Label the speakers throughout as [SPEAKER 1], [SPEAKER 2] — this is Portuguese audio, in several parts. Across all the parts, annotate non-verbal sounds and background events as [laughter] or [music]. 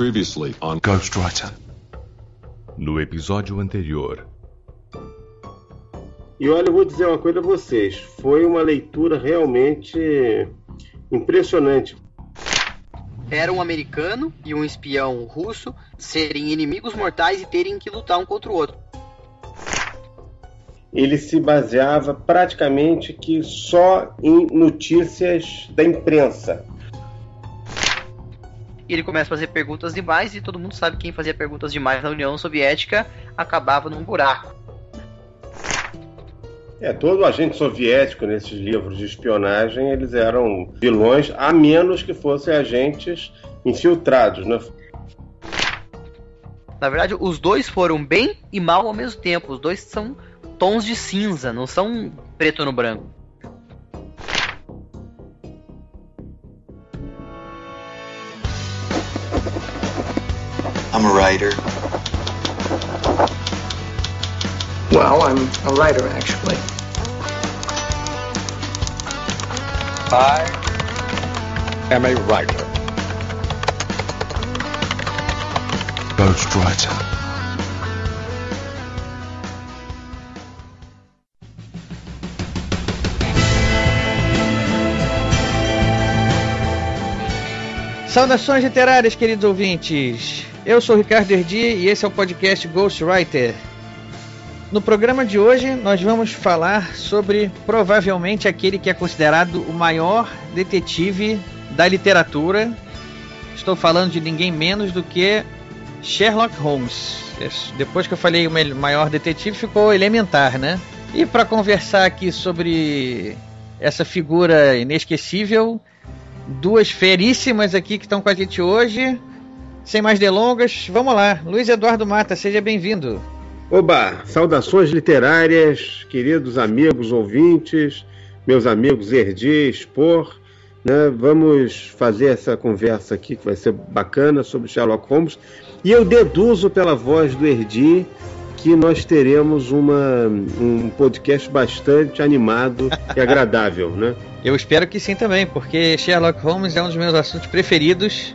[SPEAKER 1] Previously on Ghostwriter. No episódio anterior.
[SPEAKER 2] E olha, eu vou dizer uma coisa a vocês. Foi uma leitura realmente impressionante.
[SPEAKER 3] Era um americano e um espião russo serem inimigos mortais e terem que lutar um contra o outro.
[SPEAKER 2] Ele se baseava praticamente que só em notícias da imprensa.
[SPEAKER 3] E ele começa a fazer perguntas demais e todo mundo sabe que quem fazia perguntas demais na União Soviética acabava num buraco.
[SPEAKER 2] É, todo agente soviético nesses livros de espionagem, eles eram vilões, a menos que fossem agentes infiltrados, né?
[SPEAKER 3] Na verdade, os dois foram bem e mal ao mesmo tempo. Os dois são tons de cinza, não são preto no branco.
[SPEAKER 4] I'm a writer.
[SPEAKER 5] Well, I'm a writer, actually.
[SPEAKER 6] I am a writer.
[SPEAKER 1] Ghostwriter.
[SPEAKER 7] Saudações literárias, queridos ouvintes. Eu sou Ricardo Erdi e esse é o podcast Ghostwriter. No programa de hoje, nós vamos falar sobre provavelmente aquele que é considerado o maior detetive da literatura. Estou falando de ninguém menos do que Sherlock Holmes. Depois que eu falei o maior detetive, ficou elementar, né? E para conversar aqui sobre essa figura inesquecível, duas feríssimas aqui que estão com a gente hoje. Sem mais delongas, vamos lá. Luiz Eduardo Mata, seja bem-vindo.
[SPEAKER 2] Oba, saudações literárias, queridos amigos ouvintes, meus amigos Erdi, Expor. Né? Vamos fazer essa conversa aqui que vai ser bacana sobre Sherlock Holmes. E eu deduzo pela voz do Erdi que nós teremos uma, um podcast bastante animado e agradável, né? [laughs]
[SPEAKER 7] Eu espero que sim também, porque Sherlock Holmes é um dos meus assuntos preferidos.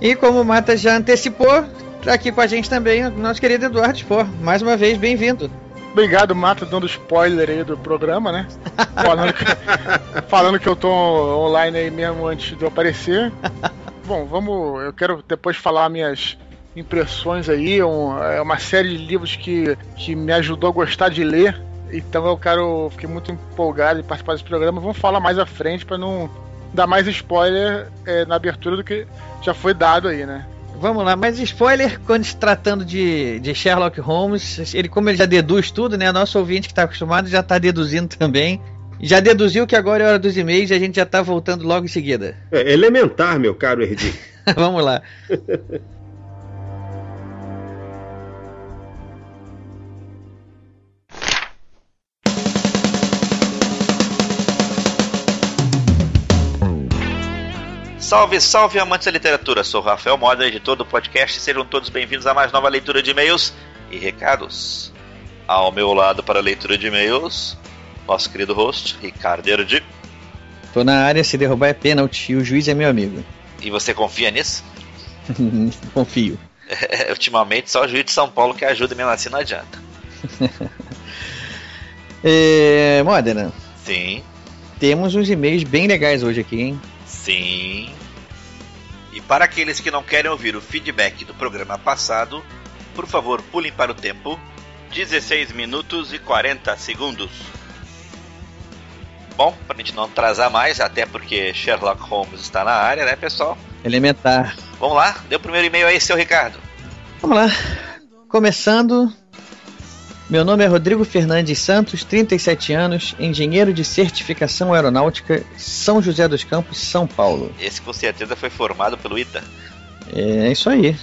[SPEAKER 7] E como o Mata já antecipou, tá aqui com a gente também o nosso querido Eduardo Spor. Mais uma vez, bem-vindo.
[SPEAKER 8] Obrigado, Mata, dando spoiler aí do programa, né? [laughs] falando, que, falando que eu tô online aí mesmo antes de eu aparecer. Bom, vamos. Eu quero depois falar minhas impressões aí. Um, é uma série de livros que, que me ajudou a gostar de ler. Então eu quero. Fiquei muito empolgado em participar desse programa. Vamos falar mais à frente para não dar mais spoiler é, na abertura do que já foi dado aí, né?
[SPEAKER 7] Vamos lá, mas spoiler, quando se tratando de, de Sherlock Holmes, ele como ele já deduz tudo, né? Nosso ouvinte que está acostumado já está deduzindo também. Já deduziu que agora é hora dos e-mails e a gente já está voltando logo em seguida.
[SPEAKER 2] É elementar, meu caro Erdi. [laughs]
[SPEAKER 7] Vamos lá. [laughs]
[SPEAKER 9] Salve, salve amantes da literatura! Sou Rafael Moda, editor do podcast. Sejam todos bem-vindos a mais nova leitura de e-mails e recados. Ao meu lado para a leitura de e-mails, nosso querido host, Ricardo Erdi.
[SPEAKER 7] Tô na área, se derrubar é pênalti o juiz é meu amigo.
[SPEAKER 9] E você confia nisso? [laughs]
[SPEAKER 7] Confio.
[SPEAKER 9] É, [laughs] ultimamente só o juiz de São Paulo que ajuda, mesmo assim não adianta. [laughs]
[SPEAKER 7] é, Modena.
[SPEAKER 9] Sim.
[SPEAKER 7] Temos uns e-mails bem legais hoje aqui, hein?
[SPEAKER 9] Sim. E para aqueles que não querem ouvir o feedback do programa passado, por favor, pulem para o tempo 16 minutos e 40 segundos. Bom, para a gente não atrasar mais, até porque Sherlock Holmes está na área, né, pessoal?
[SPEAKER 7] Elementar.
[SPEAKER 9] Vamos lá, dê o primeiro e-mail aí, seu Ricardo.
[SPEAKER 7] Vamos lá. Começando. Meu nome é Rodrigo Fernandes Santos, 37 anos, engenheiro de certificação aeronáutica, São José dos Campos, São Paulo.
[SPEAKER 9] Esse com certeza foi formado pelo ITA.
[SPEAKER 7] É isso aí.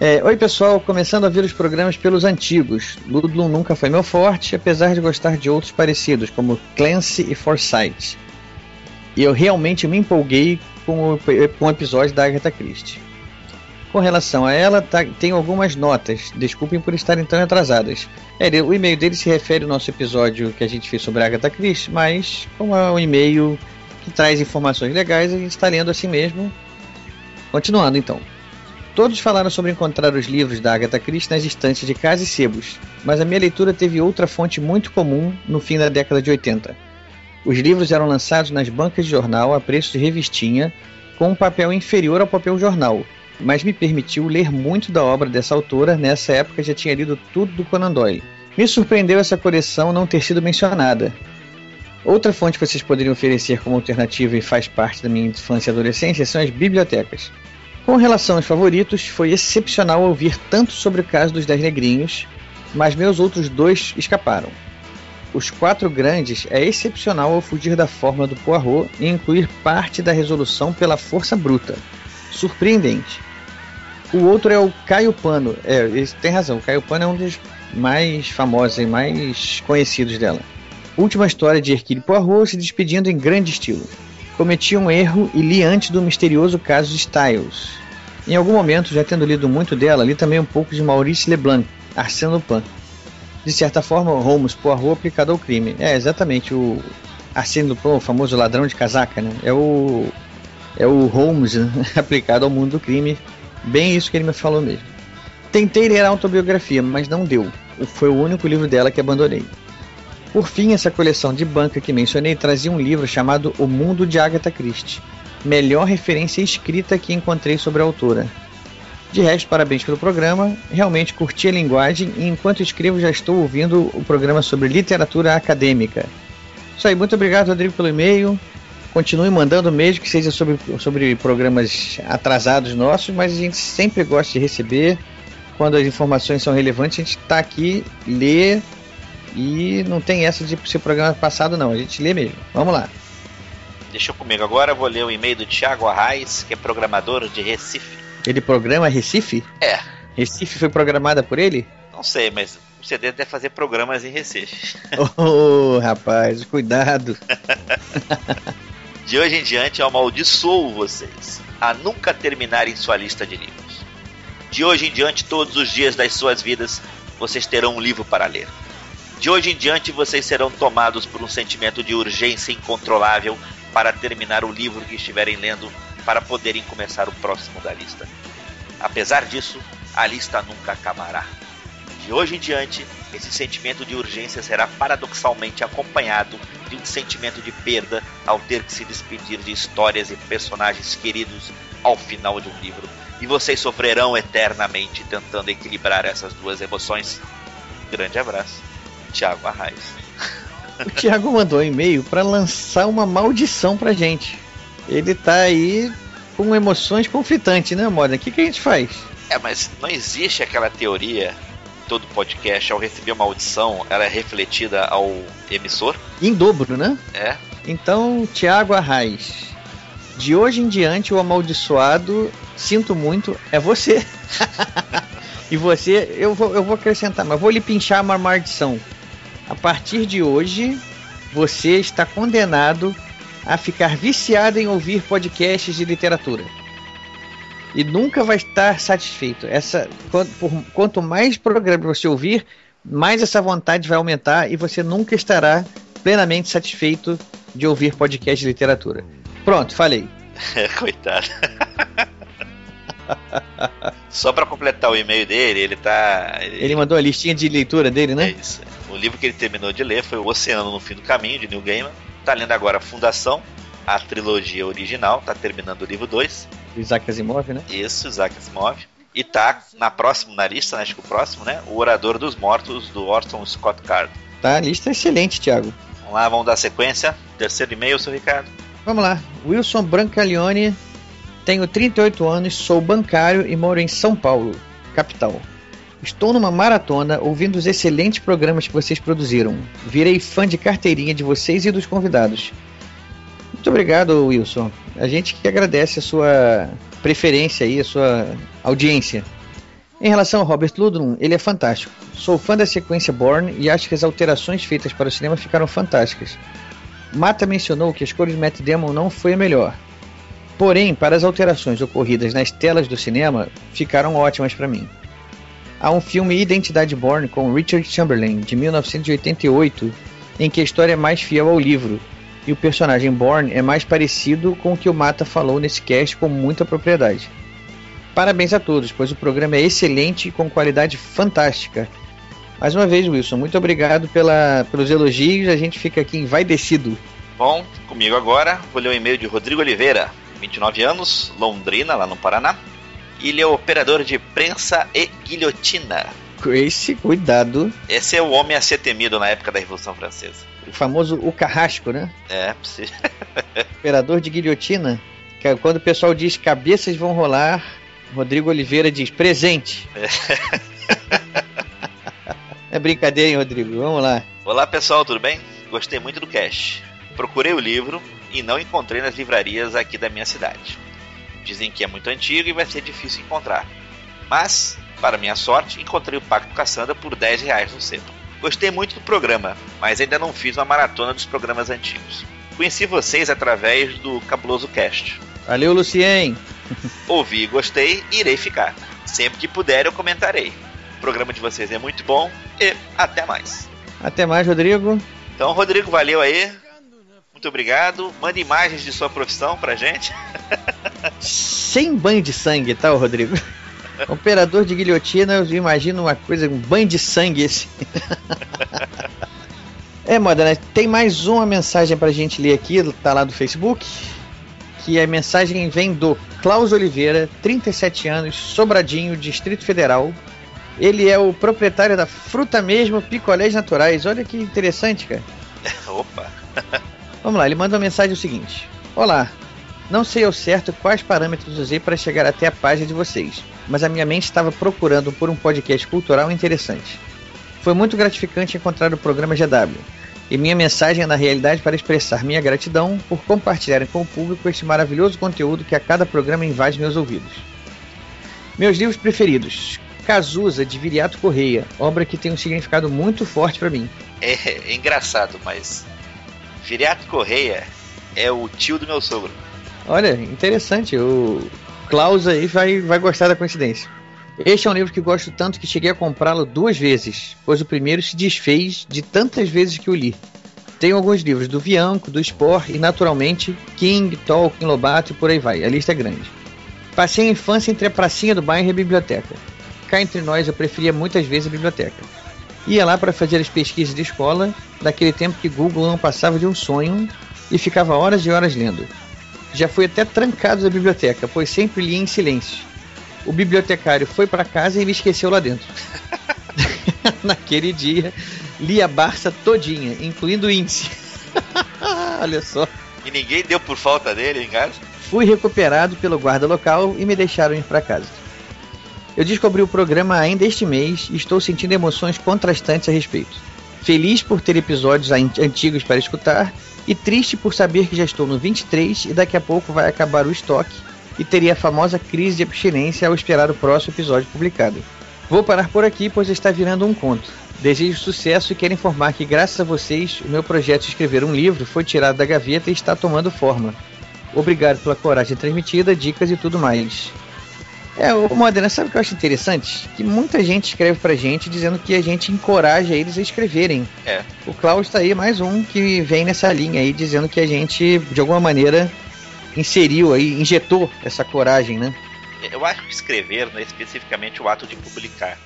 [SPEAKER 7] É, Oi pessoal, começando a ver os programas pelos antigos. Ludlum nunca foi meu forte, apesar de gostar de outros parecidos, como Clancy e Forsyth. E eu realmente me empolguei com o, com o episódio da Agatha Christie. Com relação a ela, tá, tenho algumas notas. Desculpem por estarem tão atrasadas. É, o e-mail dele se refere ao nosso episódio que a gente fez sobre a Agatha Christie, mas como é um e-mail que traz informações legais, a gente está lendo assim mesmo. Continuando então. Todos falaram sobre encontrar os livros da Agatha Christie nas estantes de casa e sebos, mas a minha leitura teve outra fonte muito comum no fim da década de 80. Os livros eram lançados nas bancas de jornal a preço de revistinha, com um papel inferior ao papel jornal, mas me permitiu ler muito da obra dessa autora. Nessa época já tinha lido tudo do Conan Doyle. Me surpreendeu essa coleção não ter sido mencionada. Outra fonte que vocês poderiam oferecer como alternativa e faz parte da minha infância e adolescência são as bibliotecas. Com relação aos favoritos, foi excepcional ouvir tanto sobre o caso dos Dez Negrinhos, mas meus outros dois escaparam. Os Quatro Grandes é excepcional ao fugir da fórmula do Poirot e incluir parte da resolução pela força bruta. Surpreendente. O outro é o Caio Pano. É, tem razão, o Caio Pano é um dos mais famosos e mais conhecidos dela. Última história de Hercule Poirot se despedindo em grande estilo cometi um erro e li antes do misterioso caso de Styles. Em algum momento, já tendo lido muito dela, li também um pouco de Maurice Leblanc, Arsène Lupin. De certa forma, Holmes Poirot aplicado ao crime. É, exatamente, o Arsène Lupin, o famoso ladrão de casaca, né? É o, é o Holmes né? [laughs] aplicado ao mundo do crime. Bem isso que ele me falou mesmo. Tentei ler a autobiografia, mas não deu. Foi o único livro dela que abandonei. Por fim, essa coleção de banca que mencionei trazia um livro chamado O Mundo de Agatha Christie, melhor referência escrita que encontrei sobre a autora. De resto, parabéns pelo programa. Realmente curti a linguagem e enquanto escrevo já estou ouvindo o programa sobre literatura acadêmica. Isso aí, muito obrigado, Rodrigo, pelo e-mail. Continue mandando mesmo que seja sobre, sobre programas atrasados nossos, mas a gente sempre gosta de receber. Quando as informações são relevantes, a gente está aqui, lê e não tem essa de ser programa passado, não. A gente lê mesmo. Vamos lá.
[SPEAKER 9] Deixa comigo agora, vou ler o e-mail do Thiago Arraes, que é programador de Recife.
[SPEAKER 7] Ele programa Recife?
[SPEAKER 9] É.
[SPEAKER 7] Recife foi programada por ele?
[SPEAKER 9] Não sei, mas o CD deve fazer programas em Recife. [laughs]
[SPEAKER 7] oh, rapaz, cuidado. [laughs]
[SPEAKER 9] de hoje em diante, eu amaldiçoo vocês a nunca terminarem sua lista de livros. De hoje em diante, todos os dias das suas vidas, vocês terão um livro para ler. De hoje em diante, vocês serão tomados por um sentimento de urgência incontrolável para terminar o livro que estiverem lendo para poderem começar o próximo da lista. Apesar disso, a lista nunca acabará. De hoje em diante, esse sentimento de urgência será paradoxalmente acompanhado de um sentimento de perda ao ter que se despedir de histórias e personagens queridos ao final de um livro. E vocês sofrerão eternamente tentando equilibrar essas duas emoções. Grande abraço. Thiago Arraes.
[SPEAKER 7] O Thiago mandou um e-mail para lançar uma maldição pra gente. Ele tá aí com emoções conflitantes, né, Moda? O que, que a gente faz?
[SPEAKER 9] É, mas não existe aquela teoria todo podcast, ao receber uma audição, ela é refletida ao emissor?
[SPEAKER 7] Em dobro, né?
[SPEAKER 9] É.
[SPEAKER 7] Então, Tiago Arraes, de hoje em diante o amaldiçoado, sinto muito, é você. [laughs] e você, eu vou, eu vou acrescentar, mas vou lhe pinchar uma maldição. A partir de hoje, você está condenado a ficar viciado em ouvir podcasts de literatura. E nunca vai estar satisfeito. Essa, quanto, quanto mais programas você ouvir, mais essa vontade vai aumentar e você nunca estará plenamente satisfeito de ouvir podcast de literatura. Pronto, falei. [laughs]
[SPEAKER 9] Coitado. Só para completar o e-mail dele, ele tá.
[SPEAKER 7] Ele... ele... mandou a listinha de leitura dele, né?
[SPEAKER 9] É isso. O livro que ele terminou de ler foi O Oceano no Fim do Caminho, de Neil Gaiman. Tá lendo agora Fundação, a trilogia original, tá terminando o livro 2.
[SPEAKER 7] Isaac Asimov, né?
[SPEAKER 9] Isso, Isaac Asimov. E tá na próxima, na lista, né? acho que o próximo, né? O Orador dos Mortos, do Orson Scott Card.
[SPEAKER 7] Tá, a lista é excelente, Thiago.
[SPEAKER 9] Vamos lá, vamos dar sequência. Terceiro e-mail, seu Ricardo.
[SPEAKER 7] Vamos lá. Wilson Brancalione tenho 38 anos, sou bancário e moro em São Paulo, capital. Estou numa maratona ouvindo os excelentes programas que vocês produziram. Virei fã de carteirinha de vocês e dos convidados. Muito obrigado, Wilson. A gente que agradece a sua preferência e a sua audiência. Em relação ao Robert Ludlum, ele é fantástico. Sou fã da sequência Born e acho que as alterações feitas para o cinema ficaram fantásticas. Mata mencionou que a escolha de Matt Damon não foi a melhor, Porém, para as alterações ocorridas nas telas do cinema, ficaram ótimas para mim. Há um filme Identidade Born com Richard Chamberlain, de 1988, em que a história é mais fiel ao livro, e o personagem Born é mais parecido com o que o Mata falou nesse cast com muita propriedade. Parabéns a todos, pois o programa é excelente e com qualidade fantástica. Mais uma vez, Wilson, muito obrigado pela, pelos elogios. A gente fica aqui envaidecido.
[SPEAKER 9] Bom, comigo agora, vou ler o e-mail de Rodrigo Oliveira, 29 anos, Londrina, lá no Paraná. Ele é operador de prensa e guilhotina.
[SPEAKER 7] Esse, cuidado.
[SPEAKER 9] Esse é o homem a ser temido na época da Revolução Francesa.
[SPEAKER 7] O famoso o carrasco, né?
[SPEAKER 9] É, possível. [laughs]
[SPEAKER 7] Operador de guilhotina. Que é quando o pessoal diz cabeças vão rolar, Rodrigo Oliveira diz presente. É, [laughs] é brincadeira, hein, Rodrigo? Vamos lá.
[SPEAKER 9] Olá pessoal, tudo bem? Gostei muito do cast. Procurei o livro e não encontrei nas livrarias aqui da minha cidade. Dizem que é muito antigo e vai ser difícil encontrar. Mas, para minha sorte, encontrei o Pacto Cassandra por 10 reais no sebo. Gostei muito do programa, mas ainda não fiz uma maratona dos programas antigos. Conheci vocês através do Cabuloso Cast.
[SPEAKER 7] Valeu, Lucien!
[SPEAKER 9] Ouvi e gostei e irei ficar. Sempre que puder eu comentarei. O programa de vocês é muito bom e até mais.
[SPEAKER 7] Até mais, Rodrigo.
[SPEAKER 9] Então, Rodrigo, valeu aí. Muito obrigado. Manda imagens de sua profissão pra gente.
[SPEAKER 7] Sem banho de sangue, tá, Rodrigo? Operador de guilhotina, eu imagino uma coisa, um banho de sangue esse. [laughs] é, moda, né? Tem mais uma mensagem pra gente ler aqui, tá lá do Facebook. Que a mensagem vem do Klaus Oliveira, 37 anos, Sobradinho, Distrito Federal. Ele é o proprietário da Fruta Mesmo Picolés Naturais. Olha que interessante, cara. [laughs]
[SPEAKER 9] Opa!
[SPEAKER 7] Vamos lá, ele manda uma mensagem o seguinte: Olá, não sei ao certo quais parâmetros usei para chegar até a página de vocês, mas a minha mente estava procurando por um podcast cultural interessante. Foi muito gratificante encontrar o programa GW, e minha mensagem é na realidade para expressar minha gratidão por compartilharem com o público este maravilhoso conteúdo que a cada programa invade meus ouvidos. Meus livros preferidos: Cazuza, de Viriato Correia, obra que tem um significado muito forte para mim.
[SPEAKER 9] É, é engraçado, mas Viriato Correia é o tio do meu sogro.
[SPEAKER 7] Olha, interessante. O Klaus aí vai, vai gostar da coincidência. Este é um livro que gosto tanto que cheguei a comprá-lo duas vezes, pois o primeiro se desfez de tantas vezes que o li. Tenho alguns livros do Bianco, do Sport e, naturalmente, King, Tolkien, Lobato e por aí vai. A lista é grande. Passei a infância entre a pracinha do bairro e a biblioteca. Cá entre nós, eu preferia muitas vezes a biblioteca. Ia lá para fazer as pesquisas de escola, daquele tempo que Google não passava de um sonho, e ficava horas e horas lendo. Já fui até trancado da biblioteca, pois sempre lia em silêncio. O bibliotecário foi para casa e me esqueceu lá dentro. [laughs] Naquele dia, li a Barça todinha, incluindo o índice. [laughs] Olha só.
[SPEAKER 9] E ninguém deu por falta dele em casa?
[SPEAKER 7] Fui recuperado pelo guarda local e me deixaram ir para casa. Eu descobri o programa ainda este mês e estou sentindo emoções contrastantes a respeito. Feliz por ter episódios antigos para escutar e triste por saber que já estou no 23 e daqui a pouco vai acabar o estoque e teria a famosa crise de abstinência ao esperar o próximo episódio publicado. Vou parar por aqui, pois está virando um conto. Desejo sucesso e quero informar que, graças a vocês, o meu projeto de escrever um livro foi tirado da gaveta e está tomando forma. Obrigado pela coragem transmitida, dicas e tudo mais. É, o Modena, sabe o que eu acho interessante? Que muita gente escreve pra gente dizendo que a gente encoraja eles a escreverem.
[SPEAKER 9] É.
[SPEAKER 7] O Klaus tá aí, mais um que vem nessa linha aí, dizendo que a gente, de alguma maneira, inseriu aí, injetou essa coragem, né?
[SPEAKER 9] Eu acho que escrever não é especificamente o ato de publicar.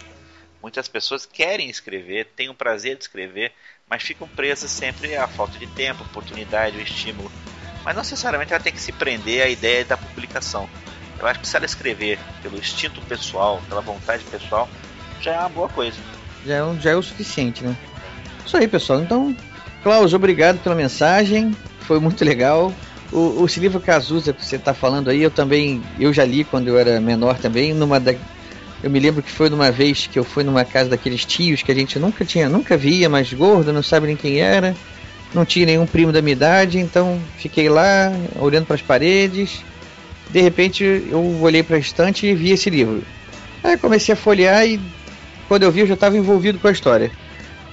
[SPEAKER 9] Muitas pessoas querem escrever, têm o prazer de escrever, mas ficam presas sempre à falta de tempo, oportunidade, o estímulo. Mas não necessariamente ela tem que se prender à ideia da publicação. Eu acho que se ela escrever pelo instinto pessoal, pela vontade pessoal, já é uma boa coisa.
[SPEAKER 7] Já é, já é o suficiente, né? Isso aí, pessoal. Então, Klaus, obrigado pela mensagem. Foi muito legal. O, o livro Cazuza que você está falando aí, eu também, eu já li quando eu era menor também, numa da, eu me lembro que foi numa vez que eu fui numa casa daqueles tios que a gente nunca tinha, nunca via, mas gordo, não sabe nem quem era, não tinha nenhum primo da minha idade, então fiquei lá olhando para as paredes. De repente eu olhei para a estante e vi esse livro. Aí comecei a folhear e quando eu vi eu já estava envolvido com a história.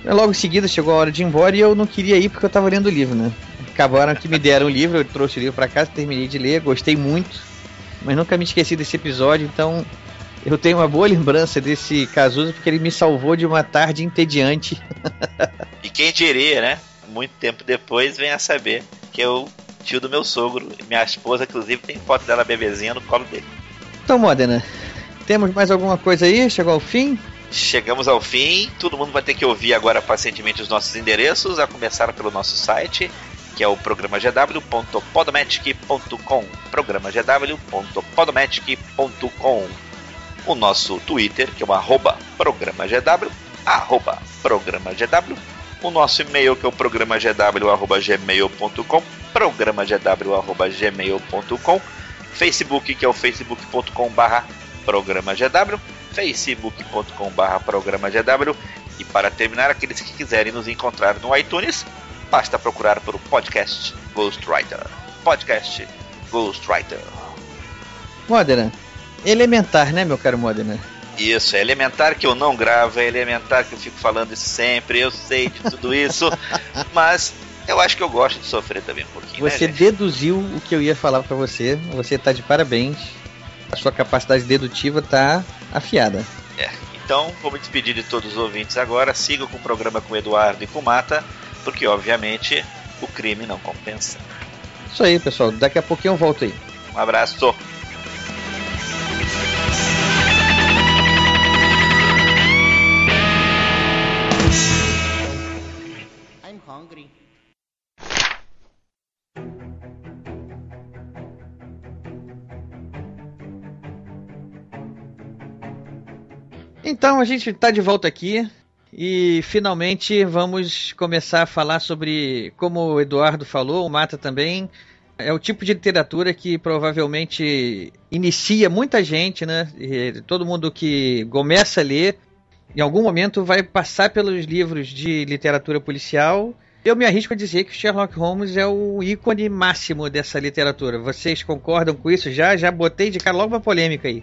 [SPEAKER 7] Logo em seguida chegou a hora de ir embora e eu não queria ir porque eu estava lendo o livro, né? Acabaram que me deram o livro, eu trouxe o livro para casa, terminei de ler, gostei muito, mas nunca me esqueci desse episódio, então eu tenho uma boa lembrança desse Cazuza porque ele me salvou de uma tarde entediante. [laughs]
[SPEAKER 9] e quem diria, né? Muito tempo depois vem a saber que eu tio do meu sogro. Minha esposa, inclusive, tem foto dela bebezinha no colo dele.
[SPEAKER 7] Então, Modena, temos mais alguma coisa aí? Chegou ao fim?
[SPEAKER 9] Chegamos ao fim. Todo mundo vai ter que ouvir agora pacientemente os nossos endereços, a começar pelo nosso site, que é o programagw.podomatic.com. programagw.podomatic.com. O nosso Twitter, que é o arroba programagw, arroba programagw. O nosso e-mail, que é o programagw.gmail.com, programagw.gmail.com. Facebook, que é o facebook.com barra programagw, facebook.com barra programagw. E para terminar, aqueles que quiserem nos encontrar no iTunes, basta procurar por podcast Ghostwriter. Podcast Ghostwriter.
[SPEAKER 7] Modena, elementar, né, meu caro Modena?
[SPEAKER 9] Isso, é elementar que eu não gravo, é elementar que eu fico falando isso sempre, eu sei de tudo isso, [laughs] mas eu acho que eu gosto de sofrer também um pouquinho.
[SPEAKER 7] Você
[SPEAKER 9] né,
[SPEAKER 7] deduziu o que eu ia falar para você, você tá de parabéns. A sua capacidade dedutiva tá afiada.
[SPEAKER 9] É, então vou me despedir de todos os ouvintes agora. Sigam com o programa com o Eduardo e com o Mata, porque obviamente o crime não compensa.
[SPEAKER 7] Isso aí, pessoal. Daqui a pouquinho eu volto aí.
[SPEAKER 9] Um abraço.
[SPEAKER 7] Então a gente está de volta aqui e finalmente vamos começar a falar sobre, como o Eduardo falou, o Mata também, é o tipo de literatura que provavelmente inicia muita gente, né? E todo mundo que começa a ler, em algum momento vai passar pelos livros de literatura policial. Eu me arrisco a dizer que Sherlock Holmes é o ícone máximo dessa literatura. Vocês concordam com isso? Já já botei de cara logo uma polêmica aí.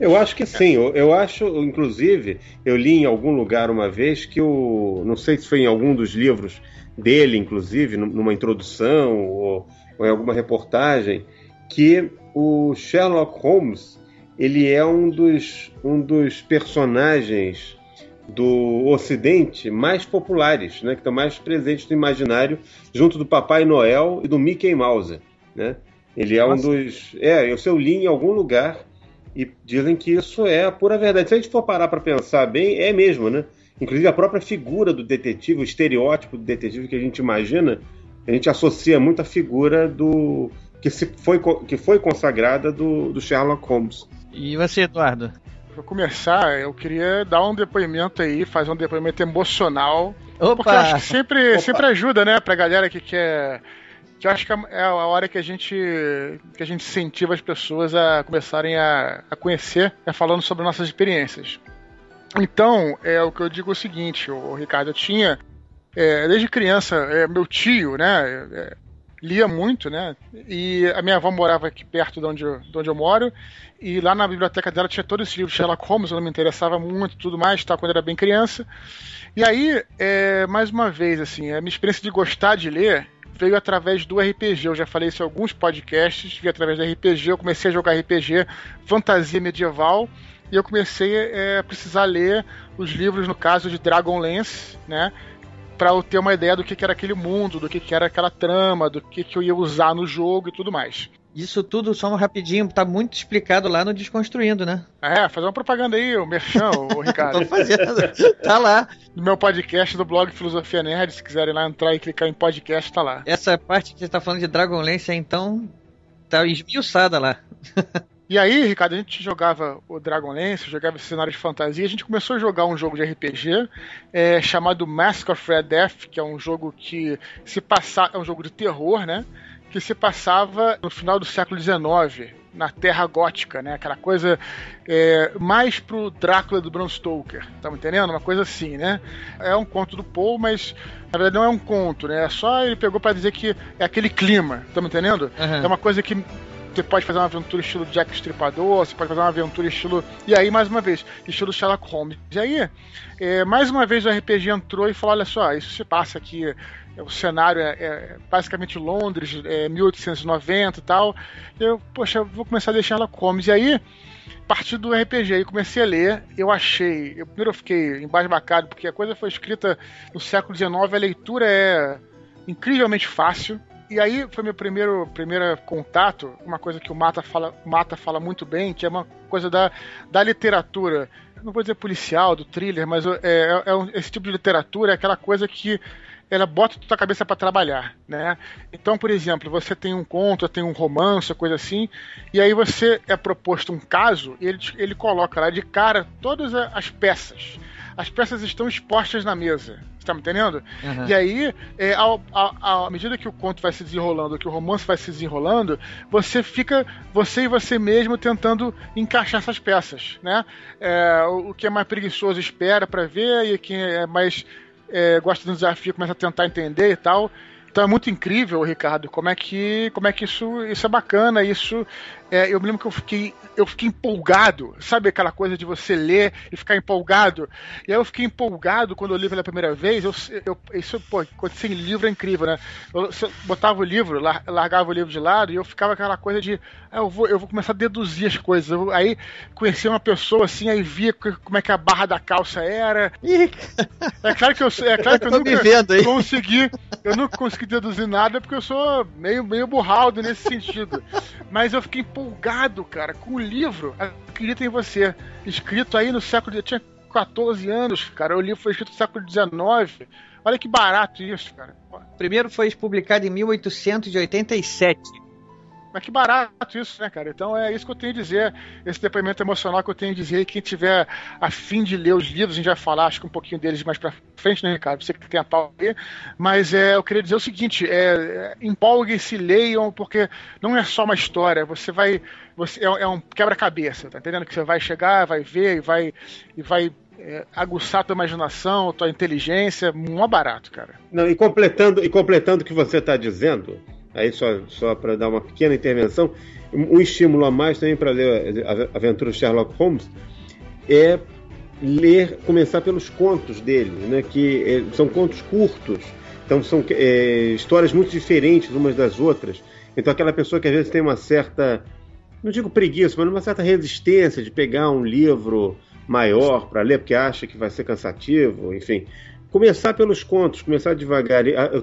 [SPEAKER 2] Eu acho que sim. Eu, eu acho, inclusive, eu li em algum lugar uma vez que o. Não sei se foi em algum dos livros dele, inclusive, num- numa introdução ou, ou em alguma reportagem, que o Sherlock Holmes ele é um dos, um dos personagens do Ocidente mais populares, né, que estão mais presentes no imaginário, junto do Papai Noel e do Mickey Mouse. Né? Ele é
[SPEAKER 8] Nossa.
[SPEAKER 2] um dos. É, eu eu li em algum lugar e dizem que isso é a pura verdade. Se a gente for parar para pensar bem, é mesmo, né? Inclusive a própria figura do detetive, o estereótipo do detetive que a gente imagina, a gente associa muito à figura do que se foi que foi consagrada do, do Sherlock Holmes.
[SPEAKER 7] E você, Eduardo?
[SPEAKER 8] Pra começar, eu queria dar um depoimento aí, fazer um depoimento emocional. Porque eu acho
[SPEAKER 7] Opa!
[SPEAKER 8] que sempre, sempre ajuda, né, pra galera que quer. Que eu acho que é a hora que a gente que a gente incentiva as pessoas a começarem a, a conhecer, é falando sobre nossas experiências. Então, é o que eu digo é o seguinte, o Ricardo, eu tinha é, desde criança, é, meu tio, né, é, lia muito, né, e a minha avó morava aqui perto de onde, eu, de onde eu moro, e lá na biblioteca dela tinha todos esses livros Sherlock Holmes, eu não me interessava muito tudo mais, tá, quando era bem criança. E aí, é, mais uma vez, assim, a minha experiência de gostar de ler veio através do RPG. Eu já falei isso em alguns podcasts, veio através do RPG. Eu comecei a jogar RPG, fantasia medieval, e eu comecei é, a precisar ler os livros, no caso de Dragonlance, né? Para eu ter uma ideia do que, que era aquele mundo, do que, que era aquela trama, do que, que eu ia usar no jogo e tudo mais.
[SPEAKER 7] Isso tudo, só um rapidinho, tá muito explicado lá no Desconstruindo, né?
[SPEAKER 8] É, fazer uma propaganda aí, o Merchan, o [laughs] Ricardo.
[SPEAKER 7] Tô fazendo. tá lá.
[SPEAKER 8] No meu podcast do blog Filosofia Nerd, se quiserem lá entrar e clicar em podcast, tá lá.
[SPEAKER 7] Essa parte que você tá falando de Dragonlance, então, tá esmiuçada lá. [laughs]
[SPEAKER 8] E aí, Ricardo, a gente jogava o Dragonlance, jogava esse cenário de fantasia, a gente começou a jogar um jogo de RPG é, chamado Mask of Red Death, que é um jogo que se passa, é um jogo de terror, né? Que se passava no final do século XIX, na Terra Gótica, né? Aquela coisa é, mais pro Drácula do Bram Stoker, tá me entendendo? Uma coisa assim, né? É um conto do Poe, mas na verdade não é um conto, né? É só ele pegou para dizer que é aquele clima, tá me entendendo?
[SPEAKER 7] Uhum.
[SPEAKER 8] É uma coisa que você pode fazer uma aventura estilo Jack Stripador, você pode fazer uma aventura estilo. E aí, mais uma vez, estilo Sherlock Holmes. E aí, é, mais uma vez o RPG entrou e falou: olha só, isso se passa aqui. É, O cenário é, é basicamente Londres, é 1890 e tal. Eu, poxa, vou começar a ler Sherlock Holmes. E aí, a do RPG, aí comecei a ler. Eu achei. Eu, primeiro eu fiquei embasbacado, porque a coisa foi escrita no século XIX, a leitura é incrivelmente fácil e aí foi meu primeiro, primeiro contato, uma coisa que o Mata fala, Mata fala muito bem, que é uma coisa da, da literatura. Não vou dizer policial, do thriller, mas é, é, é um, esse tipo de literatura é aquela coisa que ela bota a tua cabeça para trabalhar, né? Então, por exemplo, você tem um conto, tem um romance, coisa assim, e aí você é proposto um caso e ele, ele coloca lá de cara todas as peças. As peças estão expostas na mesa. Você tá me entendendo? Uhum. E aí, é, ao, ao, à medida que o conto vai se desenrolando, que o romance vai se desenrolando, você fica, você e você mesmo, tentando encaixar essas peças, né? É, o, o que é mais preguiçoso espera para ver, e quem é mais é, gosta do desafio, começa a tentar entender e tal. Então é muito incrível, Ricardo, como é que, como é que isso, isso é bacana, isso é, eu me lembro que eu fiquei, eu fiquei empolgado, sabe aquela coisa de você ler e ficar empolgado? E aí eu fiquei empolgado quando eu li pela primeira vez. Eu, eu, isso, pô, sem livro é incrível, né? Eu, eu botava o livro, largava o livro de lado e eu ficava aquela coisa de, ah, eu, vou, eu vou começar a deduzir as coisas. Eu, aí conhecia uma pessoa assim, aí via como é que a barra da calça era. [laughs] É claro que eu, é claro que eu, nunca consegui, eu nunca consegui deduzir nada porque eu sou meio, meio burraldo nesse sentido. Mas eu fiquei empolgado empolgado, cara, com o livro Acredita em Você, escrito aí no século. Eu tinha 14 anos, cara. O livro foi escrito no século XIX. Olha que barato isso, cara.
[SPEAKER 7] Primeiro foi publicado em 1887.
[SPEAKER 8] Mas que barato isso, né, cara? Então é isso que eu tenho a dizer, esse depoimento emocional que eu tenho a dizer. Quem tiver a fim de ler os livros, a gente vai falar, acho que um pouquinho deles mais pra frente, né, Ricardo? Você que tem a pau aí. Mas é, eu queria dizer o seguinte: é, empolguem-se, leiam, porque não é só uma história, você vai. Você, é, é um quebra-cabeça, tá entendendo? Que você vai chegar, vai ver e vai. E vai é, aguçar a tua imaginação, a tua inteligência, mó barato, cara.
[SPEAKER 2] Não, e completando, e completando o que você está dizendo, aí só, só para dar uma pequena intervenção, um estímulo a mais também para ler a aventura Sherlock Holmes é ler, começar pelos contos dele, né, que é, são contos curtos, então são é, histórias muito diferentes umas das outras. Então aquela pessoa que às vezes tem uma certa, não digo preguiça, mas uma certa resistência de pegar um livro maior para ler porque acha que vai ser cansativo, enfim, começar pelos contos, começar devagar. Eu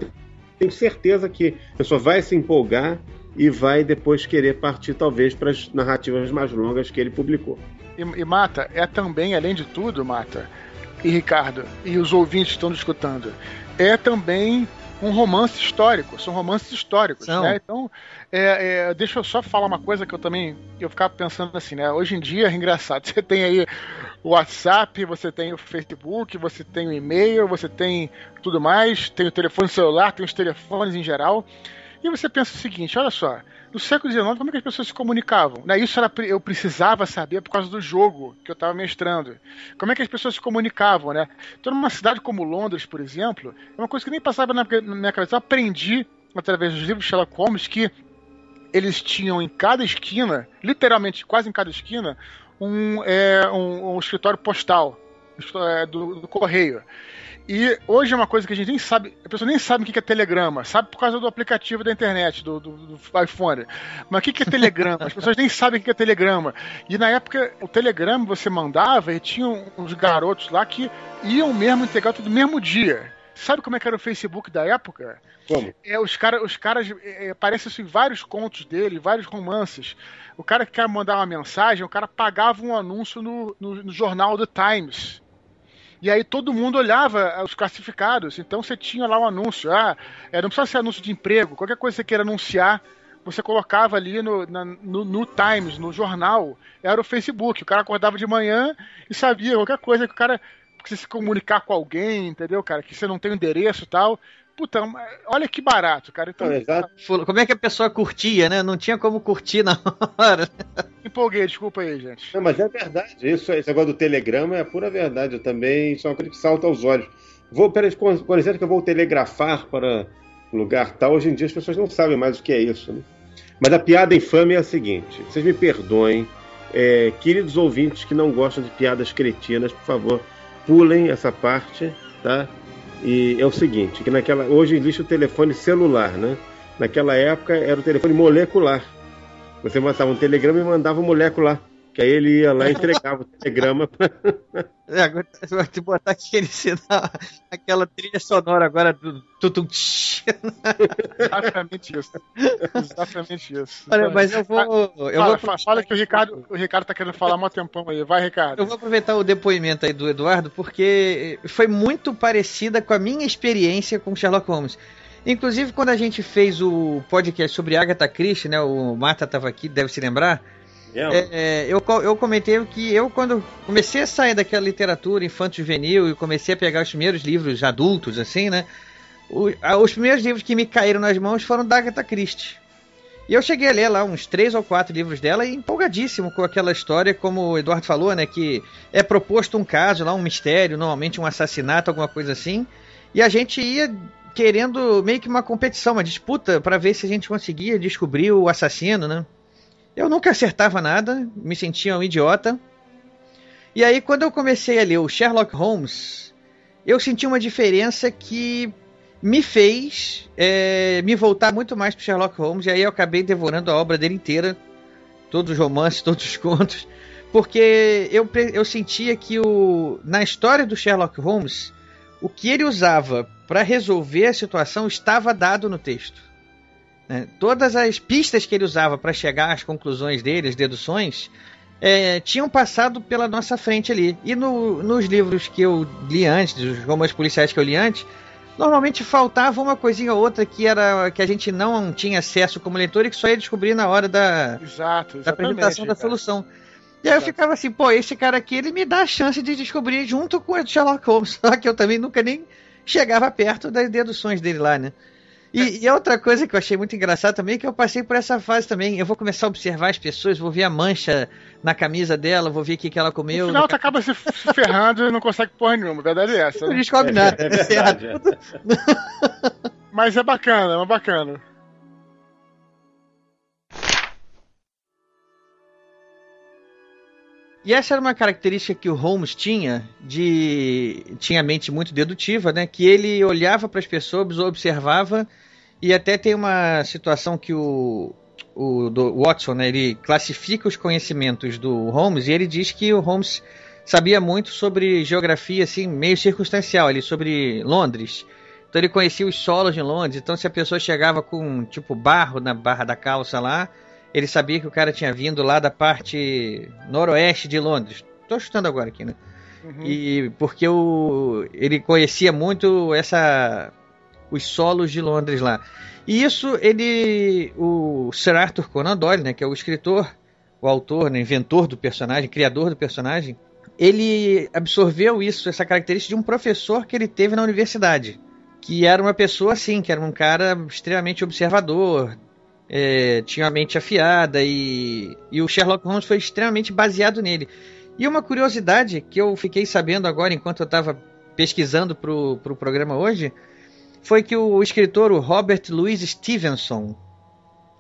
[SPEAKER 2] tenho certeza que a pessoa vai se empolgar e vai depois querer partir, talvez, para as narrativas mais longas que ele publicou.
[SPEAKER 8] E, e, Mata, é também, além de tudo, Mata, e Ricardo, e os ouvintes estão escutando, é também um romance histórico, são romances históricos, são. né? Então, é, é, deixa eu só falar uma coisa que eu também eu ficava pensando assim, né? Hoje em dia é engraçado. [laughs] Você tem aí o WhatsApp, você tem o Facebook, você tem o e-mail, você tem tudo mais, tem o telefone celular, tem os telefones em geral. E você pensa o seguinte: olha só, no século XIX, como é que as pessoas se comunicavam? Né? Isso era, eu precisava saber por causa do jogo que eu estava mestrando. Como é que as pessoas se comunicavam, né? Então, numa cidade como Londres, por exemplo, é uma coisa que nem passava na minha cabeça. Eu aprendi, através dos livros de Sherlock Holmes, que eles tinham em cada esquina, literalmente quase em cada esquina, um, é, um, um escritório postal é, do, do, correio. E hoje é uma coisa que a gente nem sabe, a pessoa nem sabe o que é telegrama, sabe por causa do aplicativo da internet, do, do, do iPhone. Mas o que é telegrama? As pessoas nem sabem o que é telegrama. E na época, o telegrama você mandava e tinha uns garotos lá que iam mesmo entregar tudo no mesmo dia. Sabe como é que era o Facebook da época?
[SPEAKER 2] Como?
[SPEAKER 8] É, os, cara, os caras. É, aparecem assim, vários contos dele, vários romances. O cara que quer mandar uma mensagem, o cara pagava um anúncio no, no, no jornal The Times. E aí todo mundo olhava os classificados. Então você tinha lá um anúncio. Ah, é, não precisa ser anúncio de emprego. Qualquer coisa que você queira anunciar, você colocava ali no, na, no, no, Times, no jornal. Era o Facebook. O cara acordava de manhã e sabia qualquer coisa que o cara precisa se comunicar com alguém, entendeu, cara? Que você não tem o endereço e tal. Puta, olha que barato, cara. Então,
[SPEAKER 7] como é que a pessoa curtia, né? Não tinha como curtir na [laughs] hora.
[SPEAKER 8] Empolguei, desculpa aí, gente.
[SPEAKER 2] Não, mas é verdade. Isso, esse negócio do telegrama é pura verdade. Eu também, isso é uma coisa que salta aos olhos. Vou, por exemplo, que eu vou telegrafar para lugar tal. Hoje em dia as pessoas não sabem mais o que é isso. Né? Mas a piada infame é a seguinte: vocês me perdoem, é, queridos ouvintes que não gostam de piadas cretinas, por favor, pulem essa parte, tá? E é o seguinte, que naquela hoje existe o telefone celular, né? Naquela época era o telefone molecular. Você mandava um telegrama e mandava molecular. Que aí ele ia lá e entregava o telegrama. Pra... [laughs]
[SPEAKER 7] É, agora vai te botar aquele sinal, aquela trilha sonora agora do tutum.
[SPEAKER 8] Exatamente isso. Exatamente isso.
[SPEAKER 7] Olha, mas eu vou. Eu
[SPEAKER 8] fala,
[SPEAKER 7] vou
[SPEAKER 8] fala que o Ricardo, o Ricardo tá querendo falar mó tempão aí. Vai, Ricardo.
[SPEAKER 7] Eu vou aproveitar o depoimento aí do Eduardo, porque foi muito parecida com a minha experiência com Sherlock Holmes. Inclusive, quando a gente fez o podcast sobre Agatha Christie, né? O Marta estava aqui, deve se lembrar. É, é, eu, eu comentei que eu, quando comecei a sair daquela literatura infanto-juvenil e comecei a pegar os primeiros livros adultos, assim, né? A, os primeiros livros que me caíram nas mãos foram da Agatha Christie. E eu cheguei a ler lá uns três ou quatro livros dela e empolgadíssimo com aquela história, como o Eduardo falou, né? Que é proposto um caso lá, um mistério, normalmente um assassinato, alguma coisa assim. E a gente ia querendo meio que uma competição, uma disputa para ver se a gente conseguia descobrir o assassino, né? Eu nunca acertava nada, me sentia um idiota. E aí, quando eu comecei a ler o Sherlock Holmes, eu senti uma diferença que me fez é, me voltar muito mais para Sherlock Holmes. E aí eu acabei devorando a obra dele inteira, todos os romances, [laughs] todos os contos, porque eu, eu sentia que o, na história do Sherlock Holmes, o que ele usava para resolver a situação estava dado no texto. Né? Todas as pistas que ele usava para chegar às conclusões dele, as deduções, é, tinham passado pela nossa frente ali. E no, nos livros que eu li antes, os romances policiais que eu li antes, normalmente faltava uma coisinha ou outra que era que a gente não tinha acesso como leitor e que só ia descobrir na hora da,
[SPEAKER 8] Exato,
[SPEAKER 7] da apresentação da solução. E aí eu ficava assim, pô, esse cara aqui ele me dá a chance de descobrir junto com o Sherlock Holmes, [laughs] só que eu também nunca nem chegava perto das deduções dele lá, né? E, e, outra coisa que eu achei muito engraçado também é que eu passei por essa fase também. Eu vou começar a observar as pessoas, vou ver a mancha na camisa dela, vou ver o que, que ela comeu.
[SPEAKER 8] No final, tu acaba se ferrando e não consegue porra nenhuma. A verdade é essa.
[SPEAKER 7] Não né? descobre nada. É, é verdade, é.
[SPEAKER 8] Mas é bacana, é bacana.
[SPEAKER 7] E essa era uma característica que o Holmes tinha, de tinha a mente muito dedutiva, né? Que ele olhava para as pessoas, observava e até tem uma situação que o, o Watson, né, ele classifica os conhecimentos do Holmes e ele diz que o Holmes sabia muito sobre geografia, assim, meio circunstancial, ali sobre Londres. Então ele conhecia os solos de Londres. Então se a pessoa chegava com tipo barro na barra da calça lá, ele sabia que o cara tinha vindo lá da parte noroeste de Londres. Estou chutando agora aqui, né? Uhum. E porque o, ele conhecia muito essa os solos de Londres lá. E isso ele o Sir Arthur Conan Doyle, né, que é o escritor, o autor, né, inventor do personagem, criador do personagem, ele absorveu isso, essa característica de um professor que ele teve na universidade, que era uma pessoa assim, que era um cara extremamente observador, é, tinha a mente afiada e, e o Sherlock Holmes foi extremamente baseado nele. E uma curiosidade que eu fiquei sabendo agora enquanto eu estava pesquisando para o pro programa hoje foi que o escritor o Robert Louis Stevenson,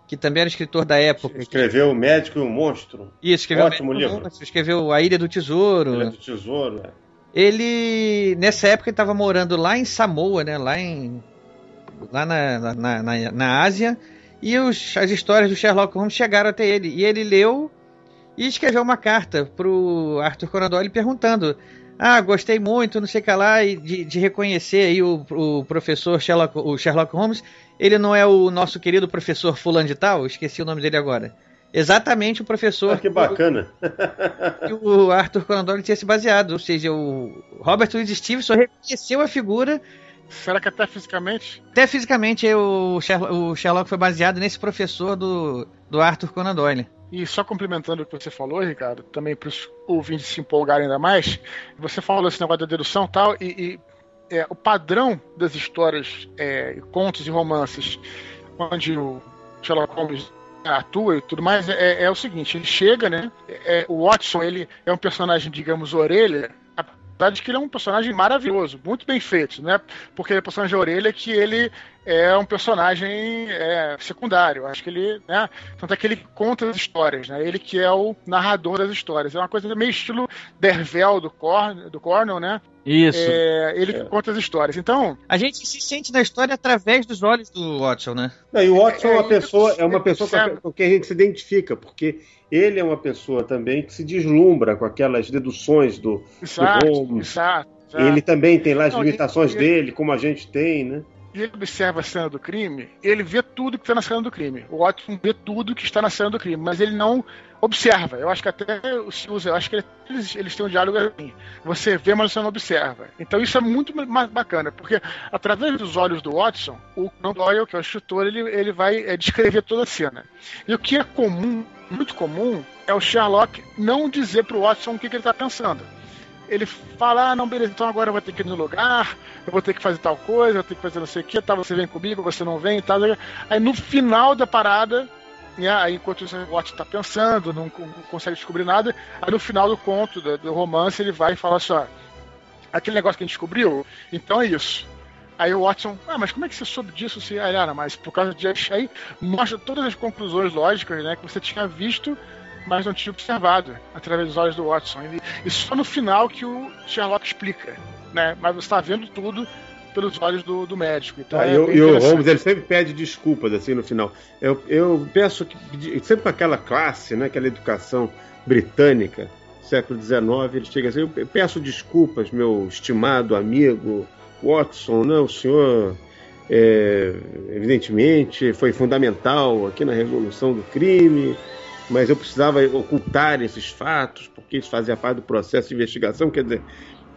[SPEAKER 7] que também era escritor da época.
[SPEAKER 2] Escreveu O Médico e o Monstro.
[SPEAKER 7] Isso, escreveu
[SPEAKER 2] Ótimo livro.
[SPEAKER 7] Monstro, escreveu A Ilha do Tesouro.
[SPEAKER 2] Ilha do Tesouro, é.
[SPEAKER 7] Ele, nessa época, estava morando lá em Samoa, né? Lá em. Lá na, na, na, na Ásia e os, as histórias do Sherlock Holmes chegaram até ele. E ele leu e escreveu uma carta pro Arthur Conan Doyle perguntando: Ah, gostei muito, não sei o que lá, de, de reconhecer aí o, o professor Sherlock, o Sherlock Holmes. Ele não é o nosso querido professor Fulano de Tal? Esqueci o nome dele agora. Exatamente o professor.
[SPEAKER 2] Ah, que bacana!
[SPEAKER 7] Que o Arthur Conan Doyle tinha se baseado. Ou seja, o Robert Louis Stevenson reconheceu a figura
[SPEAKER 8] Será que até fisicamente?
[SPEAKER 7] Até fisicamente o Sherlock, o Sherlock foi baseado nesse professor do, do Arthur Conan Doyle.
[SPEAKER 8] E só complementando o que você falou, Ricardo, também para os ouvintes se empolgarem ainda mais, você falou esse negócio da dedução e tal, e, é, o padrão das histórias, é, contos e romances, onde o Sherlock Holmes atua e tudo mais, é, é o seguinte, ele chega, né, é, o Watson, ele é um personagem, digamos, orelha, apesar de que ele é um personagem maravilhoso, muito bem feito, né? Porque ele é um personagem orelha que ele é um personagem é, secundário. Acho que ele, né? Tanto é que ele conta as histórias, né? Ele que é o narrador das histórias. É uma coisa meio estilo Dervel do, Corn, do Cornell, né?
[SPEAKER 7] Isso.
[SPEAKER 8] É, ele que conta as histórias. Então.
[SPEAKER 7] A gente se sente na história através dos olhos do Watson, né?
[SPEAKER 2] Não, e o Watson é, uma pessoa, é uma pessoa com, a, com quem a gente se identifica, porque ele é uma pessoa também que se deslumbra com aquelas deduções do,
[SPEAKER 8] exato,
[SPEAKER 2] do Holmes.
[SPEAKER 8] Exato, exato.
[SPEAKER 2] Ele também tem lá as Não, limitações ele, dele, como a gente tem, né?
[SPEAKER 8] Ele observa a cena do crime, ele vê tudo que está na cena do crime. O Watson vê tudo que está na cena do crime, mas ele não observa. Eu acho que até se usa, eu acho que eles, eles têm um diálogo assim. Você vê, mas você não observa. Então isso é muito mais bacana, porque através dos olhos do Watson, o Conan Doyle, que é o instrutor, ele, ele vai é, descrever toda a cena. E o que é comum, muito comum, é o Sherlock não dizer para o Watson o que, que ele está pensando ele fala, ah, não, beleza, então agora eu vou ter que ir no lugar, eu vou ter que fazer tal coisa, eu vou ter que fazer não sei o que, tá, você vem comigo, você não vem e tal. Aí no final da parada, né, aí enquanto o Watson tá pensando, não, consegue descobrir nada, aí no final do conto, do, do romance, ele vai e fala assim, ó, aquele negócio que a gente descobriu, então é isso. Aí o Watson, ah, mas como é que você soube disso? Se, ah, mas por causa de aí mostra todas as conclusões lógicas, né, que você tinha visto mas não tinha observado através dos olhos do Watson. E, só no final que o Sherlock explica, né? Mas você está vendo tudo pelos olhos do, do médico. Então ah,
[SPEAKER 2] é e o Holmes ele sempre pede desculpas assim no final. Eu, eu penso que sempre com aquela classe, né, aquela educação britânica, século XIX, ele chega assim, eu peço desculpas, meu estimado amigo Watson, não, o senhor é, evidentemente foi fundamental aqui na resolução do crime mas eu precisava ocultar esses fatos, porque isso fazia parte do processo de investigação. Quer dizer,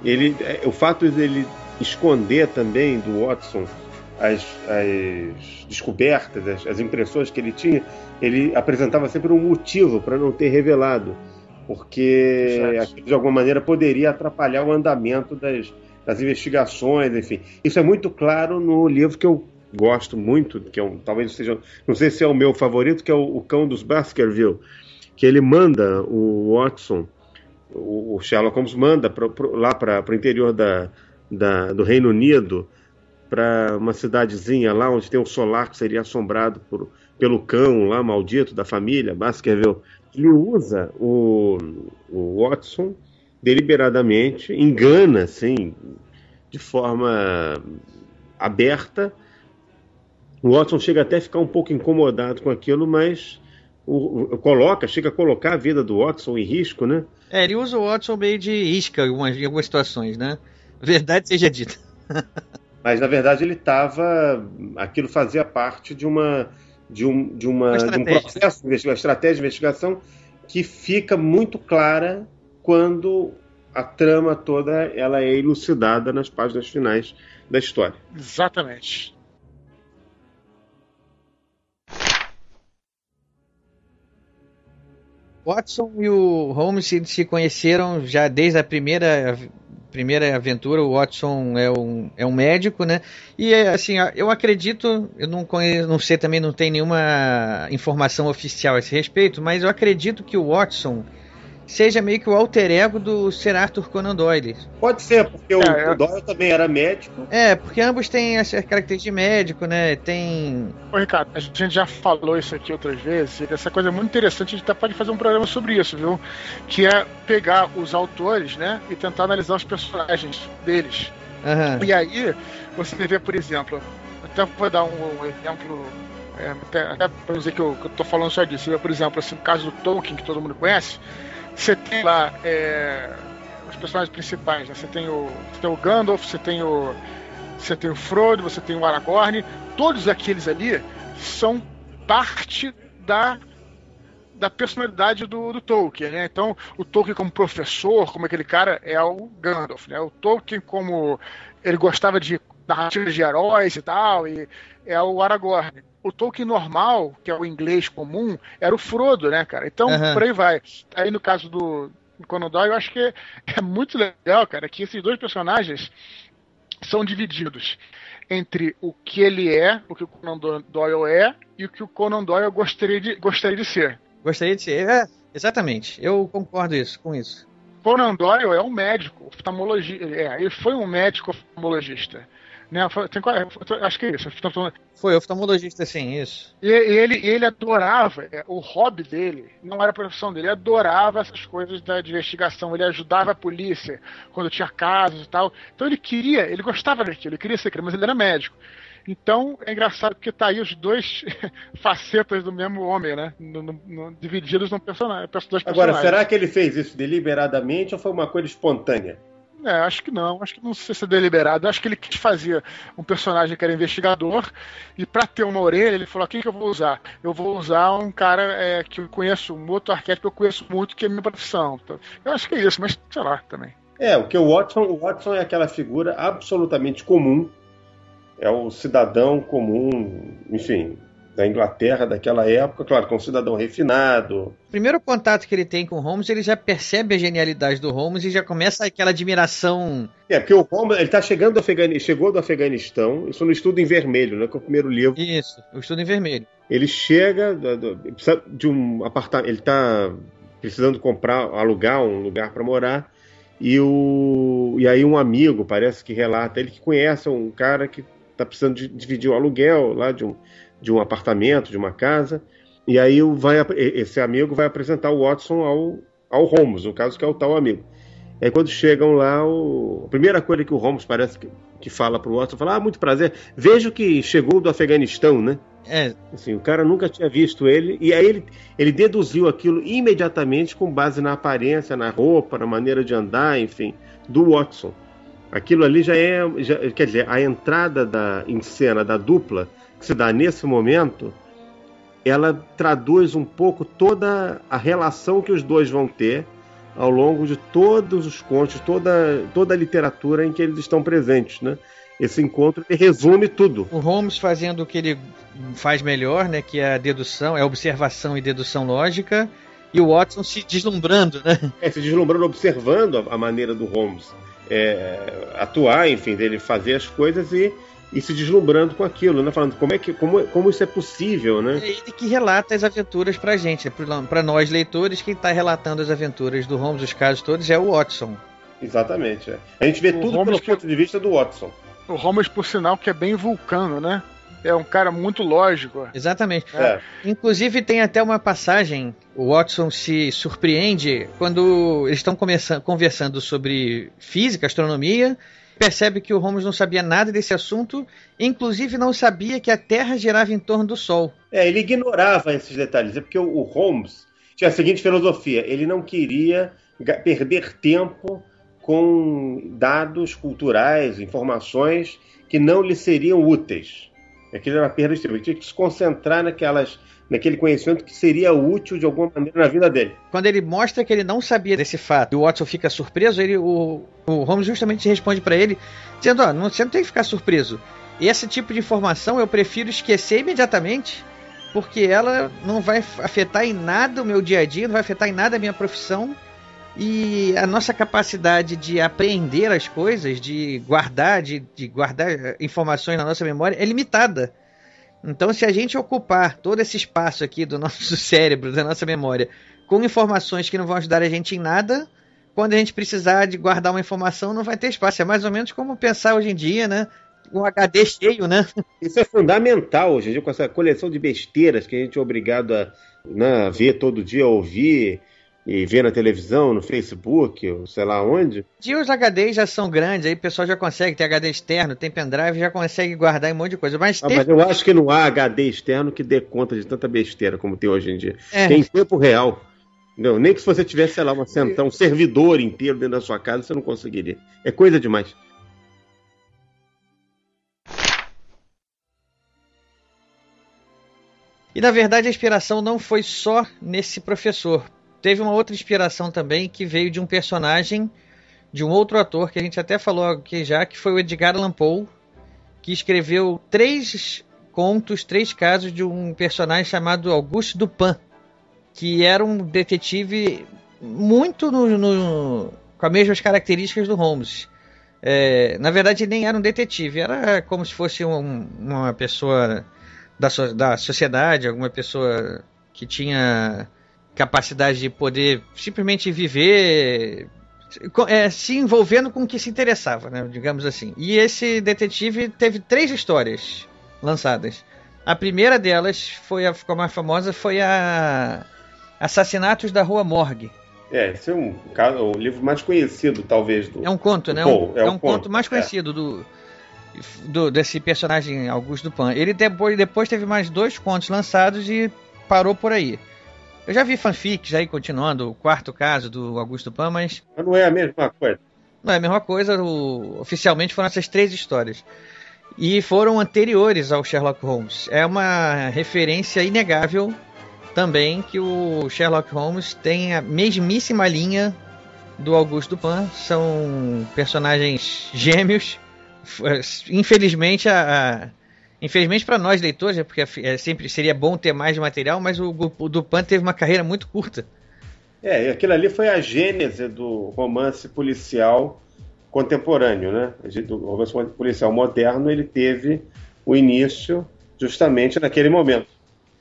[SPEAKER 2] ele, é, o fato de ele esconder também do Watson as, as descobertas, as, as, impressões que ele tinha, ele apresentava sempre um motivo para não ter revelado, porque aquilo, de alguma maneira poderia atrapalhar o andamento das, das investigações, enfim. Isso é muito claro no livro que eu gosto muito, que é um, talvez seja, não sei se é o meu favorito, que é o, o Cão dos Baskerville, que ele manda o Watson, o, o Sherlock Holmes manda pro, lá para o interior da, da, do Reino Unido, para uma cidadezinha lá onde tem um solar que seria assombrado por, pelo cão lá maldito da família, Baskerville. Ele usa o, o Watson deliberadamente, engana, assim, de forma aberta, o Watson chega até a ficar um pouco incomodado com aquilo, mas o, o, coloca, chega a colocar a vida do Watson em risco, né?
[SPEAKER 7] É, ele usa o Watson meio de isca em algumas, em algumas situações, né? Verdade seja dita. [laughs]
[SPEAKER 2] mas na verdade ele estava, aquilo fazia parte de uma de um, de uma, uma de um processo, uma estratégia de investigação que fica muito clara quando a trama toda ela é elucidada nas páginas finais da história.
[SPEAKER 8] Exatamente.
[SPEAKER 7] Watson e o Holmes se, se conheceram já desde a primeira primeira aventura, o Watson é um, é um médico, né? E assim, eu acredito, eu não conheço, não sei também, não tem nenhuma informação oficial a esse respeito, mas eu acredito que o Watson seja meio que o alter ego do Sir Arthur Conan Doyle.
[SPEAKER 2] Pode ser, porque o, é, o Doyle também era médico.
[SPEAKER 7] É, porque ambos têm as características de médico, né? Tem.
[SPEAKER 8] Ô, Ricardo, a gente já falou isso aqui outras vezes, essa coisa é muito interessante, a gente até pode fazer um programa sobre isso, viu? Que é pegar os autores, né? E tentar analisar os personagens deles. Uhum. E aí, você vê, por exemplo, até vou dar um exemplo é, até, até para dizer que eu, que eu tô falando só disso. Por exemplo, assim, o caso do Tolkien, que todo mundo conhece, você tem lá é, os personagens principais, né? Você tem o, você tem o Gandalf, você tem o, você tem o Frodo, você tem o Aragorn. Todos aqueles ali são parte da da personalidade do, do, Tolkien, né? Então, o Tolkien como professor, como aquele cara, é o Gandalf, né? O Tolkien como ele gostava de narrativas de heróis e tal, e é o Aragorn o Tolkien normal, que é o inglês comum, era o Frodo, né, cara? Então, uhum. por aí vai. Aí no caso do Conan Doyle, eu acho que é, muito legal, cara, que esses dois personagens são divididos entre o que ele é, o que o Conan Doyle é, e o que o Conan Doyle gostaria de, gostaria de ser.
[SPEAKER 7] Gostaria de ser, é, exatamente. Eu concordo isso, com isso.
[SPEAKER 8] Conan Doyle é um médico, oftalmologista. É, ele foi um médico oftalmologista. Né? Tem, acho que é isso.
[SPEAKER 7] Foi oftalmologista, sim, isso.
[SPEAKER 8] E ele, ele adorava, é, o hobby dele, não era a profissão dele, ele adorava essas coisas da investigação. Ele ajudava a polícia quando tinha casos e tal. Então ele queria, ele gostava daquilo, ele queria ser crime, mas ele era médico. Então é engraçado porque tá aí os dois [laughs] facetas do mesmo homem, né? No, no, no, divididos num personagem, dois
[SPEAKER 2] Agora, será que ele fez isso deliberadamente ou foi uma coisa espontânea?
[SPEAKER 8] É, acho que não. Acho que não sei se é deliberado. Acho que ele quis fazer um personagem que era investigador e para ter uma orelha ele falou: quem que eu vou usar? Eu vou usar um cara é, que eu conheço, um outro arquétipo que eu conheço muito, que é minha profissão. Então, eu acho que é isso, mas sei lá também.
[SPEAKER 2] É, o que o Watson, o Watson é aquela figura absolutamente comum. É o cidadão comum, enfim, da Inglaterra daquela época, claro, com um cidadão refinado.
[SPEAKER 7] Primeiro contato que ele tem com o Holmes, ele já percebe a genialidade do Holmes e já começa aquela admiração.
[SPEAKER 2] É, porque o Holmes, ele tá chegando do Afeganistão, chegou do Afeganistão, isso no Estudo em Vermelho, né, que é o primeiro livro.
[SPEAKER 7] Isso, o Estudo em Vermelho.
[SPEAKER 2] Ele chega de um apartamento, ele tá precisando comprar, alugar um lugar para morar, e, o, e aí um amigo, parece que relata, ele que conhece um cara que está precisando de dividir o aluguel lá de um, de um apartamento, de uma casa, e aí vai, esse amigo vai apresentar o Watson ao, ao Holmes, no caso que é o tal amigo. Aí quando chegam lá, o... a primeira coisa que o Holmes parece que, que fala pro Watson, fala, ah, muito prazer, vejo que chegou do Afeganistão, né? É. Assim, o cara nunca tinha visto ele, e aí ele, ele deduziu aquilo imediatamente com base na aparência, na roupa, na maneira de andar, enfim, do Watson. Aquilo ali já é, já, quer dizer, a entrada da, em cena da dupla que se dá nesse momento, ela traduz um pouco toda a relação que os dois vão ter ao longo de todos os contos, toda, toda a literatura em que eles estão presentes, né? Esse encontro resume tudo.
[SPEAKER 7] O Holmes fazendo o que ele faz melhor, né? Que é a dedução, é a observação e dedução lógica, e o Watson se deslumbrando, né?
[SPEAKER 2] É, se deslumbrando, observando a, a maneira do Holmes é, atuar, enfim, dele fazer as coisas e e se deslumbrando com aquilo, né? Falando como é que como, como isso é possível, né?
[SPEAKER 7] É ele que relata as aventuras pra gente, é para nós leitores, quem está relatando as aventuras do Holmes, os casos todos, é o Watson.
[SPEAKER 2] Exatamente. É. A gente vê o tudo Holmes pelo ponto de vista do Watson.
[SPEAKER 8] O Holmes, por sinal, que é bem vulcano, né? É um cara muito lógico.
[SPEAKER 7] Exatamente. É. Inclusive, tem até uma passagem. O Watson se surpreende quando eles estão conversando sobre física, astronomia, percebe que o Holmes não sabia nada desse assunto, inclusive não sabia que a Terra girava em torno do Sol.
[SPEAKER 2] É, ele ignorava esses detalhes, é porque o Holmes tinha a seguinte filosofia: ele não queria perder tempo com dados culturais, informações que não lhe seriam úteis. Aquilo era perda de tempo. Ele tinha que se concentrar naquelas naquele conhecimento que seria útil de alguma maneira na vida dele.
[SPEAKER 7] Quando ele mostra que ele não sabia desse fato e o Watson fica surpreso, ele, o, o Holmes justamente responde para ele, dizendo: oh, não, você não tem que ficar surpreso. Esse tipo de informação eu prefiro esquecer imediatamente, porque ela não vai afetar em nada o meu dia a dia, não vai afetar em nada a minha profissão. E a nossa capacidade de apreender as coisas, de guardar, de, de guardar informações na nossa memória é limitada. Então, se a gente ocupar todo esse espaço aqui do [laughs] nosso cérebro, da nossa memória, com informações que não vão ajudar a gente em nada, quando a gente precisar de guardar uma informação, não vai ter espaço. É mais ou menos como pensar hoje em dia, né? Um HD cheio, né?
[SPEAKER 2] Isso é fundamental hoje em dia, com essa coleção de besteiras que a gente é obrigado a né, ver todo dia, ouvir e ver na televisão, no Facebook, ou sei lá onde.
[SPEAKER 7] E os HDs já são grandes, aí o pessoal já consegue ter HD externo, tem pendrive, já consegue guardar um monte de coisa. Mas,
[SPEAKER 2] ah, mas eu acho que não há HD externo que dê conta de tanta besteira como tem hoje em dia. É. Tem tempo real. Não, nem que se você tivesse, sei lá, uma central, um servidor inteiro dentro da sua casa, você não conseguiria. É coisa demais.
[SPEAKER 7] E na verdade a inspiração não foi só nesse professor, teve uma outra inspiração também que veio de um personagem de um outro ator que a gente até falou aqui já, que foi o Edgar Allan Poe, que escreveu três contos, três casos de um personagem chamado Auguste Dupin, que era um detetive muito no, no, com as mesmas características do Holmes. É, na verdade, nem era um detetive, era como se fosse um, uma pessoa da, da sociedade, alguma pessoa que tinha capacidade de poder simplesmente viver é, se envolvendo com o que se interessava, né, digamos assim. E esse detetive teve três histórias lançadas. A primeira delas foi a ficou mais famosa foi a Assassinatos da Rua Morgue.
[SPEAKER 2] É, esse é um caso, o livro mais conhecido, talvez, do.
[SPEAKER 7] É um conto, né?
[SPEAKER 2] Paul,
[SPEAKER 7] é, um, é um conto, conto mais é. conhecido é. do, do, desse personagem Augusto Dupin. Ele depois, depois teve mais dois contos lançados e parou por aí. Eu já vi fanfics aí continuando o quarto caso do Augusto Dupin, mas.
[SPEAKER 2] Mas não é a mesma coisa.
[SPEAKER 7] Não é a mesma coisa. O, oficialmente foram essas três histórias. E foram anteriores ao Sherlock Holmes. É uma referência inegável também que o Sherlock Holmes tem a mesmíssima linha do Augusto Dupin. São personagens gêmeos. Infelizmente, a, a infelizmente para nós leitores, é porque é, sempre seria bom ter mais material, mas o, o Dupin teve uma carreira muito curta.
[SPEAKER 2] É, aquilo ali foi a gênese do romance policial contemporâneo, né? O romance policial moderno ele teve o início justamente naquele momento.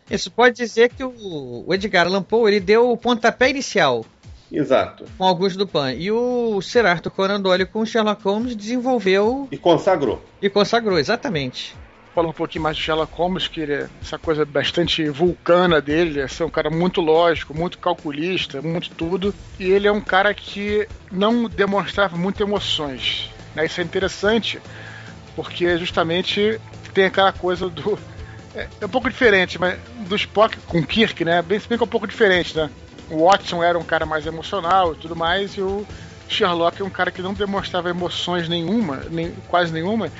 [SPEAKER 7] Isso pode dizer que o, Edgar Allan Poe ele deu o pontapé inicial.
[SPEAKER 2] Exato.
[SPEAKER 7] Com Augusto Dupin. E o Sir Arthur Conan Doyle com Sherlock Holmes desenvolveu...
[SPEAKER 2] E consagrou.
[SPEAKER 7] E consagrou, exatamente.
[SPEAKER 8] Falando um pouquinho mais do Sherlock Holmes, que ele, é essa coisa bastante vulcana dele, é ser um cara muito lógico, muito calculista, muito tudo. E ele é um cara que não demonstrava muitas emoções. Né? Isso é interessante, porque justamente tem aquela coisa do é, é, um pouco diferente, mas do Spock com Kirk, né? Bem, bem que é um pouco diferente, né? O Watson era um cara mais emocional e tudo mais, e o Sherlock é um cara que não demonstrava emoções nenhuma, nem, quase nenhuma.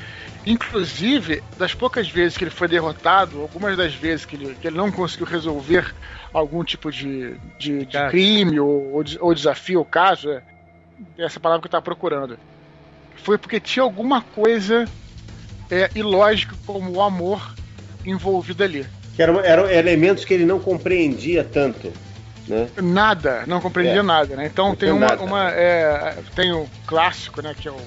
[SPEAKER 8] Inclusive, das poucas vezes que ele foi derrotado, algumas das vezes que ele, que ele não conseguiu resolver algum tipo de, de, de crime ou, ou, ou desafio, ou caso, é essa palavra que eu estava procurando, foi porque tinha alguma coisa é, ilógica como o amor envolvido ali.
[SPEAKER 2] Que eram, eram elementos que ele não compreendia tanto. Né?
[SPEAKER 8] Nada, não compreendia é. nada, né? Então não tem uma, uma é, tem o clássico, né, que é o,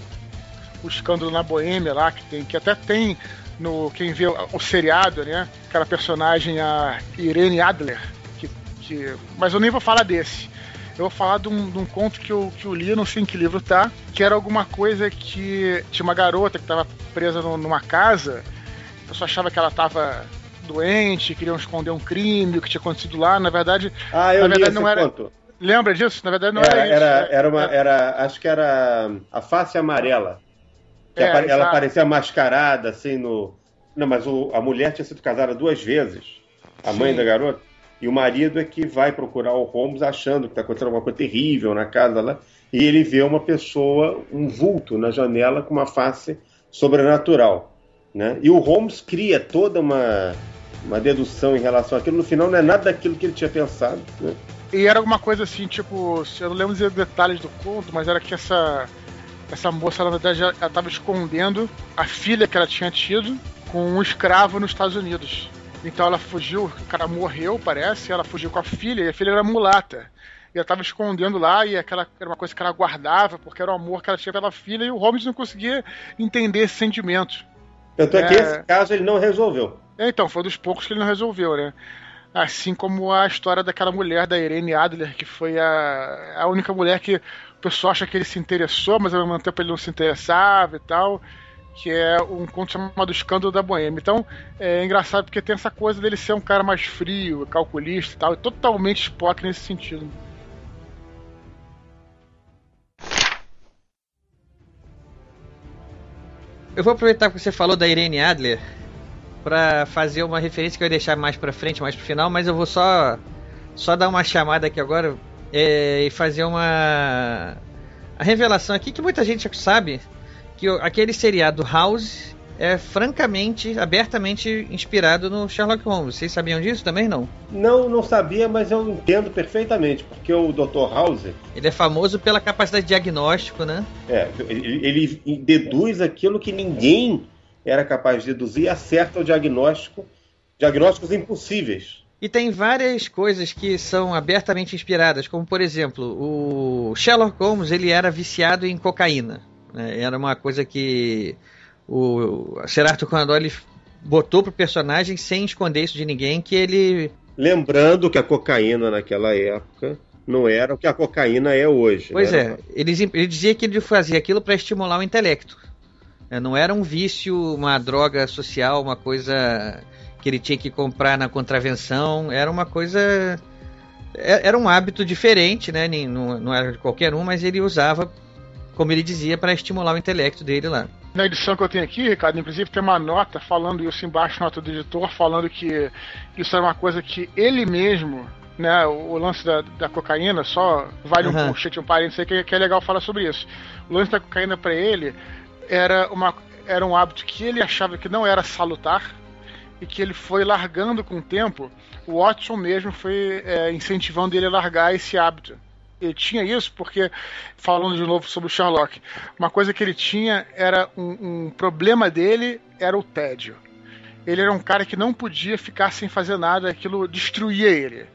[SPEAKER 8] o escândalo na Boêmia lá que tem, que até tem no quem vê o, o seriado, né? Aquela personagem a Irene Adler, que, que, mas eu nem vou falar desse. Eu vou falar de um, de um, conto que eu, que eu li, não sei em que livro tá, que era alguma coisa que tinha uma garota que estava presa no, numa casa eu só achava que ela estava doente, queriam esconder um crime, o que tinha acontecido lá. Na verdade,
[SPEAKER 2] ah, eu
[SPEAKER 8] na verdade
[SPEAKER 2] não
[SPEAKER 8] era.
[SPEAKER 2] Conto.
[SPEAKER 8] Lembra disso? Na verdade não
[SPEAKER 2] era,
[SPEAKER 8] era,
[SPEAKER 2] isso. Era, era, uma, era, acho que era a face amarela. É, apare, ela parecia mascarada, assim, no. Não, mas o, a mulher tinha sido casada duas vezes, a Sim. mãe da garota, e o marido é que vai procurar o Holmes achando que está acontecendo alguma coisa terrível na casa lá, e ele vê uma pessoa, um vulto na janela com uma face sobrenatural. Né? E o Holmes cria toda uma, uma dedução em relação àquilo. No final, não é nada daquilo que ele tinha pensado. Né?
[SPEAKER 8] E era alguma coisa assim, tipo, eu não lembro os detalhes do conto, mas era que essa, essa moça, na verdade, ela estava escondendo a filha que ela tinha tido com um escravo nos Estados Unidos. Então ela fugiu, o cara morreu, parece, ela fugiu com a filha, e a filha era mulata. E ela estava escondendo lá, e aquela era uma coisa que ela guardava, porque era o amor que ela tinha pela filha, e o Holmes não conseguia entender esse sentimento.
[SPEAKER 2] Tanto é, é que esse caso ele não resolveu.
[SPEAKER 8] É, então, foi um dos poucos que ele não resolveu, né? Assim como a história daquela mulher, da Irene Adler, que foi a, a única mulher que pessoal acha que ele se interessou, mas ao mesmo tempo ele não se interessava e tal. Que é um conto chamado Escândalo da Boêmia. Então, é engraçado porque tem essa coisa dele ser um cara mais frio, calculista e tal, e totalmente Spock nesse sentido.
[SPEAKER 7] Eu vou aproveitar que você falou da Irene Adler para fazer uma referência que eu ia deixar mais para frente, mais pro final, mas eu vou só só dar uma chamada aqui agora é, e fazer uma a revelação aqui que muita gente sabe que aquele seriado House é francamente, abertamente inspirado no Sherlock Holmes. Vocês sabiam disso também, não?
[SPEAKER 2] Não, não sabia, mas eu entendo perfeitamente, porque o Dr. House...
[SPEAKER 7] Ele é famoso pela capacidade de diagnóstico, né?
[SPEAKER 2] É, ele, ele deduz aquilo que ninguém era capaz de deduzir e acerta o diagnóstico, diagnósticos impossíveis.
[SPEAKER 7] E tem várias coisas que são abertamente inspiradas, como por exemplo, o Sherlock Holmes ele era viciado em cocaína. Né? Era uma coisa que o Gerardo Conan Doyle botou pro personagem sem esconder isso de ninguém que ele
[SPEAKER 2] lembrando que a cocaína naquela época não era o que a cocaína é hoje.
[SPEAKER 7] Pois
[SPEAKER 2] né?
[SPEAKER 7] é, ele, ele dizia que ele fazia aquilo para estimular o intelecto. É, não era um vício, uma droga social, uma coisa que ele tinha que comprar na contravenção, era uma coisa. é- Era um hábito diferente, né? nem- Não, não era de qualquer um, mas ele usava, como ele dizia, para estimular o intelecto dele lá.
[SPEAKER 8] Na edição que eu tenho aqui, Ricardo, inclusive tem uma nota falando isso embaixo, nota do editor, falando que isso era uma coisa que ele mesmo, né, o, lance da, da cocaína, só vale um
[SPEAKER 7] Aham.
[SPEAKER 8] colchete, um parênteses aí, que, que é legal falar sobre isso. O lance da cocaína pra ele era, uma, era um hábito que ele achava que não era salutar e que ele foi largando com o tempo. O Watson mesmo foi é, incentivando ele a largar esse hábito. Ele tinha isso porque, falando de novo sobre o Sherlock, uma coisa que ele tinha era um, um problema dele era o tédio. Ele era um cara que não podia ficar sem fazer nada, aquilo destruía ele.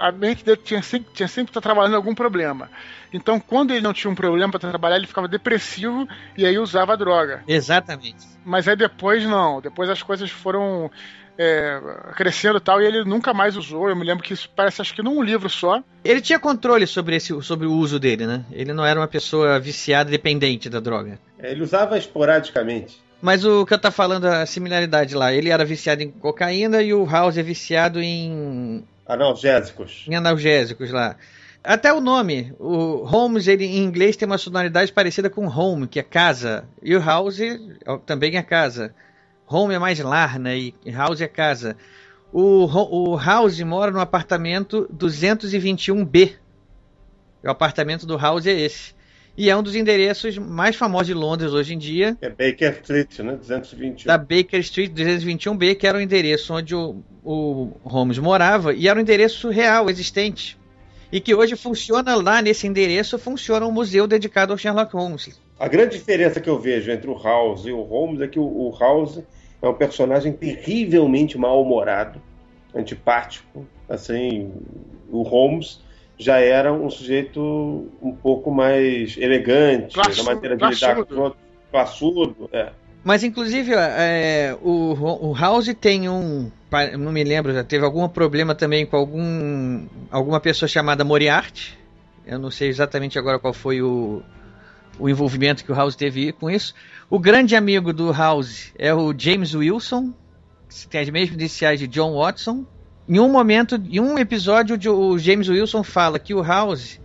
[SPEAKER 8] A mente dele tinha sempre, tinha sempre que estar trabalhando em algum problema. Então, quando ele não tinha um problema para trabalhar, ele ficava depressivo e aí usava a droga.
[SPEAKER 7] Exatamente.
[SPEAKER 8] Mas aí depois não. Depois as coisas foram é, crescendo e tal, e ele nunca mais usou. Eu me lembro que isso parece acho que num livro só.
[SPEAKER 7] Ele tinha controle sobre, esse, sobre o uso dele, né? Ele não era uma pessoa viciada, dependente da droga.
[SPEAKER 2] É, Ele usava esporadicamente.
[SPEAKER 7] Mas o que eu tá falando, a similaridade lá, ele era viciado em cocaína e o House é viciado em,
[SPEAKER 2] Analgésicos.
[SPEAKER 7] em analgésicos lá. Até o nome, o Holmes, ele em inglês tem uma sonoridade parecida com home, que é casa, e o House também é casa. Home é mais lar, né? E House é casa. O, o House mora no apartamento 221B. O apartamento do House é esse. E é um dos endereços mais famosos de Londres hoje em dia.
[SPEAKER 2] É Baker Street, né? 221.
[SPEAKER 7] da Baker Street 221B, que era o endereço onde o, o Holmes morava, e era o endereço real, existente. E que hoje funciona lá nesse endereço, funciona um museu dedicado ao Sherlock Holmes.
[SPEAKER 2] A grande diferença que eu vejo entre o House e o Holmes é que o, o House é um personagem terrivelmente mal-humorado, antipático. Assim, o Holmes já era um sujeito um pouco mais elegante,
[SPEAKER 8] Classudo,
[SPEAKER 2] na maneira de lidar com os
[SPEAKER 8] classudo.
[SPEAKER 2] outros, classudo. É.
[SPEAKER 7] Mas, inclusive, é, o, o House tem um. Não me lembro, já teve algum problema também com algum, alguma pessoa chamada Moriarty. Eu não sei exatamente agora qual foi o, o envolvimento que o House teve com isso. O grande amigo do House é o James Wilson, que tem as mesmas iniciais de John Watson. Em um momento, em um episódio, o James Wilson fala que o House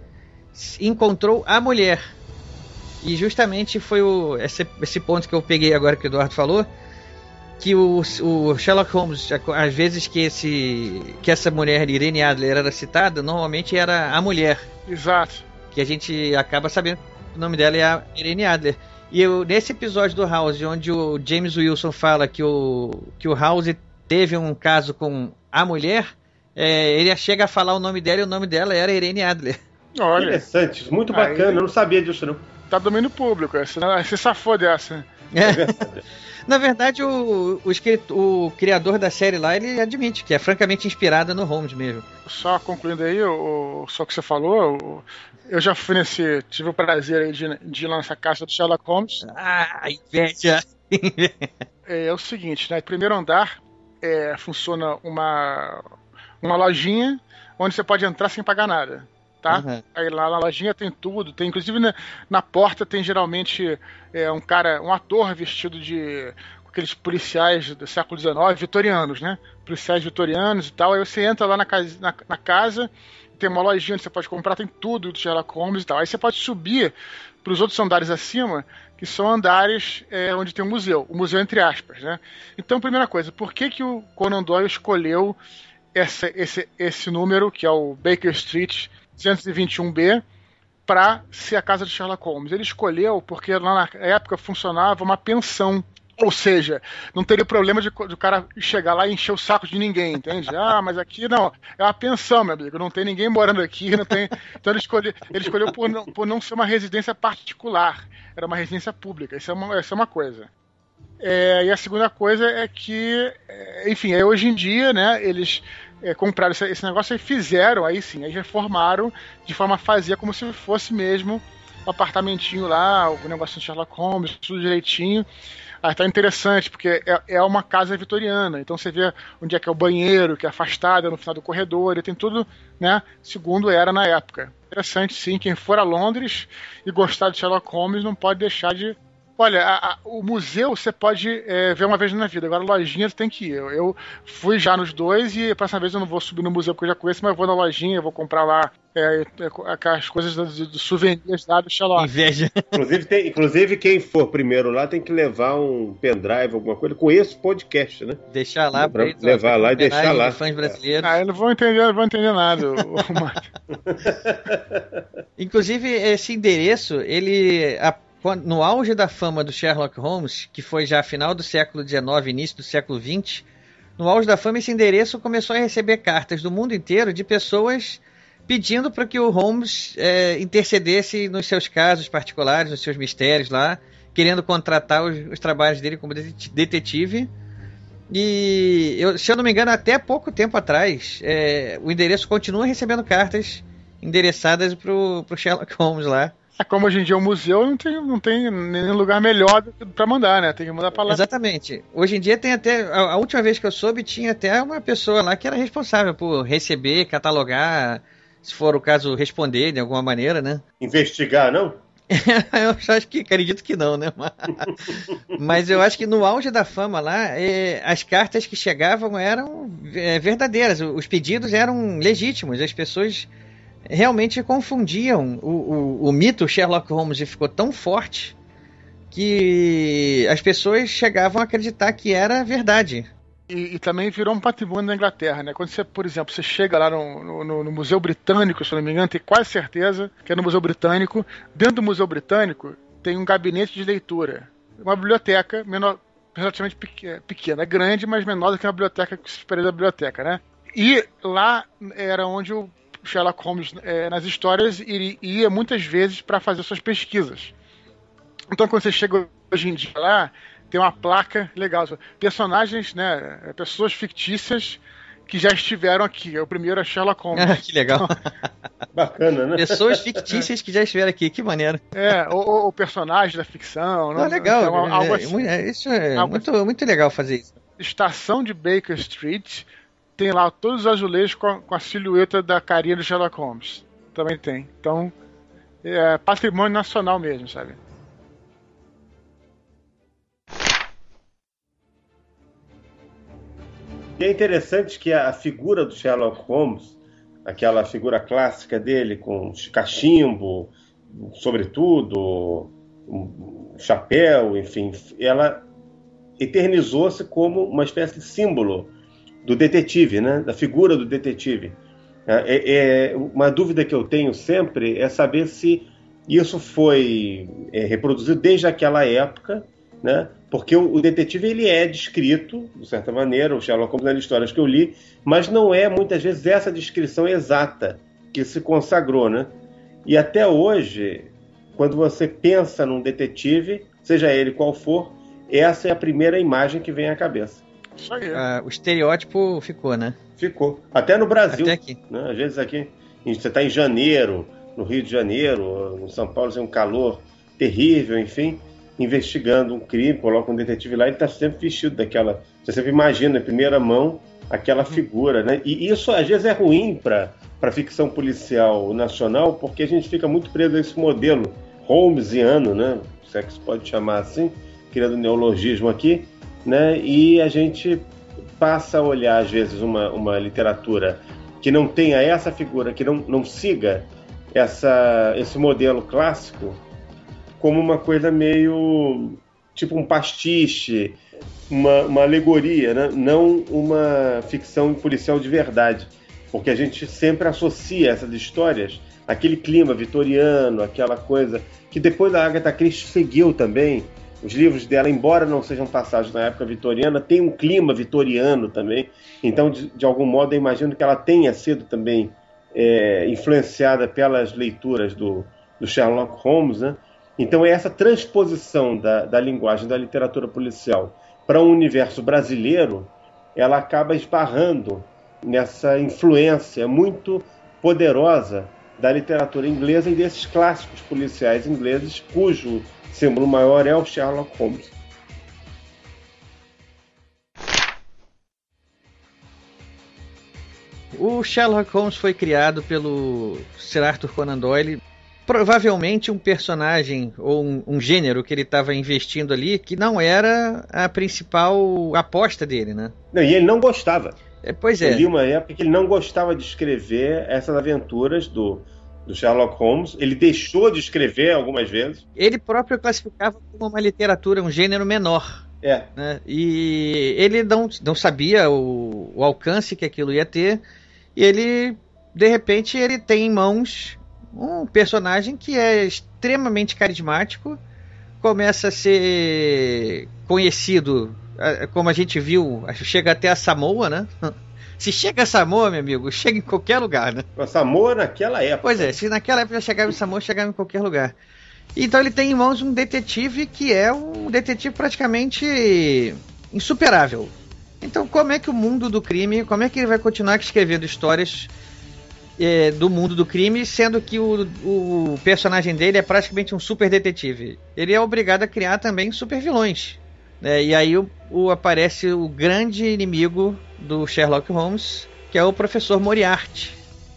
[SPEAKER 7] encontrou a mulher. E justamente foi o, esse, esse ponto que eu peguei agora que o Eduardo falou, que o, o Sherlock Holmes, às vezes que, esse, que essa mulher, Irene Adler, era citada, normalmente era a mulher,
[SPEAKER 8] Exato.
[SPEAKER 7] que a gente acaba sabendo que o nome dela é a Irene Adler. E eu, nesse episódio do House, onde o James Wilson fala que o, que o House teve um caso com a mulher, é, ele chega a falar o nome dela e o nome dela era Irene Adler.
[SPEAKER 8] Olha,
[SPEAKER 2] Interessante, muito
[SPEAKER 8] Aí-
[SPEAKER 2] bacana, eu não sabia disso não.
[SPEAKER 8] tá domínio público. Você, você safou dessa.
[SPEAKER 7] É. [laughs] Na verdade, o, o, escrit- o criador da série lá, ele admite que é francamente inspirada no Holmes mesmo.
[SPEAKER 8] Só concluindo aí, o, o- só o que você falou, o- eu já fui nesse. Tive o prazer aí de, de ir lá nessa casa do Sherlock Holmes.
[SPEAKER 7] Ah, inveja! [laughs]
[SPEAKER 8] É, é o seguinte, né? Primeiro andar é, funciona uma, uma lojinha onde você pode entrar sem pagar nada. Tá?
[SPEAKER 7] Uhum.
[SPEAKER 8] Aí lá na lojinha tem tudo, tem inclusive na, na porta tem geralmente é, um cara, um ator vestido de com aqueles policiais do século XIX, vitorianos, né? Policiais vitorianos e tal. Aí você entra lá na casa, na, na casa tem uma lojinha onde você pode comprar, tem tudo do Sherlock Holmes e tal. Aí você pode subir para os outros andares acima, que são andares é, onde tem um museu, o museu entre aspas, né? Então, primeira coisa, por que, que o Conan Doyle escolheu essa, esse, esse número, que é o Baker Street 221B, para ser a casa de Sherlock Holmes? Ele escolheu porque lá na época funcionava uma pensão. Ou seja, não teria problema de, de o cara chegar lá e encher o saco de ninguém, entende? Ah, mas aqui não, é uma pensão, meu amigo, não tem ninguém morando aqui, não tem. Então ele escolheu, ele escolheu por, não, por não ser uma residência particular, era uma residência pública, isso é uma, isso é uma coisa. É, e a segunda coisa é que, é, enfim, hoje em dia, né, eles é, compraram esse, esse negócio e fizeram, aí sim, aí reformaram de forma a fazer como se fosse mesmo o apartamentinho lá, o negócio de Sherlock Holmes, tudo direitinho. Aí tá interessante, porque é, é uma casa vitoriana. Então você vê onde é que é o banheiro, que é afastado, é no final do corredor, e tem tudo, né, segundo era na época. Interessante, sim. Quem for a Londres e gostar de Sherlock Holmes não pode deixar de Olha, a, a, o museu você pode é, ver uma vez na vida, agora lojinha você tem que ir. Eu, eu, fui já nos dois e a próxima vez eu não vou subir no museu porque eu já conheço, mas eu vou na lojinha, eu vou comprar lá é, é, as coisas dos do, do souvenirs lá do Sherlock.
[SPEAKER 7] Inveja. [laughs]
[SPEAKER 2] Inclusive, tem, inclusive, quem for primeiro lá tem que levar um pendrive, alguma coisa, com esse podcast, né?
[SPEAKER 7] Deixar lá
[SPEAKER 2] pra eles, levar lá e deixar lá.
[SPEAKER 7] Fãs brasileiros.
[SPEAKER 8] Ah, eu não vou entender, não vou entender nada. [laughs]
[SPEAKER 7] Inclusive, esse endereço, ele. A no auge da fama do Sherlock Holmes, que foi já final do século XIX, início do século XX, no auge da fama esse endereço começou a receber cartas do mundo inteiro de pessoas pedindo para que o Holmes é, intercedesse nos seus casos particulares, nos seus mistérios lá, querendo contratar os, os trabalhos dele como detetive. E eu, se eu não me engano, até pouco tempo atrás, é, o endereço continua recebendo cartas endereçadas para o Sherlock Holmes lá.
[SPEAKER 8] É como hoje em dia é um museu, não tem, não tem nenhum lugar melhor para mandar, né? Tem que mandar para lá.
[SPEAKER 7] Exatamente. Hoje em dia tem até. A, a, última vez que eu soube, tinha até uma pessoa lá que era responsável por receber, catalogar, se for o caso, responder de alguma maneira, né? [laughs]
[SPEAKER 2] Investigar, não? [laughs]
[SPEAKER 7] eu acho que acredito que não, né? [laughs] Mas eu acho que no auge da fama lá, é, as cartas que chegavam eram é, verdadeiras, os pedidos eram legítimos, as pessoas realmente confundiam o, o, o mito Sherlock Holmes ficou tão forte que as pessoas chegavam a acreditar que era verdade.
[SPEAKER 8] E, e, também virou um patrimônio da Inglaterra, né? Quando você, por exemplo, você chega lá no, no, no, Museu Britânico, se não me engano, tem quase certeza que é no Museu Britânico. Dentro do Museu Britânico tem um gabinete de leitura, uma biblioteca menor, relativamente pequena, é grande, mas menor do que uma biblioteca que se espera da biblioteca, né? E lá era onde o Sherlock Holmes é, nas histórias ia muitas vezes para fazer suas pesquisas. Então, quando você chega hoje em dia lá, tem uma placa legal. Personagens, né? Pessoas fictícias que já estiveram aqui. O primeiro é Sherlock [laughs] Holmes.
[SPEAKER 7] Ah, que legal.
[SPEAKER 2] Bacana, né?
[SPEAKER 7] Pessoas fictícias que já estiveram aqui, que maneiro.
[SPEAKER 8] É, ou, ou personagem da ficção.
[SPEAKER 7] Ah, legal. Então, algo assim. é, isso é algo muito, assim. muito legal fazer isso.
[SPEAKER 8] Estação de Baker Street tem lá todos os azulejos com a, com a silhueta da carinha do Sherlock Holmes. Também tem. Então, é patrimônio nacional mesmo, sabe?
[SPEAKER 2] E é interessante que a figura do Sherlock Holmes, aquela figura clássica dele com cachimbo, sobretudo, um chapéu, enfim, ela eternizou-se como uma espécie de símbolo do detetive, né? da figura do detetive. É, é, é, uma dúvida que eu tenho sempre é saber se isso foi é, reproduzido desde aquela época, né? porque o, o, detetive ele é descrito, de certa maneira, o Sherlock Holmes nas histórias que eu li, mas não é muitas vezes essa descrição exata que se consagrou. Né? E até hoje, quando você pensa num detetive, seja ele qual for, essa é a primeira imagem que vem à cabeça.
[SPEAKER 7] Ah, o estereótipo ficou, né?
[SPEAKER 2] Ficou. Até no Brasil.
[SPEAKER 7] Até aqui.
[SPEAKER 2] Né? Às vezes aqui, você está em janeiro, no Rio de Janeiro, no São Paulo, tem um calor terrível, enfim, investigando um crime, coloca um detetive lá, ele está sempre vestido daquela. Você sempre imagina em primeira mão aquela uhum. figura, né? E isso às vezes é ruim para a ficção policial nacional, porque a gente fica muito preso a esse modelo holmesiano, né? Se é que se pode chamar assim, criando neologismo aqui, né? E a gente passa a olhar, às vezes, uma, uma literatura que não tenha essa figura, que não, não siga essa, esse modelo clássico, como uma coisa meio tipo um pastiche, uma, uma alegoria, né? não uma ficção policial de verdade. Porque a gente sempre associa essas histórias aquele clima vitoriano, aquela coisa que depois a Agatha Christie seguiu também, os livros dela, embora não sejam passados na época vitoriana, tem um clima vitoriano também. Então, de, de algum modo, eu imagino que ela tenha sido também é, influenciada pelas leituras do, do, Sherlock Holmes. Né? Então, é essa transposição da, da linguagem da literatura policial para um universo brasileiro, ela acaba esbarrando nessa influência muito poderosa da literatura inglesa e desses clássicos policiais ingleses, cujo símbolo maior é o Sherlock Holmes.
[SPEAKER 7] O Sherlock Holmes foi criado pelo Sir Arthur Conan Doyle provavelmente um personagem ou um, um gênero que ele estava investindo ali que não era a principal aposta dele, né?
[SPEAKER 2] Não, e ele não gostava.
[SPEAKER 7] É, pois é.
[SPEAKER 2] Eu li uma época que ele não gostava de escrever essas aventuras do, do Sherlock Holmes. Ele deixou de escrever algumas vezes.
[SPEAKER 7] Ele próprio classificava como uma literatura, um gênero menor.
[SPEAKER 2] É.
[SPEAKER 7] Né? E ele não, não sabia o, o alcance que aquilo ia ter. E ele, de repente, ele tem em mãos um personagem que é extremamente carismático, começa a ser conhecido, como a gente viu, chega até a Samoa, né? [laughs] Se chega a Samoa, meu amigo, chega em qualquer lugar, né?
[SPEAKER 2] A Samoa naquela época.
[SPEAKER 7] Pois é, se naquela época chegava em Samoa, chegava em qualquer lugar. Então ele tem em mãos um detetive que é um detetive praticamente insuperável. Então como é que o mundo do crime, como é que ele vai continuar escrevendo histórias é, do mundo do crime, sendo que o, o personagem dele é praticamente um super detetive. Ele é obrigado a criar também super vilões. Né? E aí o, o, aparece o grande inimigo do Sherlock Holmes, que é o professor Moriarty.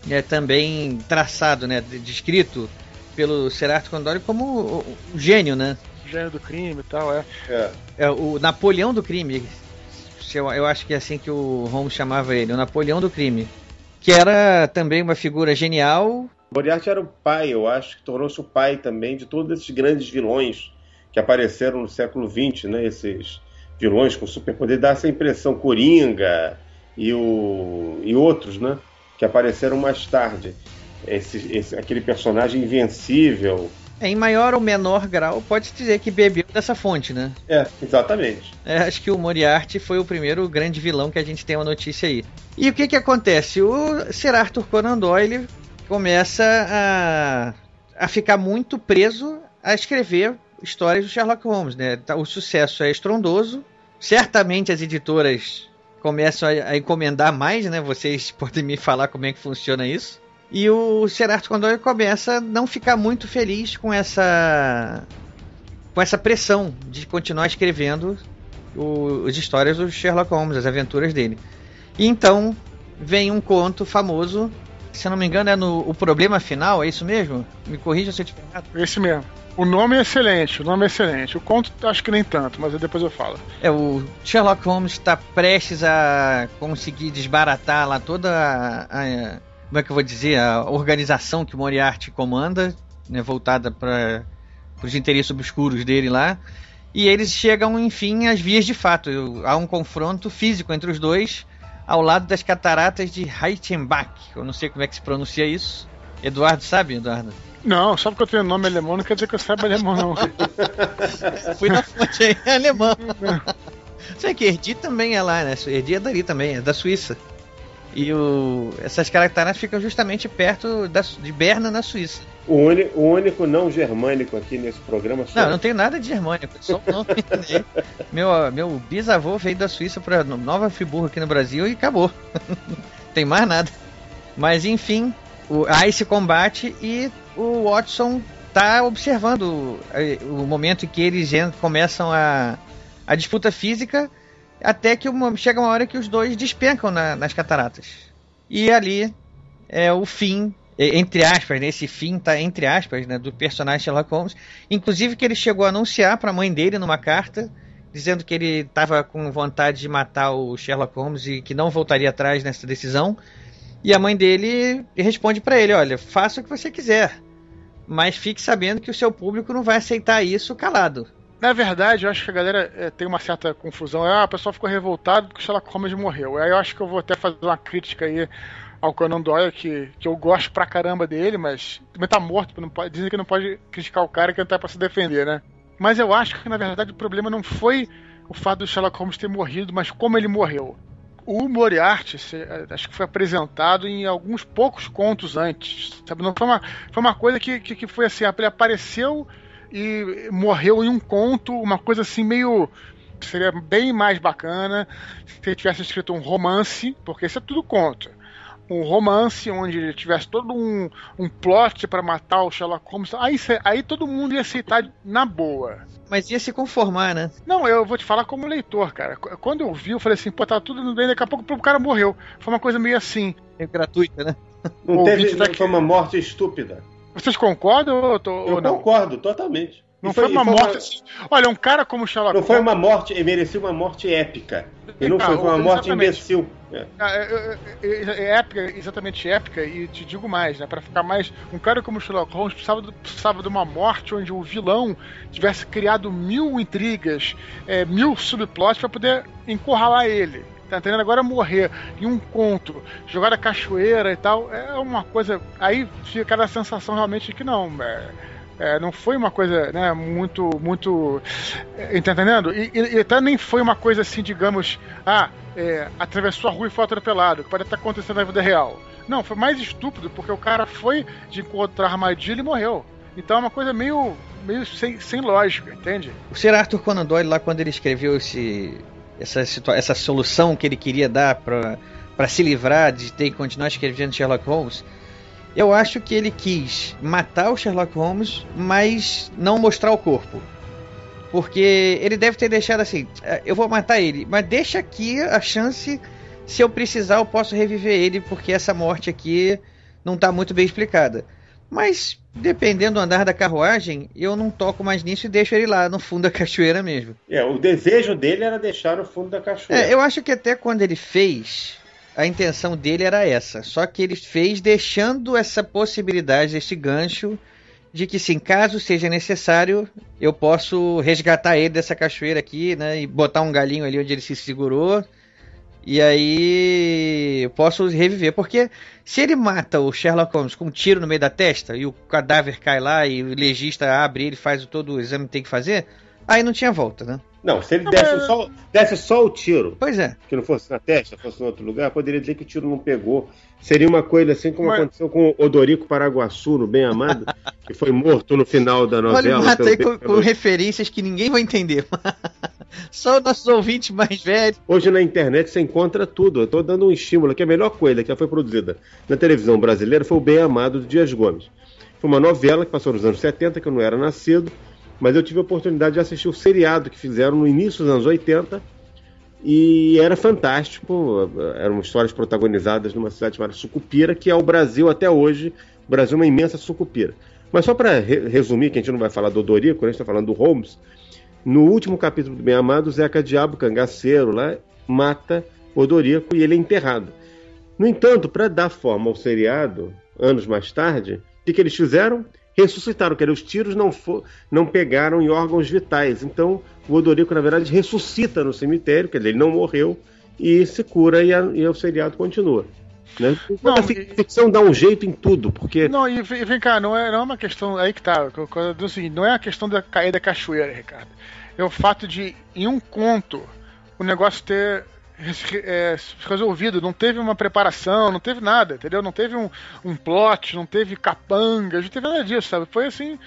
[SPEAKER 7] É também traçado, né, descrito pelo Sir Arthur Conan Doyle como o, o gênio, né?
[SPEAKER 8] Gênio do crime e tal, é.
[SPEAKER 7] é. é o Napoleão do crime. Eu, eu acho que é assim que o Holmes chamava ele, o Napoleão do crime que era também uma figura genial.
[SPEAKER 2] Moriarty era o pai, eu acho, que tornou-se o pai também de todos esses grandes vilões que apareceram no século XX, né? Esses vilões com superpoder, dá essa impressão, Coringa e, o, e outros, né? Que apareceram mais tarde. Esse, esse, aquele personagem invencível,
[SPEAKER 7] em maior ou menor grau, pode dizer que bebeu dessa fonte, né?
[SPEAKER 2] É, exatamente.
[SPEAKER 7] É, acho que o Moriarty foi o primeiro grande vilão que a gente tem uma notícia aí. E o que que acontece? O Sir Arthur Conan Doyle começa a, a ficar muito preso a escrever histórias do Sherlock Holmes, né? Tá, o sucesso é estrondoso. Certamente as editoras começam a, a encomendar mais, né? Vocês [laughs] podem me falar como é que funciona isso. E o Gerardo Condor começa a não ficar muito feliz com essa com essa pressão de continuar escrevendo o, as histórias do Sherlock Holmes, as aventuras dele. E então vem um conto famoso, se não me engano é no O Problema Final, é isso mesmo? Me corrija se eu estiver errado.
[SPEAKER 8] Esse mesmo. O nome é excelente, o nome é excelente. O conto acho que nem tanto, mas depois eu falo.
[SPEAKER 7] É, o Sherlock Holmes está prestes a conseguir desbaratar lá toda a, a como é que eu vou dizer, a organização que Moriarty comanda, né, voltada para os interesses obscuros dele lá. E eles chegam, enfim, às vias de fato. Há um confronto físico entre os dois ao lado das cataratas de Reichenbach. Eu não sei como é que se pronuncia isso. Eduardo sabe, Eduardo?
[SPEAKER 8] Não, só porque eu tenho nome alemão não quer dizer que eu saiba alemão, não. [laughs]
[SPEAKER 7] Fui na fonte aí, é alemão. Sei que Erdi também é lá, né? Erdi é dali também, é da Suíça. E o, essas características ficam justamente perto da, de Berna, na Suíça.
[SPEAKER 2] O, uni, o único não germânico aqui nesse programa
[SPEAKER 7] só... Não, não tem nada de germânico, só não [laughs] meu, meu bisavô veio da Suíça para Nova Friburgo aqui no Brasil e acabou. [laughs] tem mais nada. Mas enfim, o, há esse combate e o Watson tá observando eh, o momento em que eles começam a, a disputa física até que uma, chega uma hora que os dois despencam na, nas cataratas. E ali é o fim, entre aspas, né, esse fim tá entre aspas, né, do personagem Sherlock Holmes. Inclusive que ele chegou a anunciar para a mãe dele numa carta, dizendo que ele estava com vontade de matar o Sherlock Holmes e que não voltaria atrás nessa decisão. E a mãe dele responde para ele: Olha, faça o que você quiser, mas fique sabendo que o seu público não vai aceitar isso calado.
[SPEAKER 8] Na verdade, eu acho que a galera é, tem uma certa confusão. Ah, a pessoa ficou revoltada porque o Sherlock Holmes morreu. Aí eu acho que eu vou até fazer uma crítica aí ao Conan Doyle, que, que eu gosto pra caramba dele, mas também tá morto. Não pode, dizem que não pode criticar o cara que não tá pra se defender, né? Mas eu acho que, na verdade, o problema não foi o fato do Sherlock Holmes ter morrido, mas como ele morreu. O Moriarty, acho que foi apresentado em alguns poucos contos antes. Sabe? Não foi uma, foi uma coisa que, que, que foi assim, ele apareceu e morreu em um conto, uma coisa assim meio seria bem mais bacana se ele tivesse escrito um romance, porque isso é tudo conto. um romance onde ele tivesse todo um, um plot para matar o Sherlock Holmes, aí, aí todo mundo ia aceitar na boa.
[SPEAKER 7] Mas ia se conformar, né?
[SPEAKER 8] Não, eu vou te falar como leitor, cara. Quando eu vi, eu falei assim, pô, tá tudo bem, daqui a pouco o cara morreu. Foi uma coisa meio assim.
[SPEAKER 7] É gratuita, né?
[SPEAKER 2] Não teve, não foi uma morte estúpida.
[SPEAKER 8] Vocês concordam ou, tô,
[SPEAKER 2] eu
[SPEAKER 8] ou não?
[SPEAKER 2] concordo, totalmente.
[SPEAKER 8] Não foi, foi, uma foi morte. Uma... Assim. Olha, um cara como Sherlock
[SPEAKER 2] Não foi uma morte, ele merecia uma morte épica. E não foi, foi uma morte imbecil.
[SPEAKER 8] É. Ah, é, é, é, épica, exatamente épica, e te digo mais, né? Pra ficar mais. Um cara como Sherlock Holmes precisava, precisava de uma morte onde o vilão tivesse criado mil intrigas, é, mil subplots para poder encurralar ele. Tá entendendo? Agora morrer em um conto, jogar a cachoeira e tal, é uma coisa. Aí fica a sensação realmente de que não. É, é, não foi uma coisa né, muito. muito é, tá entendendo? E, e, e, até nem foi uma coisa assim, digamos, ah, é, atravessou a rua e foi atropelado, que pode estar acontecendo na vida real. Não, foi mais estúpido, porque o cara foi de encontrar armadilha e morreu. Então é uma coisa meio, meio sem, sem lógica, entende?
[SPEAKER 7] O Sir Arthur Conan Doyle, lá quando ele escreveu esse, essa, essa solução que ele queria dar para se livrar de ter que continuar escrevendo Sherlock Holmes, eu acho que ele quis matar o Sherlock Holmes, mas não mostrar o corpo. Porque ele deve ter deixado assim: é, eu vou matar ele, mas deixa aqui a chance, se eu precisar, eu posso reviver ele, porque essa morte aqui não está muito bem explicada. Mas, dependendo do andar da carruagem, eu não toco mais nisso e deixo ele lá no fundo da [laughs] cachoeira mesmo.
[SPEAKER 2] É, o desejo dele era deixar no fundo da cachoeira.
[SPEAKER 7] É, eu acho que até quando ele fez, a intenção dele era essa. Só que ele fez deixando essa possibilidade, esse gancho, de que, sim, caso seja necessário, eu posso resgatar ele dessa cachoeira aqui, né? E botar um galinho ali onde ele se segurou. E aí eu posso reviver. Porque se ele mata o Sherlock Holmes com um tiro no meio da testa e o cadáver cai lá e o legista abre ele faz todo o exame que tem que fazer, aí não tinha volta, né?
[SPEAKER 2] Não, se ele desse, só, desse só o tiro,
[SPEAKER 7] pois é.
[SPEAKER 2] que não fosse na testa, fosse em outro lugar, poderia dizer que o tiro não pegou. Seria uma coisa assim como Mas... aconteceu com Odorico Paraguaçu, no Bem Amado, [laughs] que foi morto no final da novela.
[SPEAKER 7] Olha, mata aí com, com, referências que ninguém vai entender. [laughs] Só os nossos ouvintes mais velhos.
[SPEAKER 2] Hoje na internet você encontra tudo. Eu estou dando um estímulo que a melhor coisa que já foi produzida na televisão brasileira foi o Bem Amado do Dias Gomes. Foi uma novela que passou nos anos 70, que eu não era nascido mas eu tive a oportunidade de assistir o seriado que fizeram no início dos anos 80 e era fantástico. Eram histórias protagonizadas numa cidade chamada Sucupira, que é o Brasil até hoje. O Brasil é uma imensa sucupira. Mas só para re resumir, que a gente não vai falar do Odorico, a gente está falando do Holmes. No último capítulo do Bem Amado, Zeca Diabo, cangaceiro lá, mata Odorico e ele é enterrado. No entanto, para dar forma ao seriado, anos mais tarde, o que, que eles fizeram? Ressuscitaram, quer dizer, os tiros não, for, não pegaram em órgãos vitais. Então, o Odorico, na verdade, ressuscita no cemitério, quer dizer, ele não morreu e se cura e, a, e o seriado continua. Né? Não, a ficção e... dá um jeito em tudo, porque.
[SPEAKER 8] Não, e vem cá, não é, não é uma questão. Aí que tá. Eu, seguinte, não é a questão da cair da cachoeira, Ricardo. É o fato de, em um conto, o negócio ter é, resolvido, não teve uma preparação, não teve nada, entendeu? Não teve um, um plot, não teve capanga, não teve nada disso, sabe? Foi assim,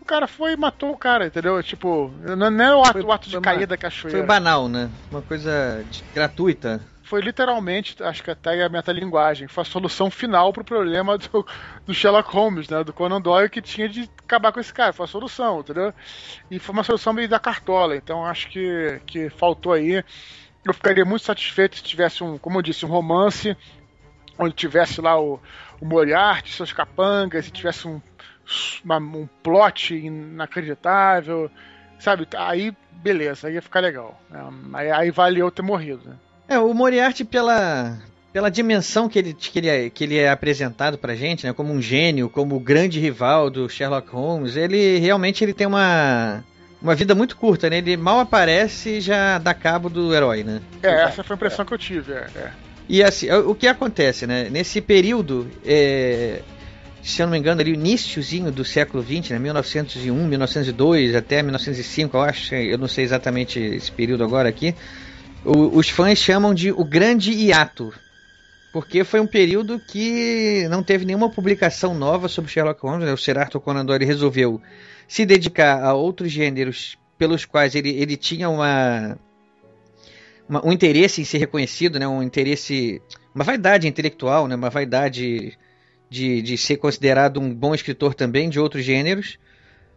[SPEAKER 8] o cara foi e matou o cara, entendeu? Tipo, não, é o ato, foi, o ato de cair da cachoeira.
[SPEAKER 7] Foi banal, né? Uma coisa de, gratuita.
[SPEAKER 8] Foi literalmente, acho que até a metalinguagem, foi a solução final pro problema do, do Sherlock Holmes, né? Do Conan Doyle, que tinha de acabar com esse cara. Foi a solução, entendeu? E foi uma solução meio da cartola, então acho que, que faltou aí eu ficaria muito satisfeito se tivesse um, como eu disse, um romance onde tivesse lá o, o Moriarty, seus capangas, e tivesse um, uma, um plot inacreditável, sabe? Aí, beleza, aí ia ficar legal. É, aí, aí valeu ter morrido, né?
[SPEAKER 7] É, o Moriarty, pela, pela dimensão que ele, que, ele é, que ele é apresentado pra gente, né? Como um gênio, como o grande rival do Sherlock Holmes, ele realmente ele tem uma uma vida muito curta, né? Ele mal aparece e já dá cabo do herói, né?
[SPEAKER 8] É, essa foi a impressão é. que eu tive, é, é.
[SPEAKER 7] E assim, o que acontece, né? Nesse período, é, se eu não me engano, ali o iníciozinho do século XX, né? 1901, 1902 até 1905, eu acho, eu não sei exatamente esse período agora aqui, o, os fãs chamam de o Grande Hiato, porque foi um período que não teve nenhuma publicação nova sobre Sherlock Holmes, né? o Sir Arthur Conan Doyle resolveu se dedicar a outros gêneros pelos quais ele, ele tinha uma uma, um interesse em ser reconhecido, né? Um interesse, uma vaidade intelectual, né? Uma vaidade de, de ser considerado um bom escritor também de outros gêneros.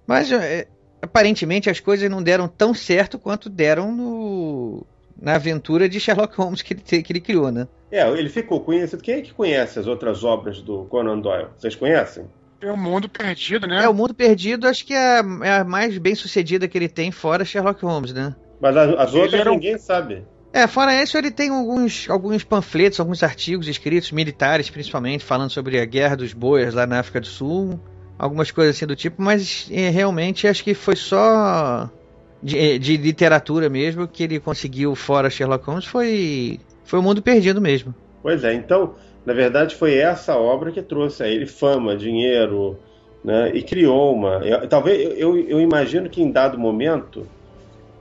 [SPEAKER 7] Mas é, aparentemente as coisas não deram tão certo quanto deram no, na aventura de Sherlock Holmes que ele, que ele criou, né?
[SPEAKER 2] É, ele ficou conhecido. Quem é que conhece as outras obras do Conan Doyle? Vocês conhecem?
[SPEAKER 8] É o Mundo Perdido, né?
[SPEAKER 7] É, o Mundo Perdido acho que é, é a mais bem sucedida que ele tem fora Sherlock Holmes, né?
[SPEAKER 2] Mas as, as outras ninguém sabe.
[SPEAKER 7] É, fora isso, ele tem alguns, alguns panfletos, alguns artigos escritos, militares principalmente, falando sobre a guerra dos boias lá na África do Sul, algumas coisas assim do tipo, mas é, realmente acho que foi só de, é, de, literatura mesmo que ele conseguiu fora Sherlock Holmes, foi, foi o mundo perdido mesmo.
[SPEAKER 2] Pois é, então, na verdade, foi essa obra que trouxe a ele fama, dinheiro, né, e criou uma. Eu, talvez eu, eu imagino que em dado momento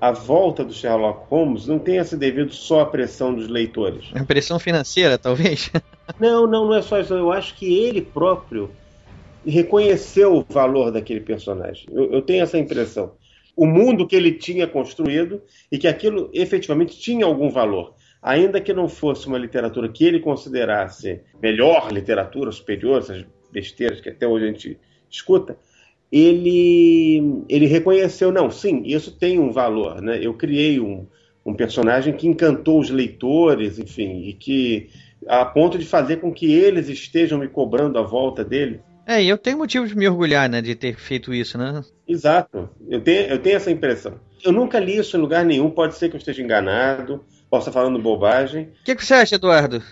[SPEAKER 2] a volta do Sherlock Holmes não tenha se devido só à pressão dos leitores.
[SPEAKER 7] A pressão financeira, talvez? [laughs]
[SPEAKER 2] não, não, não é só isso. Eu acho que ele próprio reconheceu o valor daquele personagem. Eu, eu tenho essa impressão. O mundo que ele tinha construído e que aquilo efetivamente tinha algum valor. Ainda que não fosse uma literatura que ele considerasse melhor literatura, superior, essas besteiras que até hoje a gente escuta, ele, ele reconheceu, não, sim, isso tem um valor, né? Eu criei um, um personagem que encantou os leitores, enfim, e que a ponto de fazer com que eles estejam me cobrando a volta dele.
[SPEAKER 7] É, e eu tenho motivo de me orgulhar, né, de ter feito isso, né?
[SPEAKER 2] Exato. Eu tenho, eu tenho essa impressão. Eu nunca li isso em lugar nenhum, pode ser que eu esteja enganado, possa estar falando bobagem.
[SPEAKER 7] O que, que, você acha, Eduardo,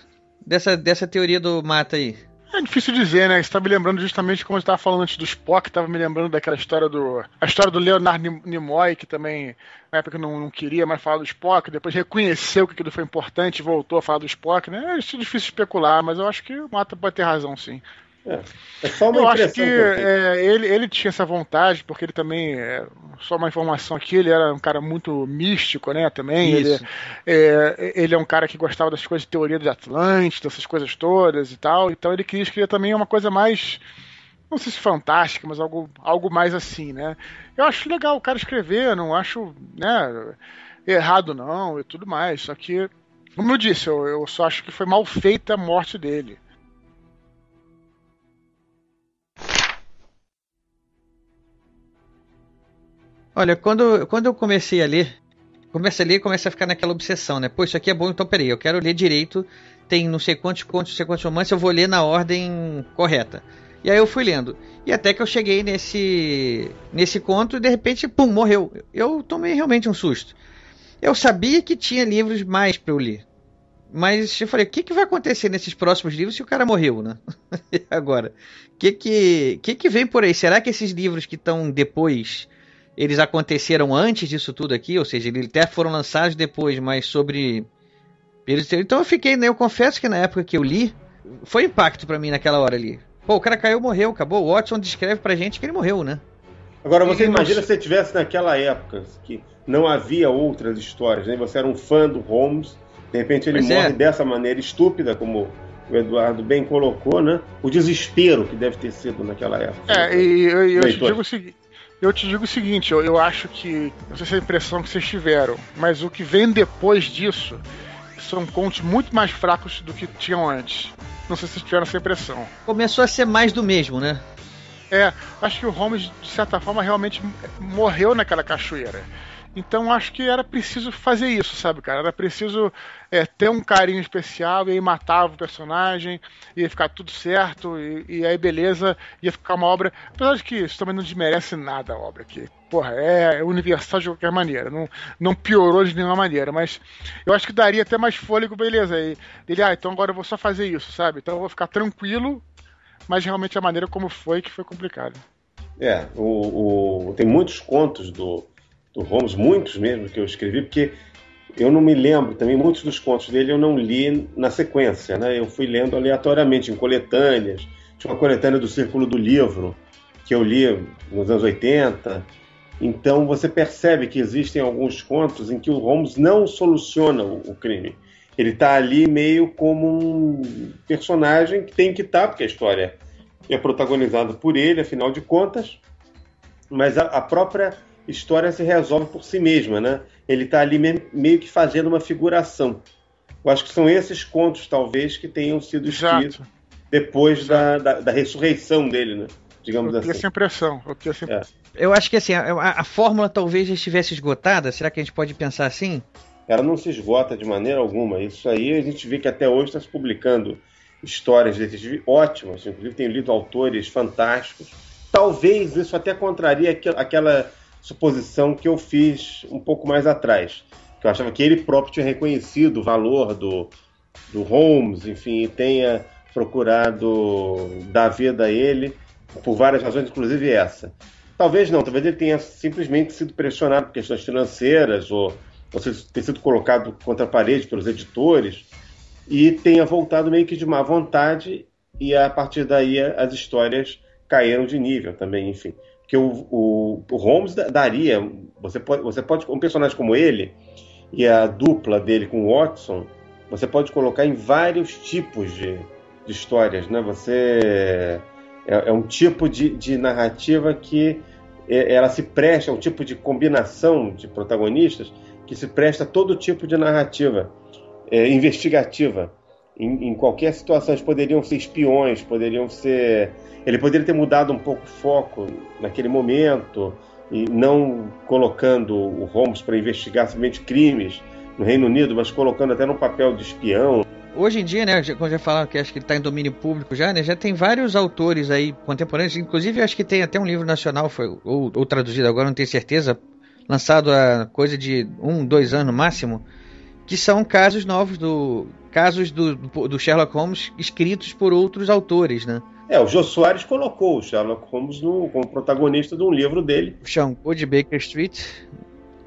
[SPEAKER 7] dessa, dessa teoria do mata aí?
[SPEAKER 8] É difícil dizer, né? Você tá me lembrando justamente como eu estava falando antes do Spock, estava me lembrando daquela história do. A história do Leonard Nimoy, que também, na época, não, não queria mais falar do Spock, depois reconheceu que aquilo foi importante e voltou a falar do Spock, né? É difícil especular, mas eu acho que o Mata pode ter razão, sim.
[SPEAKER 2] É, é só uma
[SPEAKER 8] eu acho que, que é, ele, ele tinha essa vontade, porque ele também, é, só uma informação aqui, ele era um cara muito místico, né, também. Ele, é, ele é um cara que gostava das coisas de teoria de Atlântida, essas coisas todas e tal. Então ele queria escrever também uma coisa mais, não sei se fantástica, mas algo, algo mais assim, né. Eu acho legal o cara escrever, não acho, né, errado não e tudo mais. Só que, como eu disse, eu, eu só acho que foi mal feita a morte dele.
[SPEAKER 7] Olha, quando, quando eu comecei a ler, comecei a ler e comecei a ficar naquela obsessão, né? Pô, isso aqui é bom, então peraí, eu quero ler direito, tem não sei quantos contos, não sei quantos romances, eu vou ler na ordem correta. E aí eu fui lendo. E até que eu cheguei nesse nesse conto e de repente, pum, morreu. Eu tomei realmente um susto. Eu sabia que tinha livros mais para eu ler. Mas eu falei, o que, que vai acontecer nesses próximos livros se o cara morreu, né? [laughs] agora? O que que, que que vem por aí? Será que esses livros que estão depois eles aconteceram antes disso tudo aqui, ou seja, eles até foram lançados depois, mas sobre. Então eu fiquei, né? Eu confesso que na época que eu li, foi impacto para mim naquela hora ali. Pô, o cara caiu, morreu, acabou. O Watson descreve pra gente que ele morreu, né?
[SPEAKER 2] Agora você imagina se você tivesse naquela época que não havia outras histórias, né? Você era um fã do Holmes, de repente ele pois morre é. dessa maneira estúpida, como o Eduardo bem colocou, né? O desespero que deve ter sido naquela época.
[SPEAKER 8] É, e eu, eu te digo o seguinte eu te digo o seguinte, eu, eu acho que. Não sei se é a impressão que vocês tiveram, mas o que vem depois disso são contos muito mais fracos do que tinham antes. Não sei se vocês tiveram essa impressão.
[SPEAKER 7] Começou a ser mais do mesmo, né?
[SPEAKER 8] É, acho que o Holmes, de certa forma, realmente morreu naquela cachoeira. Então acho que era preciso fazer isso, sabe, cara? Era preciso é, ter um carinho especial e aí matava o personagem, ia ficar tudo certo, e, e, aí beleza, ia ficar uma obra. Apesar de que isso também não desmerece nada a obra aqui. Porra, é universal de qualquer maneira, não, não piorou de nenhuma maneira, mas eu acho que daria até mais fôlego, beleza. E ele, ah, então agora eu vou só fazer isso, sabe? Então eu vou ficar tranquilo, mas realmente a maneira como foi que foi complicado.
[SPEAKER 2] É, o, o tem muitos contos do do Holmes, muitos mesmo que eu escrevi, porque eu não me lembro também, muitos dos contos dele eu não li na sequência, né? Eu fui lendo aleatoriamente, em coletâneas. Tinha uma coletânea do Círculo do Livro, que eu li nos anos 80. Então você percebe que existem alguns contos em que o Holmes não soluciona o, crime. Ele está ali meio como um personagem que tem que estar, tá, porque a história é protagonizada por ele, afinal de contas, mas a, a própria história se resolve por si mesma, né? Ele está ali meio que fazendo uma figuração. Eu acho que são esses contos, talvez, que tenham sido escritos depois da, da, da, ressurreição dele, né? Digamos
[SPEAKER 8] eu
[SPEAKER 2] assim.
[SPEAKER 8] Essa impressão. Eu, tenho essa impressão.
[SPEAKER 7] É. eu acho que assim, a, a, fórmula talvez já estivesse esgotada. Será que a gente pode pensar assim?
[SPEAKER 2] Ela não se esgota de maneira alguma. Isso aí a gente vê que até hoje está se publicando histórias de detetive ótimas. Inclusive, tenho lido autores fantásticos. Talvez isso até contraria aquela suposição que eu fiz um pouco mais atrás que eu achava que ele próprio tinha reconhecido o valor do, do Holmes, enfim, e tenha procurado dar vida a ele por várias razões, inclusive essa. Talvez não, talvez ele tenha simplesmente sido pressionado por questões financeiras ou, ou ter sido colocado contra a parede pelos editores e tenha voltado meio que de má vontade e a partir daí as histórias caíram de nível também, enfim. Porque o, o, o Holmes daria, você pode, você pode, um personagem como ele, e a dupla dele com o Watson, você pode colocar em vários tipos de, de histórias, né? Você é, é um tipo de, de, narrativa que é, ela se presta, é um tipo de combinação de protagonistas que se presta a todo tipo de narrativa é, investigativa. Em, em, qualquer situação, eles poderiam ser espiões, poderiam ser. Ele poderia ter mudado um pouco o foco naquele momento e não colocando o Holmes para investigar simplesmente crimes no Reino Unido, mas colocando até no papel de espião.
[SPEAKER 7] Hoje em dia, né, como já falaram que acho que ele está em domínio público já, né, já tem vários autores aí contemporâneos, inclusive acho que tem até um livro nacional, foi, ou, ou traduzido agora, não tenho certeza, lançado há coisa de um, dois anos no máximo, que são casos novos do casos do, do Sherlock Holmes escritos por outros autores, né?
[SPEAKER 2] É, o Jô Soares colocou o Sherlock Holmes no, como protagonista de um livro dele.
[SPEAKER 7] Shampoo de Baker Street.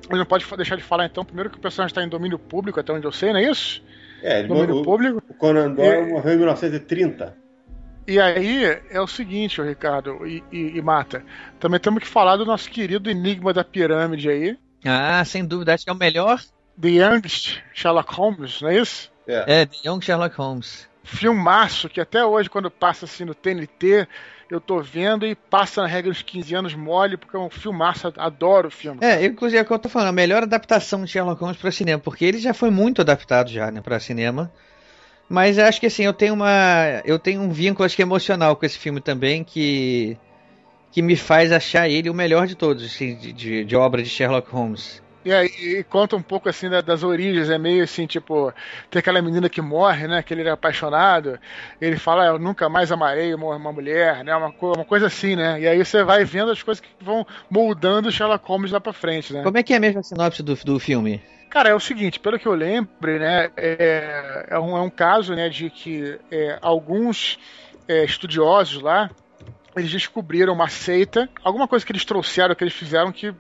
[SPEAKER 8] Ele não pode deixar de falar, então, primeiro que o personagem está em domínio público, até onde eu sei, não é isso?
[SPEAKER 2] É, domínio o, público. O Conan Doyle morreu em 1930.
[SPEAKER 8] E aí é o seguinte, Ricardo e, e, e, Mata. Também temos que falar do nosso querido Enigma da Pirâmide aí.
[SPEAKER 7] Ah, sem dúvida, acho que é o melhor.
[SPEAKER 8] The Youngest Sherlock Holmes, não é isso?
[SPEAKER 7] É, é The Young Sherlock Holmes
[SPEAKER 8] filmaço que até hoje, quando passa assim no TNT, eu tô vendo e passa na regra dos 15 anos mole, porque é um filmaço, adoro o filme.
[SPEAKER 7] É, inclusive é o que eu tô falando, a melhor adaptação de Sherlock Holmes para cinema, porque ele já foi muito adaptado já, né, para cinema. Mas acho que assim, eu tenho uma eu tenho um vínculo acho que emocional com esse filme também que que me faz achar ele o melhor de todos, assim, de, de, de obra de Sherlock Holmes.
[SPEAKER 8] E, aí, e conta um pouco assim da, das origens, é meio assim, tipo, tem aquela menina que morre, né? Que ele é apaixonado, ele fala, eu nunca mais amarei uma, uma mulher, né? Uma, uma, coisa assim, né? E aí você vai vendo as coisas que vão moldando Sherlock Holmes lá pra frente, né?
[SPEAKER 7] Como é que é a mesma sinopse do, do filme?
[SPEAKER 8] Cara, é o seguinte, pelo que eu lembro, né, é, é, um, é um caso, né, de que é, alguns é, estudiosos lá, eles descobriram uma seita, alguma coisa que eles trouxeram, que eles fizeram que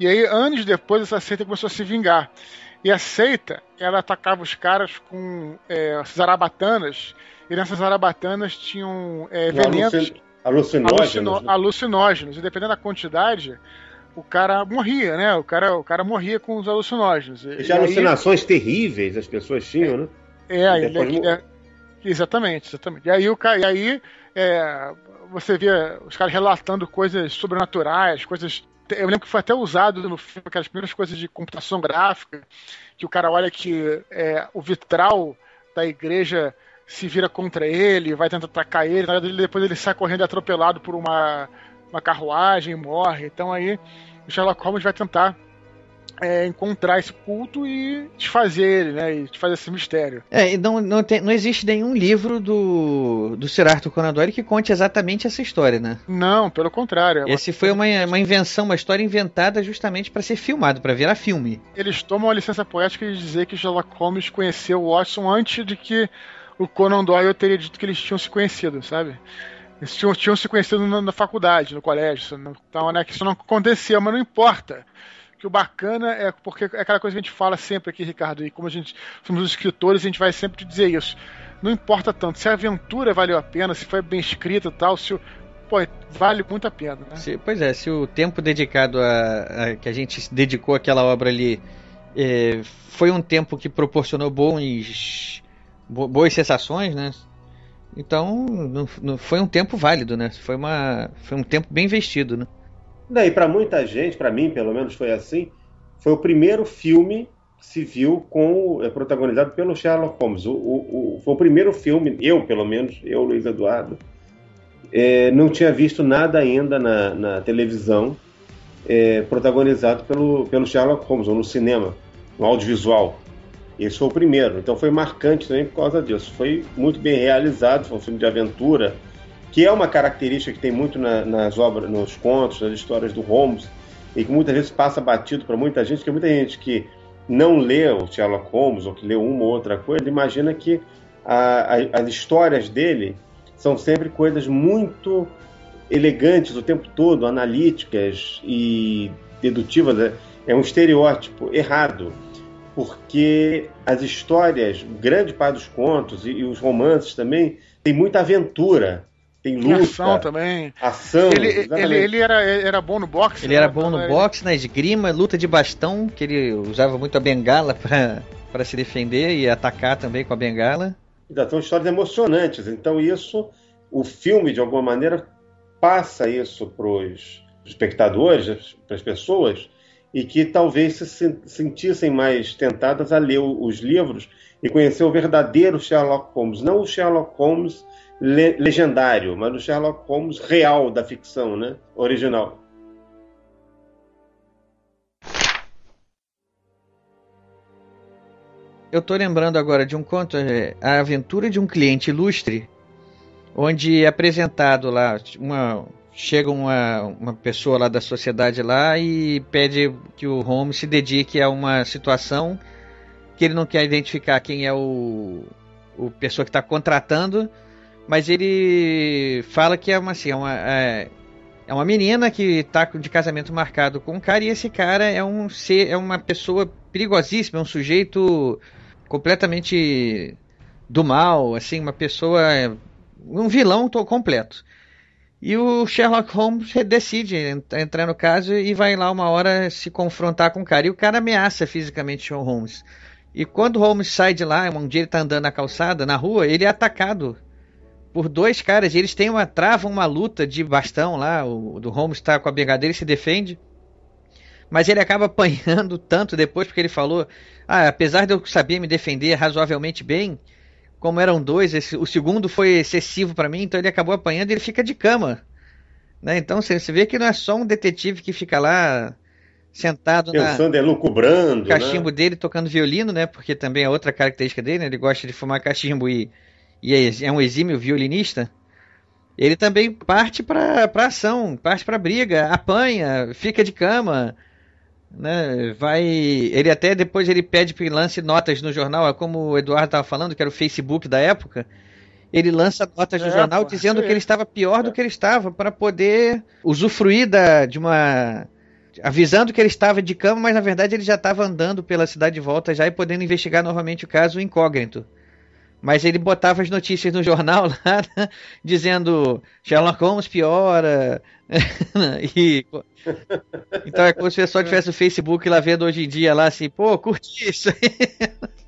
[SPEAKER 8] e aí, anos depois, essa seita começou a se vingar. E a seita, ela atacava os caras com é, zarabatanas, e nessas zarabatanas tinham é, venenos.
[SPEAKER 2] Alucinógenos.
[SPEAKER 8] Né? Alucinógenos. E dependendo da quantidade, o cara morria, né? O cara, o cara morria com os alucinógenos.
[SPEAKER 2] E, e alucinações aí... terríveis as pessoas tinham, né?
[SPEAKER 8] É, depois... é, exatamente, exatamente. E aí, o, e aí é, você via os caras relatando coisas sobrenaturais, coisas eu lembro que foi até usado no filme aquelas primeiras coisas de computação gráfica, que o cara olha que é, o vitral da igreja se vira contra ele, vai tentar atacar ele, na verdade depois ele sai correndo atropelado por uma, uma carruagem e morre. Então aí o Sherlock Holmes vai tentar é, encontrar esse culto e desfazer ele, né? E desfazer esse mistério.
[SPEAKER 7] É, e não, não, tem, não existe nenhum livro do, do Sir Arthur Conan Doyle que conte exatamente essa história, né?
[SPEAKER 8] Não, pelo contrário.
[SPEAKER 7] É esse foi uma, uma invenção, uma história inventada justamente para ser filmado, para virar filme.
[SPEAKER 8] Eles tomam a licença poética de dizer que Sherlock Holmes conheceu o Watson antes de que o Conan Doyle teria dito que eles tinham se conhecido, sabe? Eles tinham, tinham se conhecido na, na faculdade, no colégio. Então, né, que isso não acontecia, mas não importa que o bacana é porque é aquela coisa que a gente fala sempre aqui, Ricardo, e como a gente somos escritores, a gente vai sempre dizer isso. Não importa tanto se a aventura valeu a pena, se foi bem escrita e tal, se o, pô, vale muito a pena, né?
[SPEAKER 7] Se, pois é, se o tempo dedicado a, a, que a gente dedicou àquela obra ali é, foi um tempo que proporcionou bons bo, boas sensações, né? Então, não, não, foi um tempo válido, né? Foi, uma, foi um tempo bem investido, né?
[SPEAKER 2] Daí, para muita gente, para mim pelo menos foi assim, foi o primeiro filme que se viu com, é, protagonizado pelo Sherlock Holmes. O, o, o, foi o primeiro filme, eu pelo menos, eu, Luiz Eduardo, é, não tinha visto nada ainda na, na televisão é, protagonizado pelo, pelo Sherlock Holmes, ou no cinema, no audiovisual. Esse foi o primeiro, então foi marcante também por causa disso. Foi muito bem realizado, foi um filme de aventura, que é uma característica que tem muito na, nas obras, nos contos, nas histórias do Holmes, e que muitas vezes passa batido para muita gente, que muita gente que não lê o Sherlock Holmes ou que lê uma ou outra coisa, imagina que a, a, as histórias dele são sempre coisas muito elegantes o tempo todo, analíticas e dedutivas. É, é um estereótipo errado, porque as histórias, grande parte dos contos e, e os romances também, tem muita aventura tem luta. Tem
[SPEAKER 8] ação também.
[SPEAKER 2] Ação.
[SPEAKER 8] Ele, ele, ele, era, era bom no boxe.
[SPEAKER 7] Ele né? era bom no boxe, na esgrima, luta de bastão, que ele usava muito a bengala para se defender e atacar também com a bengala.
[SPEAKER 2] Então, são histórias emocionantes. Então, isso, o filme, de alguma maneira, passa isso para os espectadores, para as pessoas, e que talvez se sentissem mais tentadas a ler os livros e conhecer o verdadeiro Sherlock Holmes, não o Sherlock Holmes le legendário, mas o Sherlock Holmes real da ficção, né? Original.
[SPEAKER 7] Eu tô lembrando agora de um conto, é, A Aventura de um Cliente Ilustre, onde é apresentado lá uma chega uma, uma pessoa lá da sociedade lá e pede que o Holmes se dedique a uma situação que ele não quer identificar quem é o, o pessoa que está contratando, mas ele fala que é uma, assim, é uma, é, é uma menina que está de casamento marcado com um cara e esse cara é um ser, é uma pessoa perigosíssima, é um sujeito completamente do mal, assim, uma pessoa um vilão completo. E o Sherlock Holmes decide entrar no caso e vai lá uma hora se confrontar com o cara. E o cara ameaça fisicamente o Holmes. E quando o Holmes sai de lá, um dia ele está andando na calçada, na rua, ele é atacado por dois caras. E eles têm uma travam uma luta de bastão lá. O do Holmes está com a brigadeira e se defende. Mas ele acaba [laughs] apanhando tanto depois porque ele falou: ah, apesar de eu saber me defender razoavelmente bem, como eram dois, esse, o segundo foi excessivo para mim, então ele acabou apanhando e ele fica de cama. Né? Então você, você vê que não é só um detetive que fica lá sentado
[SPEAKER 2] Pensando, na, é lucubrando,
[SPEAKER 7] cachimbo
[SPEAKER 2] né?
[SPEAKER 7] dele tocando violino, né? Porque também é outra característica dele, né? Ele gosta de fumar cachimbo e e é, é um exímio violinista, ele também parte para ação, parte para briga, apanha, fica de cama, né? Vai, ele até depois ele pede que lance notas no jornal, é como o Eduardo estava falando, que era o Facebook da época. Ele lança notas no é, jornal pô, dizendo que ele estava pior do que ele estava para poder usufruir da, de uma avisando que ele estava de cama, mas na verdade ele já estava andando pela cidade de volta já e podendo investigar novamente o caso incógnito. Mas ele botava as notícias no jornal [laughs] lá, né, dizendo Sherlock Holmes piora. [laughs] e, então é como se o pessoal tivesse o Facebook lá vendo hoje em dia lá assim, pô, curti isso.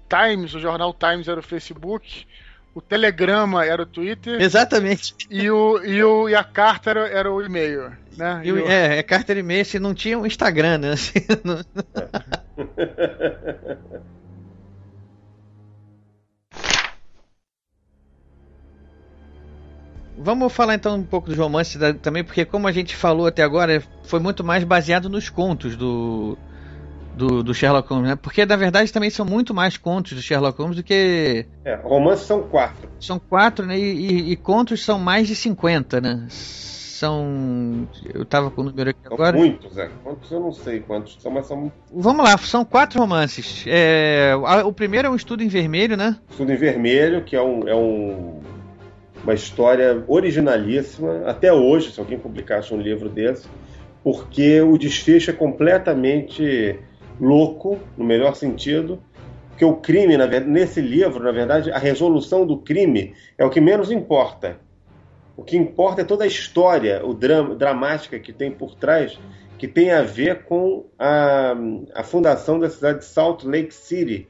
[SPEAKER 8] Times, o jornal Times era o Facebook, o Telegrama era o Twitter.
[SPEAKER 7] Exatamente.
[SPEAKER 8] E, o, e, o, e a carta era, era o e-mail. Né?
[SPEAKER 7] E o, é, é carta e e-mail, se não tinha um Instagram, né? Assim, [laughs] não... Vamos falar então um pouco dos romances da, também, porque como a gente falou até agora, foi muito mais baseado nos contos do, do, do, Sherlock Holmes, né? Porque na verdade também são muito mais contos do Sherlock Holmes do que.
[SPEAKER 2] É, romances são quatro.
[SPEAKER 7] São quatro, né? E, e, e, contos são mais de 50, né? São. Eu tava com o número aqui
[SPEAKER 2] são
[SPEAKER 7] agora.
[SPEAKER 2] Muitos, é. Quantos eu não sei quantos são, mas são.
[SPEAKER 7] Vamos lá, são quatro romances. É, o primeiro é um estudo em vermelho, né?
[SPEAKER 2] Estudo em vermelho, que é um. É um uma história originalíssima, até hoje, se alguém publicasse um livro desse, porque o desfecho é completamente louco, no melhor sentido, porque o crime, nesse livro, na verdade, a resolução do crime é o que menos importa. O que importa é toda a história, o drama, dramática que tem por trás, que tem a ver com a, a fundação da cidade de Salt Lake City,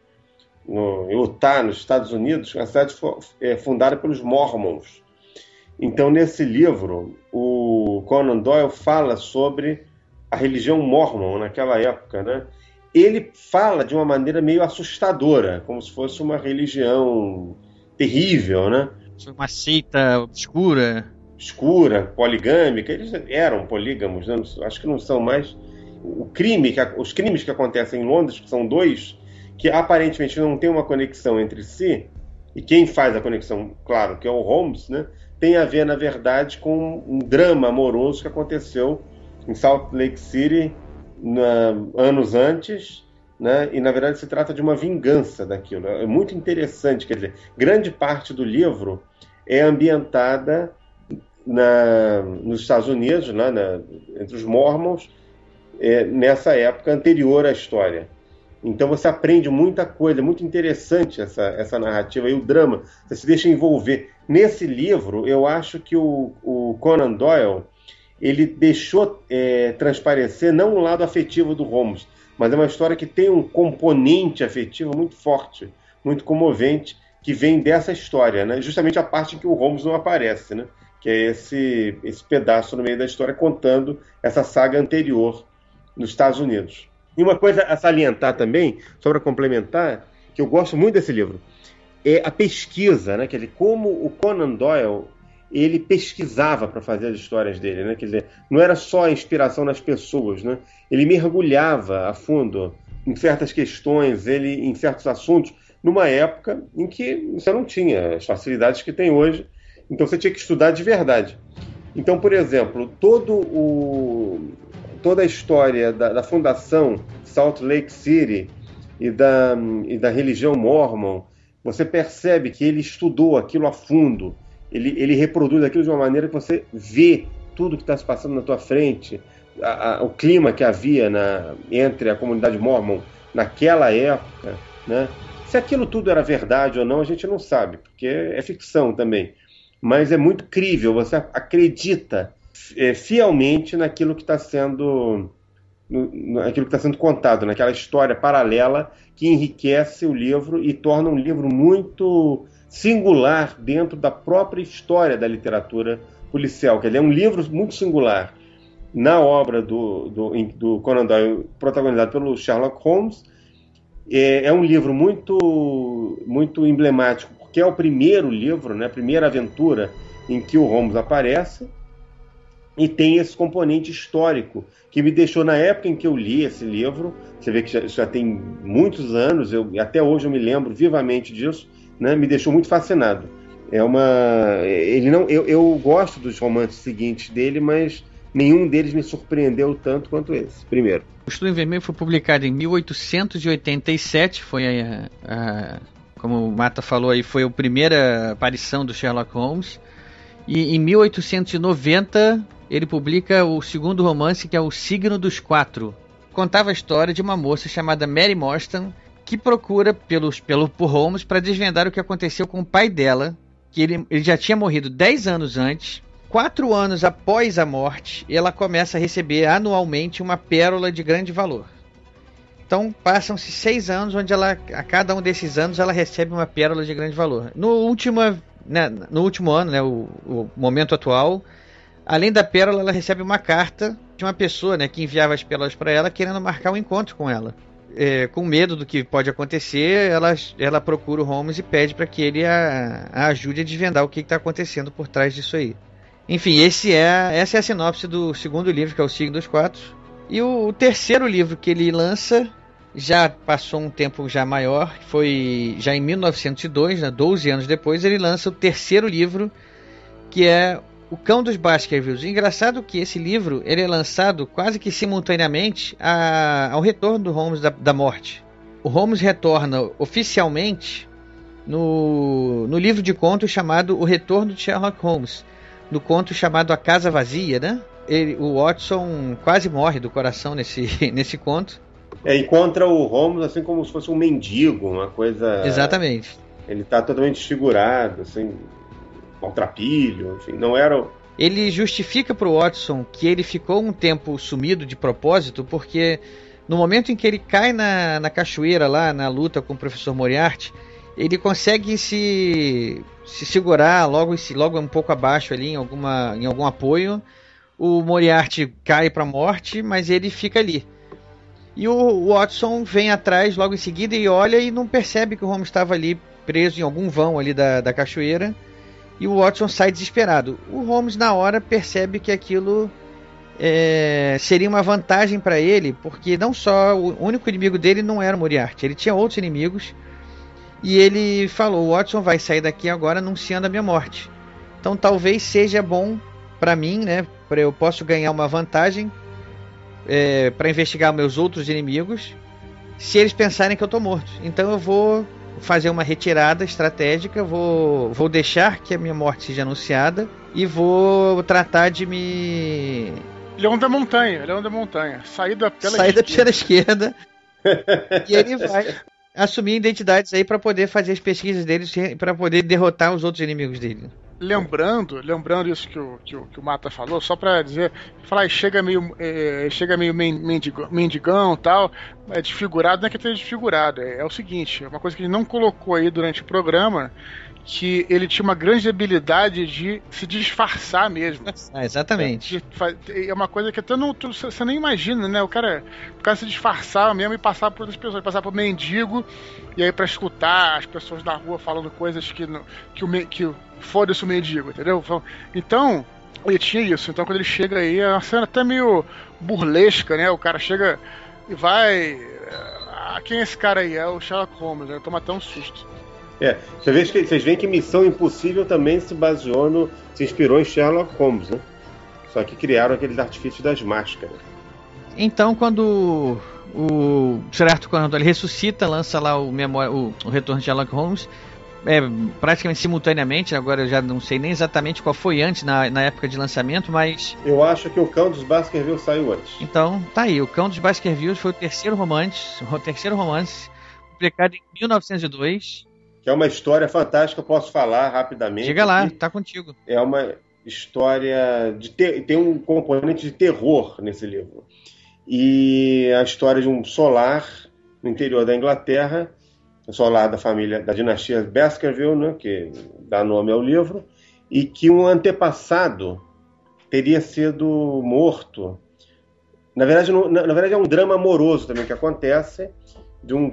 [SPEAKER 2] no, em Utah, nos Estados Unidos, uma cidade é, fundada pelos Mormons. Então, nesse livro, o Conan Doyle fala sobre a religião mormon naquela época, né? Ele fala de uma maneira meio assustadora, como se fosse uma religião terrível, né?
[SPEAKER 7] Uma seita obscura.
[SPEAKER 2] Escura, poligâmica. Eles eram polígamos, né? acho que não são mais. O crime, os crimes que acontecem em Londres, que são dois, que aparentemente não tem uma conexão entre si, e quem faz a conexão, claro, que é o Holmes, né? Tem a ver, na verdade, com um drama amoroso que aconteceu em Salt Lake City na, anos antes, né? E na verdade se trata de uma vingança daquilo. É muito interessante, quer dizer, grande parte do livro é ambientada na, nos Estados Unidos, né? na, entre os Mormons, é, nessa época anterior à história. Então você aprende muita coisa, é muito interessante essa, essa narrativa e o drama, você se deixa envolver. Nesse livro, eu acho que o, o Conan Doyle ele deixou é, transparecer não o lado afetivo do Holmes, mas é uma história que tem um componente afetivo muito forte, muito comovente, que vem dessa história, né? justamente a parte em que o Holmes não aparece, né? que é esse, esse pedaço no meio da história contando essa saga anterior nos Estados Unidos. E uma coisa a salientar também, só para complementar, que eu gosto muito desse livro, é a pesquisa, né? Quer dizer, como o Conan Doyle ele pesquisava para fazer as histórias dele, né? Quer dizer, não era só a inspiração nas pessoas, né? Ele mergulhava a fundo em certas questões, ele em certos assuntos, numa época em que você não tinha as facilidades que tem hoje, então você tinha que estudar de verdade. Então, por exemplo, todo o, toda a história da, da fundação Salt Lake City e da, e da religião mormon, você percebe que ele estudou aquilo a fundo, ele, ele reproduz aquilo de uma maneira que você vê tudo que está se passando na tua frente, a, a, o clima que havia na, entre a comunidade mormon naquela época, né? Se aquilo tudo era verdade ou não, a gente não sabe, porque é ficção também. Mas é muito crível, você acredita fielmente naquilo que está sendo naquilo que está sendo contado, naquela história paralela que enriquece o livro e torna um livro muito singular dentro da própria história da literatura policial. Que ele é um livro muito singular na obra do, do, do Conan Doyle, protagonizado pelo Sherlock Holmes. É, é, um livro muito, muito emblemático, porque é o primeiro livro, né, a primeira aventura em que o Holmes aparece e tem esse componente histórico que me deixou na época em que eu li esse livro. Você vê que já, já tem muitos anos, eu, até hoje eu me lembro vivamente disso, né? Me deixou muito fascinado. É uma, ele não, eu, eu gosto dos romances seguintes dele, mas nenhum deles me surpreendeu tanto quanto esse. Primeiro.
[SPEAKER 7] O Estudo em Vermelho foi publicado em 1887, foi a, a, como o Mata falou aí, foi a primeira aparição do Sherlock Holmes. E em 1890 ele publica o segundo romance, que é O Signo dos Quatro. Contava a história de uma moça chamada Mary Morstan, que procura pelos, pelo, por Holmes para desvendar o que aconteceu com o pai dela, que ele, ele já tinha morrido 10 anos antes. Quatro anos após a morte, ela começa a receber anualmente uma pérola de grande valor. Então passam-se seis anos, onde ela, a cada um desses anos ela recebe uma pérola de grande valor. No último, né, no último ano, né, o, o momento atual, Além da pérola, ela recebe uma carta de uma pessoa né, que enviava as pérolas para ela, querendo marcar um encontro com ela. É, com medo do que pode acontecer, ela, ela procura o Holmes e pede para que ele a, a, ajude a desvendar o que está acontecendo por trás disso aí. Enfim, esse é, essa é a sinopse do segundo livro, que é o Signo dos Quatro. E o, o terceiro livro que ele lança já passou um tempo já maior, foi já em 1902, né, 12 anos depois, ele lança o terceiro livro, que é o Cão dos Baskervilles. Engraçado que esse livro ele é lançado quase que simultaneamente a, ao retorno do Holmes da, da, morte. O Holmes retorna oficialmente no, no livro de contos chamado O Retorno de Sherlock Holmes, no conto chamado A Casa Vazia, né? Ele, o Watson quase morre do coração nesse, [laughs] nesse conto.
[SPEAKER 2] É, encontra o Holmes assim como se fosse um mendigo, uma coisa.
[SPEAKER 7] Exatamente.
[SPEAKER 2] Ele está totalmente desfigurado, assim, maltrapilho, enfim, não era.
[SPEAKER 7] Ele justifica para o Watson que ele ficou um tempo sumido de propósito, porque no momento em que ele cai na, na cachoeira lá na luta com o professor Moriarty, ele consegue se, se segurar logo, logo um pouco abaixo ali em, alguma, em algum apoio. o Moriarty cai para a morte, mas ele fica ali. E o Watson vem atrás logo em seguida e olha e não percebe que o Holmes estava ali preso em algum vão ali da, da cachoeira. E o Watson sai desesperado. O Holmes, na hora, percebe que aquilo é, seria uma vantagem para ele, porque não só o único inimigo dele não era o Moriarty, ele tinha outros inimigos. E ele falou: o Watson vai sair daqui agora anunciando a minha morte. Então talvez seja bom para mim, né? Eu posso ganhar uma vantagem é, para investigar meus outros inimigos, se eles pensarem que eu tô morto. Então eu vou fazer uma retirada estratégica, vou, vou deixar que a minha morte seja anunciada e vou tratar de me.
[SPEAKER 8] Leão da montanha, Leão da montanha. Saída pela
[SPEAKER 7] Saída
[SPEAKER 8] esquerda.
[SPEAKER 7] pela esquerda. [laughs] e ele vai assumir identidades aí para poder fazer as pesquisas dele, para poder derrotar os outros inimigos dele
[SPEAKER 8] lembrando, lembrando isso que o, que o, que o Mata falou, só para dizer, falar, chega meio, é, chega meio mendigão, mendigão tal, é desfigurado, não é que esteja desfigurado, é, é, o seguinte, é uma coisa que ele não colocou aí durante o programa, que ele tinha uma grande habilidade de se disfarçar mesmo.
[SPEAKER 7] Ah, exatamente.
[SPEAKER 8] É, é uma coisa que até não, você nem imagina, né? O cara, o cara se disfarçar mesmo e passar por outras pessoas, passar por mendigo e aí para escutar as pessoas na rua falando coisas que que o que foda-se o mendigo, entendeu? Então, ele tinha isso. Então quando ele chega aí, é uma cena até meio burlesca, né? O cara chega e vai. Ah, quem é esse cara aí? É o Sherlock Holmes, né? Toma até um susto.
[SPEAKER 2] É, vocês veem, que, vocês veem que Missão Impossível também se baseou no. se inspirou em Sherlock Holmes, né? Só que criaram aqueles artifícios das máscaras.
[SPEAKER 7] Então, quando o Sherlock quando ele ressuscita, lança lá o, memória, o, o retorno de Sherlock Holmes, é, praticamente simultaneamente, agora eu já não sei nem exatamente qual foi antes na, na época de lançamento, mas.
[SPEAKER 2] Eu acho que o Cão dos Baskerville saiu antes.
[SPEAKER 7] Então, tá aí, o Cão dos Baskerville foi o terceiro romance, o terceiro romance, publicado em 1902
[SPEAKER 2] que é uma história fantástica, posso falar rapidamente.
[SPEAKER 7] Diga lá, tá contigo.
[SPEAKER 2] É uma história de ter, tem um componente de terror nesse livro. E a história de um solar no interior da Inglaterra, o solar da família da dinastia Baskerville, né, que dá nome ao livro, e que um antepassado teria sido morto. Na verdade, na, na verdade é um drama amoroso também que acontece de um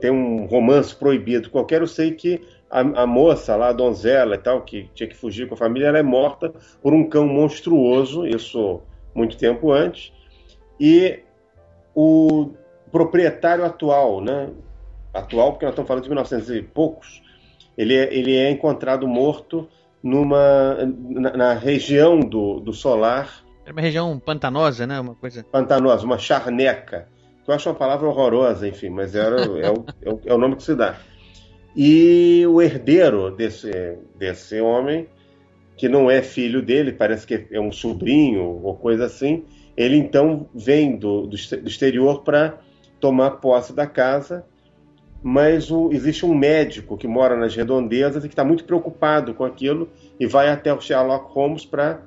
[SPEAKER 2] tem um romance proibido qualquer, eu sei que a, a, moça lá, a donzela e tal, que tinha que fugir com a família, ela é morta por um cão monstruoso, isso muito tempo antes, e o proprietário atual, né, atual porque nós estamos falando de 1900 e poucos, ele é, ele é encontrado morto numa na, na região do, do solar.
[SPEAKER 7] É uma região pantanosa, né? Uma coisa.
[SPEAKER 2] Pantanosa, uma charneca eu acho uma palavra horrorosa, enfim, mas era, é, o, é, o, é o nome que se dá. E o herdeiro desse, desse homem, que não é filho dele, parece que é um sobrinho ou coisa assim, ele então vem do, do exterior para tomar posse da casa, mas o, existe um médico que mora nas redondezas e que está muito preocupado com aquilo e vai até o Sherlock Holmes para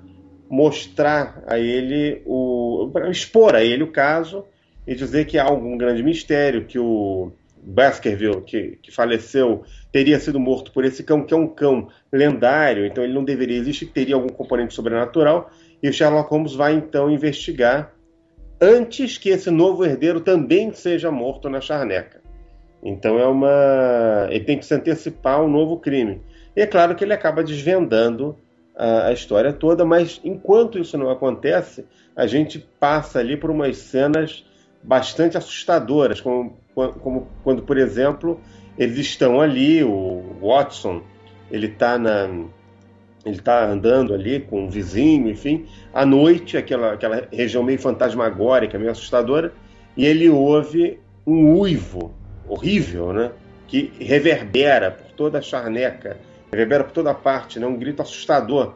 [SPEAKER 2] mostrar a ele, o, expor a ele o caso e dizer que há algum grande mistério, que o Baskerville, que, que faleceu, teria sido morto por esse cão, que é um cão lendário, então ele não deveria existir, teria algum componente sobrenatural, e o Sherlock Holmes vai então investigar antes que esse novo herdeiro também seja morto na charneca. Então é uma. Ele tem que se antecipar ao novo crime. E é claro que ele acaba desvendando a, a história toda, mas enquanto isso não acontece, a gente passa ali por umas cenas bastante assustadoras, como, como quando, por exemplo, eles estão ali, o Watson, ele está na ele está andando ali com um vizinho, enfim, à noite, aquela, aquela região meio fantasmagórica, meio assustadora, e ele ouve um uivo horrível, né? Que reverbera por toda a charneca, reverbera por toda a parte, né? Um grito assustador.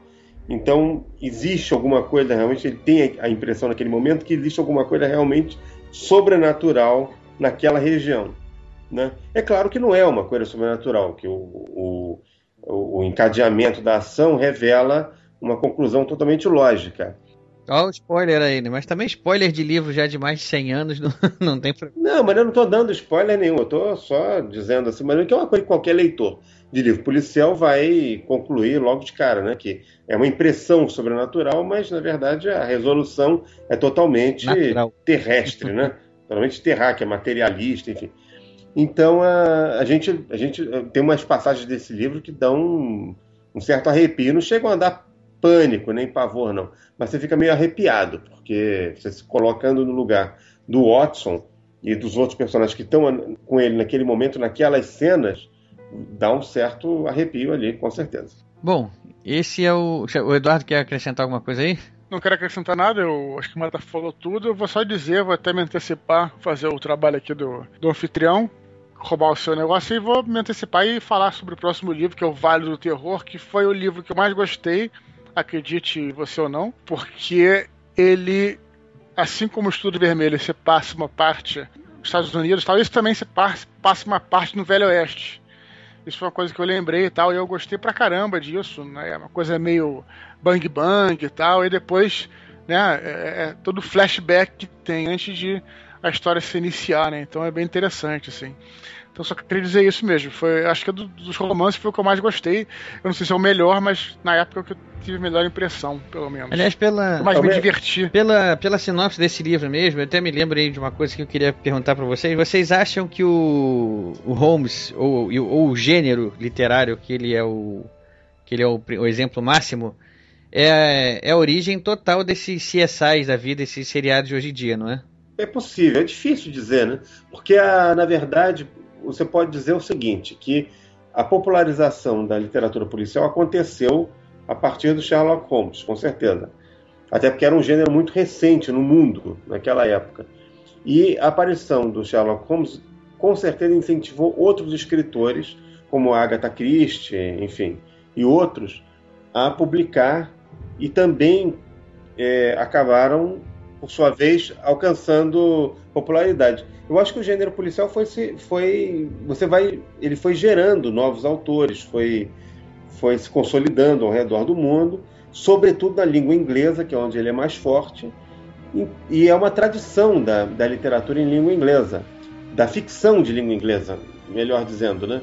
[SPEAKER 2] Então, existe alguma coisa realmente, ele tem a impressão naquele momento que existe alguma coisa realmente sobrenatural naquela região. Né? É claro que não é uma coisa sobrenatural, que o, o, o encadeamento da ação revela uma conclusão totalmente lógica.
[SPEAKER 7] Olha o spoiler aí, né? Mas também spoiler de livro já de mais de 100 anos [laughs] não, não tem problema.
[SPEAKER 2] Não, mas eu não estou dando spoiler nenhum, eu estou só dizendo assim, mas que é uma coisa que qualquer leitor de livro policial vai concluir logo de cara, né? Que é uma impressão sobrenatural, mas na verdade a resolução é totalmente Natural. terrestre, né? [laughs] Totalmente terráquea, materialista, enfim. Então a, a, gente, a gente tem umas passagens desse livro que dão um, um certo arrepio, não chegam a dar pânico, nem pavor, não. Mas você fica meio arrepiado, porque você se colocando no lugar do Watson e dos outros personagens que estão com ele naquele momento, naquelas cenas, dá um certo arrepio ali, com certeza.
[SPEAKER 7] Bom, esse é o. O Eduardo quer acrescentar alguma coisa aí?
[SPEAKER 8] Não quero acrescentar nada, eu acho que o Mata falou tudo. Eu vou só dizer, vou até me antecipar, fazer o trabalho aqui do, do anfitrião, roubar o seu negócio e vou me antecipar e falar sobre o próximo livro, que é o Vale do Terror, que foi o livro que eu mais gostei, acredite você ou não, porque ele, assim como o Estudo Vermelho, você passa uma parte nos Estados Unidos, tal, isso também se passa, passa uma parte no Velho Oeste. Isso foi uma coisa que eu lembrei e tal, e eu gostei pra caramba disso, né? É uma coisa meio bang bang e tal, e depois, né, é, é, é todo flashback que tem antes de a história se iniciar, né? Então é bem interessante, assim. Então só queria dizer isso mesmo. Foi, acho que é do, dos romances foi o que eu mais gostei. Eu não sei se é o melhor, mas na época que eu tive a melhor impressão, pelo menos.
[SPEAKER 7] Aliás, pela.
[SPEAKER 8] mais me diverti.
[SPEAKER 7] Pela, pela sinopse desse livro mesmo, eu até me lembro aí de uma coisa que eu queria perguntar para vocês. Vocês acham que o, o Holmes, ou, ou o gênero literário, que ele é o. que ele é o, o exemplo máximo, é, é a origem total desses CSIs da vida, esses seriados de hoje em dia, não é?
[SPEAKER 2] É possível, é difícil dizer, né? Porque, a, na verdade, você pode dizer o seguinte, que a popularização da literatura policial aconteceu a partir do Sherlock Holmes, com certeza. Até porque era um gênero muito recente no mundo naquela época. E a aparição do Sherlock Holmes com certeza incentivou outros escritores, como Agatha Christie, enfim, e outros, a publicar e também é, acabaram, por sua vez, alcançando popularidade. Eu acho que o gênero policial foi, foi você vai, ele foi gerando novos autores, foi, foi se consolidando ao redor do mundo, sobretudo na língua inglesa, que é onde ele é mais forte, e, e é uma tradição da, da literatura em língua inglesa, da ficção de língua inglesa, melhor dizendo, né?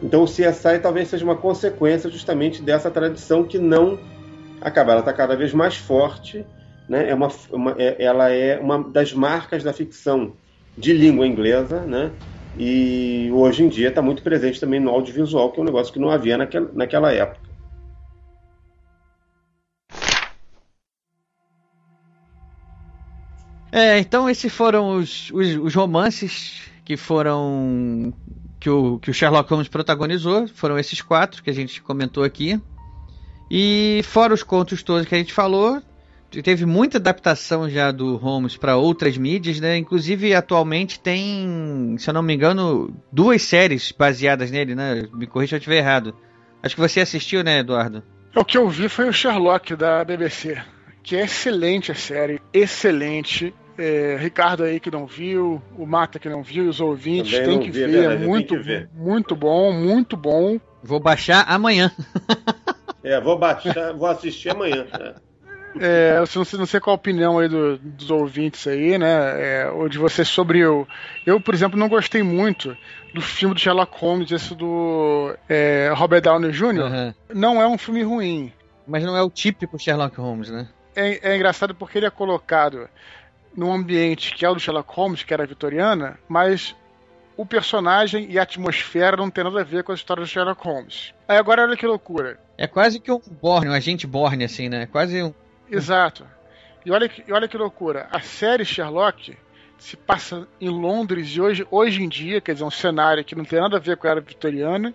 [SPEAKER 2] Então o CSI talvez seja uma consequência justamente dessa tradição que não acaba, ela está cada vez mais forte, né? É uma, uma é, ela é uma das marcas da ficção de língua inglesa, né? E hoje em dia está muito presente também no audiovisual, que é um negócio que não havia naquela, naquela época.
[SPEAKER 7] É, então esses foram os, os, os, romances que foram que o, que o Sherlock Holmes protagonizou, foram esses quatro que a gente comentou aqui. E fora os contos todos que a gente falou, teve muita adaptação já do Holmes para outras mídias, né? Inclusive atualmente tem, se eu não me engano, duas séries baseadas nele, né? Me corrija se eu estiver errado. Acho que você assistiu, né, Eduardo?
[SPEAKER 8] O que eu vi foi o Sherlock da BBC, que é excelente a série, excelente. É, Ricardo aí que não viu, o Mata que não viu, os ouvintes tem que, vi, ver, é muito, que ver, muito bom, muito bom.
[SPEAKER 7] Vou baixar amanhã. [laughs]
[SPEAKER 2] é, vou baixar, vou assistir amanhã. É.
[SPEAKER 8] É, eu não sei, não sei qual a opinião aí do, dos ouvintes aí, né? É, ou de vocês sobre eu. Eu, por exemplo, não gostei muito do filme do Sherlock Holmes, esse do é, Robert Downey Jr. Uhum. Não é um filme ruim.
[SPEAKER 7] Mas não é o típico Sherlock Holmes, né?
[SPEAKER 8] É, é engraçado porque ele é colocado num ambiente que é o do Sherlock Holmes, que era vitoriana, mas o personagem e a atmosfera não tem nada a ver com a história do Sherlock Holmes. Aí agora olha que loucura.
[SPEAKER 7] É quase que um Borne, um agente Borne, assim, né? Quase um
[SPEAKER 8] Exato. E olha, que, olha que loucura. A série Sherlock se passa em Londres e hoje, hoje em dia, quer dizer, um cenário que não tem nada a ver com a era vitoriana.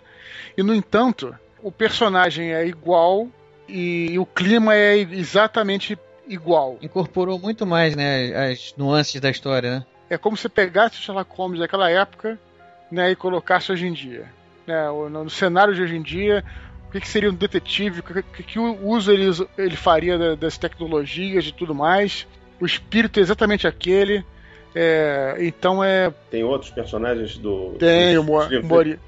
[SPEAKER 8] E, no entanto, o personagem é igual e, e o clima é exatamente igual.
[SPEAKER 7] Incorporou muito mais, né, as nuances da história, né?
[SPEAKER 8] É como se pegasse o Sherlock Holmes daquela época né, e colocasse hoje em dia. Né, no, no cenário de hoje em dia, o que, que seria um detetive, que, que uso ele, ele faria das tecnologias e tudo mais. O espírito é exatamente aquele. É, então é.
[SPEAKER 2] Tem outros personagens do.
[SPEAKER 8] Tem o Mori,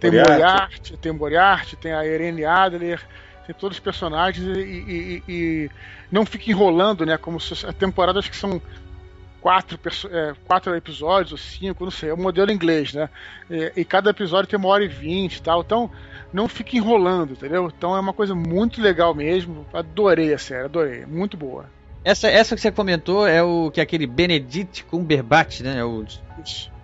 [SPEAKER 8] tem Moriarty, tem Moriarty, tem a Irene Adler, tem todos os personagens e, e, e não fica enrolando, né? Como se a temporada acho que são quatro, é, quatro episódios ou cinco, não sei, é o modelo inglês, né? E, e, cada episódio tem uma hora e vinte e tal, então não fica enrolando, entendeu? Então é uma coisa muito legal mesmo. Adorei a série, adorei, muito boa.
[SPEAKER 7] Essa, essa que você comentou é o que é aquele Benedict Cumberbatch, né? É o...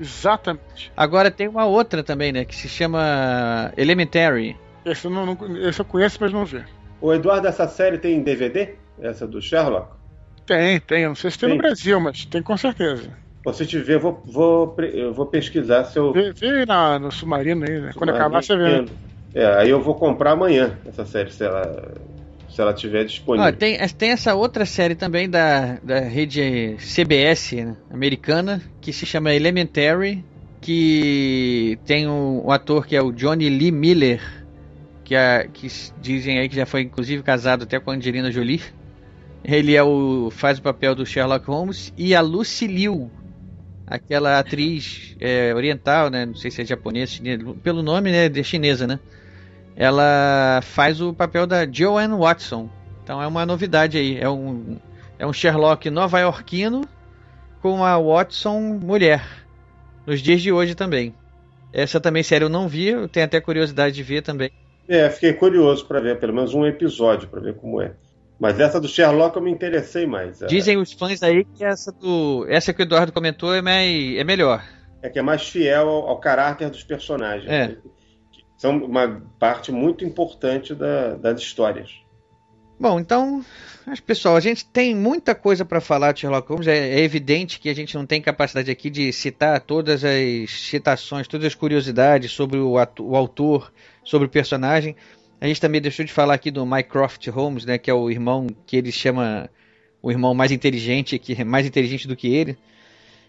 [SPEAKER 8] Exatamente.
[SPEAKER 7] Agora tem uma outra também, né? Que se chama Elementary.
[SPEAKER 8] Esse eu, não, não, esse eu conheço, mas não vi.
[SPEAKER 2] O Eduardo, essa série tem DVD? Essa do Sherlock?
[SPEAKER 8] Tem, tem. Eu não sei se tem, tem, no Brasil, mas tem com certeza.
[SPEAKER 2] Se tiver, eu vou, vou, eu vou pesquisar se eu.
[SPEAKER 8] Vê, vê na, no Submarino aí, né? Quando acabar, você vê.
[SPEAKER 2] É, aí eu vou comprar amanhã essa série, se ela, se ela tiver disponível. Ah,
[SPEAKER 7] tem, tem essa outra série também da, da rede CBS né, americana, que se chama Elementary, que tem um, um ator que é o Johnny Lee Miller, que, é, que dizem aí que já foi inclusive casado até com a Angelina Jolie. Ele é o faz o papel do Sherlock Holmes e a Lucy Liu, aquela atriz é, oriental, né? Não sei se é japonesa, chinesa, pelo nome, né? De chinesa, né? Ela faz o papel da Joanne Watson. Então é uma novidade aí. É um, é um Sherlock nova-iorquino com a Watson mulher. Nos dias de hoje também. Essa também, sério, eu não vi. Eu tenho até curiosidade de ver também.
[SPEAKER 2] É, fiquei curioso para ver pelo menos um episódio para ver como é. Mas essa do Sherlock eu me interessei mais.
[SPEAKER 7] É. Dizem os fãs aí que essa do essa que o Eduardo comentou é, mais, é melhor.
[SPEAKER 2] É que é mais fiel ao, ao caráter dos personagens. É. Né? São uma parte muito importante da, das histórias.
[SPEAKER 7] Bom, então, pessoal, a gente tem muita coisa para falar de Sherlock Holmes. É, é, evidente que a gente não tem capacidade aqui de citar todas as citações, todas as curiosidades sobre o, o autor, sobre o personagem. A gente também deixou de falar aqui do Mycroft Holmes, né, que é o irmão que ele chama o irmão mais inteligente, que é mais inteligente do que ele.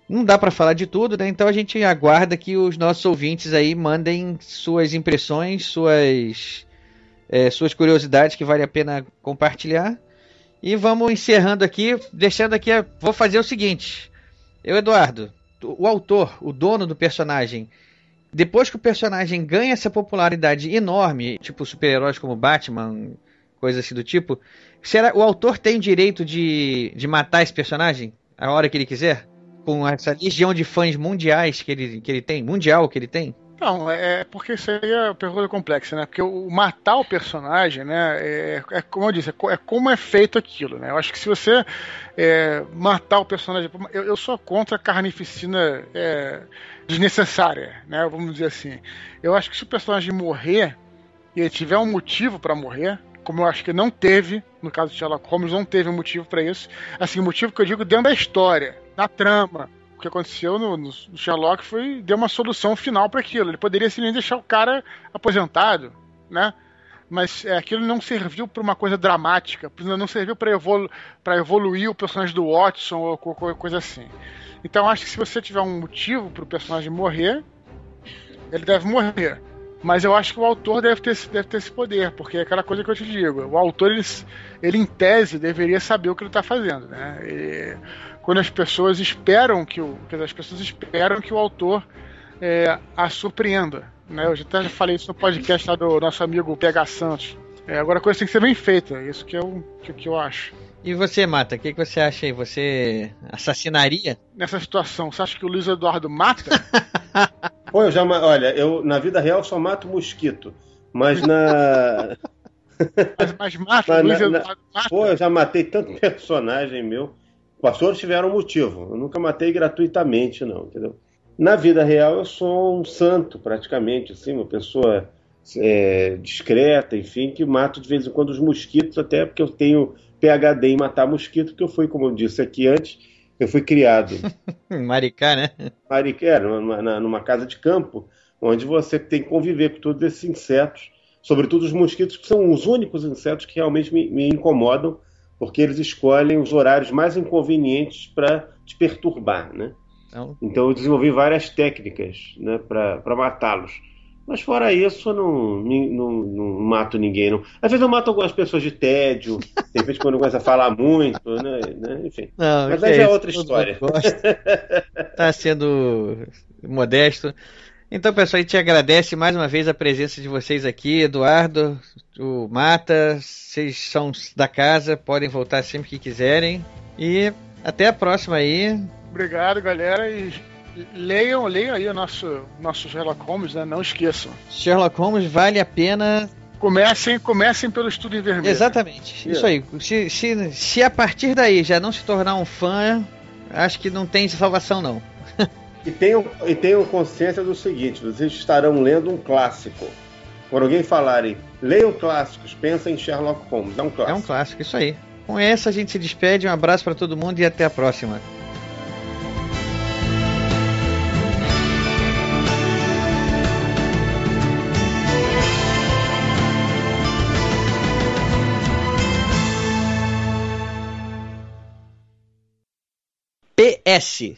[SPEAKER 7] Não dá para falar de tudo, né? Então a gente aguarda que os nossos ouvintes aí mandem suas impressões, suas é, suas curiosidades que vale a pena compartilhar. E vamos encerrando aqui, deixando aqui, vou fazer o seguinte. Eu, Eduardo, o autor, o dono do personagem, depois que o personagem ganha essa popularidade enorme, tipo super-heróis como Batman, coisa assim do tipo, será o autor tem direito de, de matar esse personagem a hora que ele quiser? Com essa legião de fãs mundiais que ele, que ele tem, mundial que ele tem?
[SPEAKER 8] Não, é, é porque isso é uma pergunta complexa, né? Porque o matar o personagem, né? É, é como eu disse, é, é, como é feito aquilo, né? Eu acho que se você é, matar o personagem. Eu, eu sou contra a carnificina é, desnecessária, né? Vamos dizer assim. Eu acho que se o personagem morrer e ele tiver um motivo para morrer, como eu acho que não teve, no caso de Sherlock Holmes, não teve um motivo para isso. Assim, motivo que eu digo dentro da história, na trama. O que aconteceu no, no Sherlock foi deu uma solução final para aquilo. Ele poderia simplesmente deixar o cara aposentado, né? Mas é, aquilo não serviu para uma coisa dramática, não serviu para evolu evoluir o personagem do Watson ou qualquer coisa assim. Então acho que se você tiver um motivo para o personagem morrer, ele deve morrer. Mas eu acho que o autor deve ter, deve ter esse poder, porque é aquela coisa que eu te digo. O autor, ele, ele em tese, deveria saber o que ele está fazendo. Né? E quando as pessoas esperam que o. As pessoas esperam que o autor é, a surpreenda. Né? Eu já até falei isso no podcast lá do nosso amigo PH Santos. É, agora a coisa tem que ser bem feita, isso que eu, que, que eu acho.
[SPEAKER 7] E você, Mata, o que, que você acha aí? Você assassinaria?
[SPEAKER 8] Nessa situação, você acha que o Luiz Eduardo mata? [laughs]
[SPEAKER 2] Pô, eu já. Olha, eu na vida real só mato mosquito. Mas na. [laughs]
[SPEAKER 8] mas, mas mata, Luiz
[SPEAKER 2] na, Eduardo mata. Pô, eu já matei tanto [laughs] personagem meu. Pastores tiveram motivo. Eu nunca matei gratuitamente, não, entendeu? Na vida real, eu sou um santo, praticamente, assim, uma pessoa é, discreta, enfim, que mato de vez em quando os mosquitos, até porque eu tenho PHD em matar mosquito, porque eu fui, como eu disse aqui antes, eu fui criado. [laughs]
[SPEAKER 7] Maricá, né?
[SPEAKER 2] Maricá, era numa, numa casa de campo, onde você tem que conviver com todos esses insetos, sobretudo os mosquitos, que são os únicos insetos que realmente me, me incomodam, porque eles escolhem os horários mais inconvenientes para te perturbar, né? Então... então eu desenvolvi várias técnicas né, para matá-los. Mas fora isso, eu não, não, não, mato ninguém. Não. Às vezes eu mato algumas pessoas de tédio, de repente quando começa a falar muito, né? né enfim. Não, Mas aí é, é outra história.
[SPEAKER 7] Está [laughs] sendo modesto. Então, pessoal, a gente agradece mais uma vez a presença de vocês aqui, Eduardo, o Mata, vocês são da casa, podem voltar sempre que quiserem. E até a próxima aí.
[SPEAKER 8] Obrigado, galera. E leiam, leiam aí o nosso, nosso Sherlock Holmes, né? Não esqueçam.
[SPEAKER 7] Sherlock Holmes vale a pena.
[SPEAKER 8] Comecem, comecem pelo estudo em vermelho.
[SPEAKER 7] Exatamente. Isso aí. Se, se, se a partir daí já não se tornar um fã, acho que não tem salvação, não.
[SPEAKER 2] E tenham, e tenham consciência do seguinte: vocês estarão lendo um clássico. Quando alguém falarem, leiam clássicos, pensa em Sherlock Holmes. É um clássico.
[SPEAKER 7] É um clássico, isso aí. Com essa a gente se despede. Um abraço para todo mundo e até a próxima. PS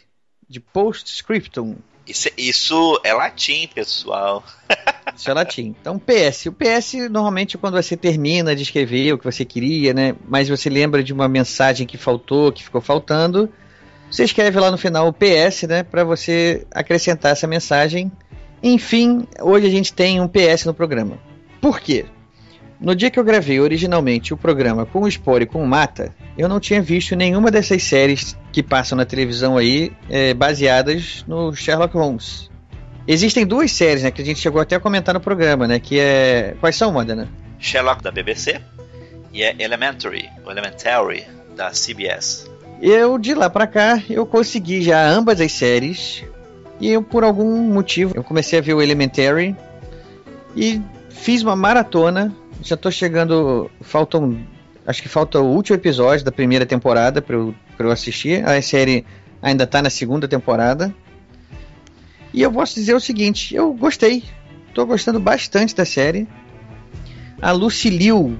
[SPEAKER 7] de Postscriptum.
[SPEAKER 9] Isso, isso é latim, pessoal. [laughs]
[SPEAKER 7] Isso é latim. Então, PS. O PS, normalmente, quando você termina de escrever o que você queria, né? Mas você lembra de uma mensagem que faltou, que ficou faltando. Você escreve lá no final o PS, né? Para você acrescentar essa mensagem. Enfim, hoje a gente tem um PS no programa. Por quê? No dia que eu gravei originalmente o programa com o Spore e com o Mata, eu não tinha visto nenhuma dessas séries que passam na televisão aí é, baseadas no Sherlock Holmes. Existem duas séries, né, que a gente chegou até a comentar no programa, né, que é... Quais são, Modena?
[SPEAKER 9] Sherlock da BBC e é Elementary, ou Elementary da CBS.
[SPEAKER 7] Eu, de lá pra cá, eu consegui já ambas as séries e eu, por algum motivo, eu comecei a ver o Elementary e fiz uma maratona já tô chegando. Faltam. Acho que falta o último episódio da primeira temporada para eu, pra eu assistir. A série ainda tá na segunda temporada. E eu posso dizer o seguinte: eu gostei. Tô gostando bastante da série. A Lucy Liu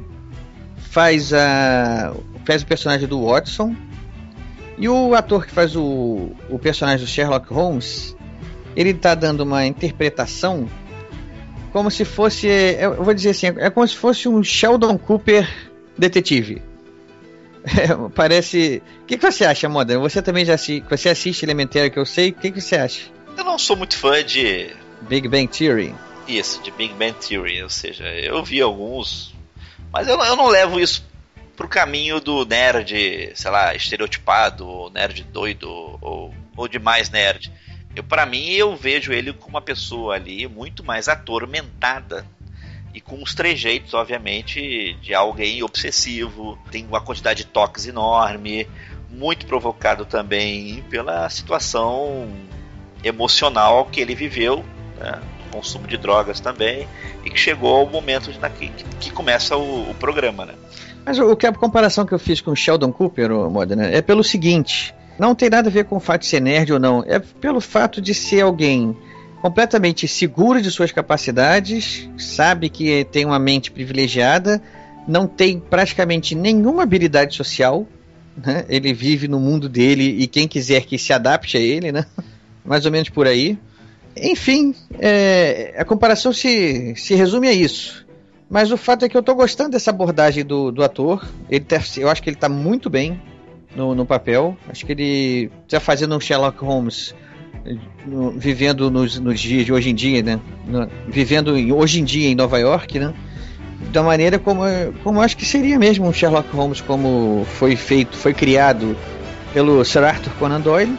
[SPEAKER 7] faz, a, faz o personagem do Watson. E o ator que faz o, o personagem do Sherlock Holmes, ele tá dando uma interpretação como se fosse. Eu vou dizer assim, é como se fosse um Sheldon Cooper detetive. É, [laughs] parece. O que, que, você acha, Modern? Você também já assiste, você assiste Elementary que eu sei. O que, que, você acha?
[SPEAKER 9] Eu não sou muito fã de.
[SPEAKER 7] Big Bang Theory.
[SPEAKER 9] Isso, de Big Bang Theory. Ou seja, eu vi alguns. Mas eu, eu não levo isso pro caminho do nerd, sei lá, estereotipado, ou nerd doido, ou, ou de mais nerd. Para mim, eu vejo ele como uma pessoa ali muito mais atormentada e com os trejeitos, obviamente, de alguém obsessivo, tem uma quantidade de toques enorme, muito provocado também pela situação emocional que ele viveu, né? consumo de drogas também, e que chegou ao momento de, que, que começa o, o, programa, né?
[SPEAKER 7] Mas o que a comparação que eu fiz com o Sheldon Cooper, Modena, é pelo seguinte: não tem nada a ver com o fato de ser nerd ou não. É pelo fato de ser alguém completamente seguro de suas capacidades, sabe que tem uma mente privilegiada, não tem praticamente nenhuma habilidade social. Né? Ele vive no mundo dele e quem quiser que se adapte a ele, né? [laughs] mais ou menos por aí. Enfim, é, a comparação se, se resume a isso. Mas o fato é que eu estou gostando dessa abordagem do, do ator. Ele tá, eu acho que ele está muito bem no, no papel. Acho que ele está fazendo um Sherlock Holmes no, vivendo nos, nos, dias de hoje em dia, né? No, vivendo em, hoje em dia em Nova York, né? Da maneira como, como acho que seria mesmo um Sherlock Holmes como foi feito, foi criado pelo Sir Arthur Conan Doyle.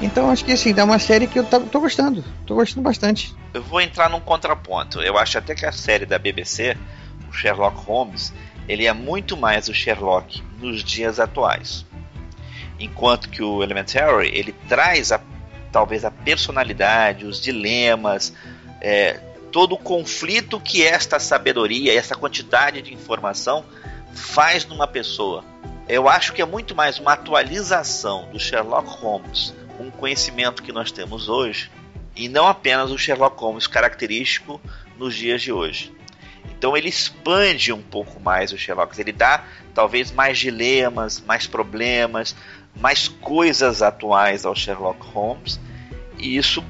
[SPEAKER 7] Então acho que assim, dá uma série que eu tô, gostando, tô gostando bastante.
[SPEAKER 9] Eu vou entrar num contraponto. Eu acho até que a série da BBC, o Sherlock Holmes, ele é muito mais o Sherlock nos dias atuais enquanto que o Elementary ele traz a, talvez a personalidade, os dilemas, é, todo o conflito que esta sabedoria, essa quantidade de informação faz numa pessoa. Eu acho que é muito mais uma atualização do Sherlock Holmes o conhecimento que nós temos hoje e não apenas o Sherlock Holmes característico nos dias de hoje. Então ele expande um pouco mais o Sherlock, ele dá talvez mais dilemas, mais problemas, mais coisas atuais ao Sherlock Holmes, e isso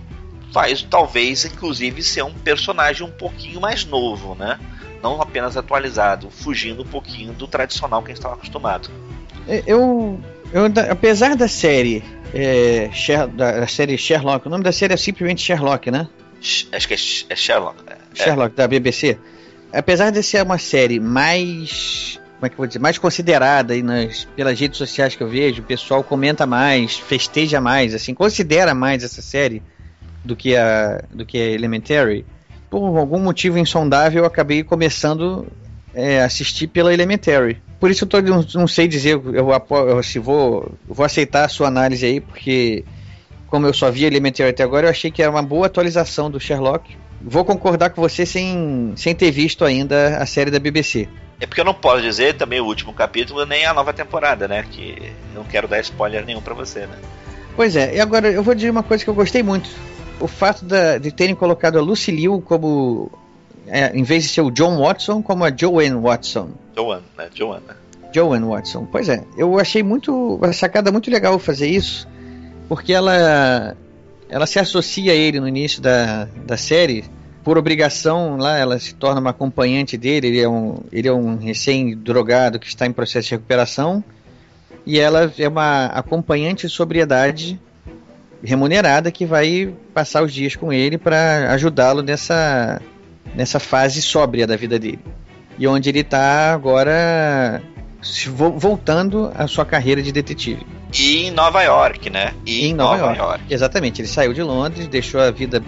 [SPEAKER 9] faz talvez inclusive ser um personagem um pouquinho mais novo, né? Não apenas atualizado, fugindo um pouquinho do tradicional que a gente estava acostumado.
[SPEAKER 7] É, eu, eu, apesar da série é, da série Sherlock, o nome da série é simplesmente Sherlock, né?
[SPEAKER 9] Acho que é, Sherlock.
[SPEAKER 7] É. Sherlock, da BBC. Apesar de ser uma série mais. Como é que eu vou dizer? Mais considerada aí nas, pelas redes sociais que eu vejo, o pessoal comenta mais, festeja mais, assim, considera mais essa série do que a, do que a Elementary. Por algum motivo insondável, eu acabei começando é, assistir pela Elementary. Por isso eu tô, não, não sei dizer, eu, eu, se vou, vou aceitar a sua análise aí, porque como eu só vi Elementary até agora, eu achei que era uma boa atualização do Sherlock. Vou concordar com você sem, sem ter visto ainda a série da BBC.
[SPEAKER 9] É porque eu não posso dizer também o último capítulo nem a nova temporada, né? Que eu não quero dar spoiler nenhum para você, né?
[SPEAKER 7] Pois é, e agora eu vou dizer uma coisa que eu gostei muito. O fato da, de terem colocado a Lucy Liu como é, em vez de ser o John Watson, como a Joanne Watson.
[SPEAKER 9] Joanne, né? Joanne.
[SPEAKER 7] Joanne Watson. Pois é, eu achei muito uma sacada muito legal fazer isso, porque ela ela se associa a ele no início da, da série por obrigação lá ela se torna uma acompanhante dele ele é um ele é um recém drogado que está em processo de recuperação e ela é uma acompanhante de sobriedade remunerada que vai passar os dias com ele para ajudá-lo nessa nessa fase sóbria da vida dele. E onde ele está agora voltando à sua carreira de detetive.
[SPEAKER 9] E em Nova York, né?
[SPEAKER 7] E em Nova, Nova York. York. Exatamente, ele saiu de Londres, deixou a vida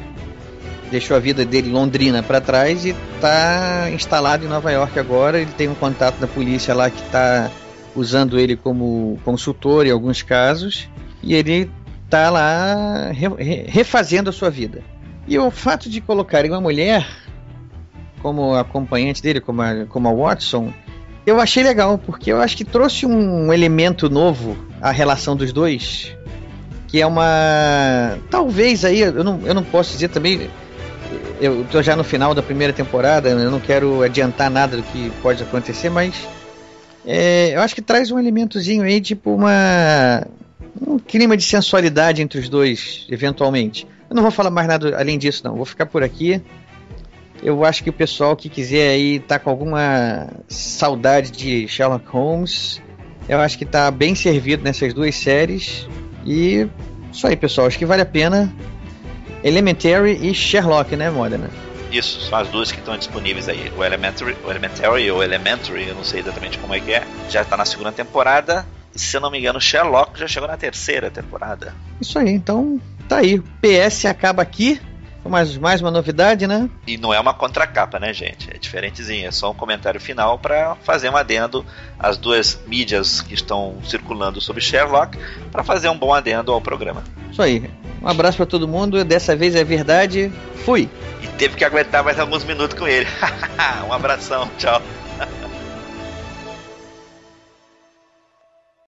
[SPEAKER 7] deixou a vida dele londrina para trás e está instalado em Nova York agora. Ele tem um contato da polícia lá que está usando ele como consultor em alguns casos e ele está lá refazendo a sua vida. E o fato de colocarem uma mulher como acompanhante dele, como a, como a Watson, eu achei legal, porque eu acho que trouxe um elemento novo à relação dos dois, que é uma. Talvez aí, eu não, eu não posso dizer também. Eu tô já no final da primeira temporada, eu não quero adiantar nada do que pode acontecer, mas. É, eu acho que traz um elementozinho aí, tipo uma. Um clima de sensualidade entre os dois, eventualmente. Eu não vou falar mais nada além disso, não. Vou ficar por aqui. Eu acho que o pessoal que quiser aí tá com alguma saudade de Sherlock Holmes, eu acho que tá bem servido nessas duas séries. E isso aí, pessoal. Acho que vale a pena. Elementary e Sherlock, né, Modena?
[SPEAKER 9] Isso, são as duas que estão disponíveis aí. O Elementary, o Elementary ou Elementary, eu não sei exatamente como é que é, já está na segunda temporada. E, se eu não me engano, Sherlock já chegou na terceira temporada.
[SPEAKER 7] Isso aí, então tá aí. PS acaba aqui. Mais, mais uma novidade, né?
[SPEAKER 9] E não é uma contracapa, né, gente? É diferentezinho. É só um comentário final para fazer um adendo às duas mídias que estão circulando sobre Sherlock, para fazer um bom adendo ao programa.
[SPEAKER 7] Isso aí. Um abraço para todo mundo. Dessa vez é verdade. Fui.
[SPEAKER 9] E teve que aguentar mais alguns minutos com ele. [laughs] um abração. Tchau.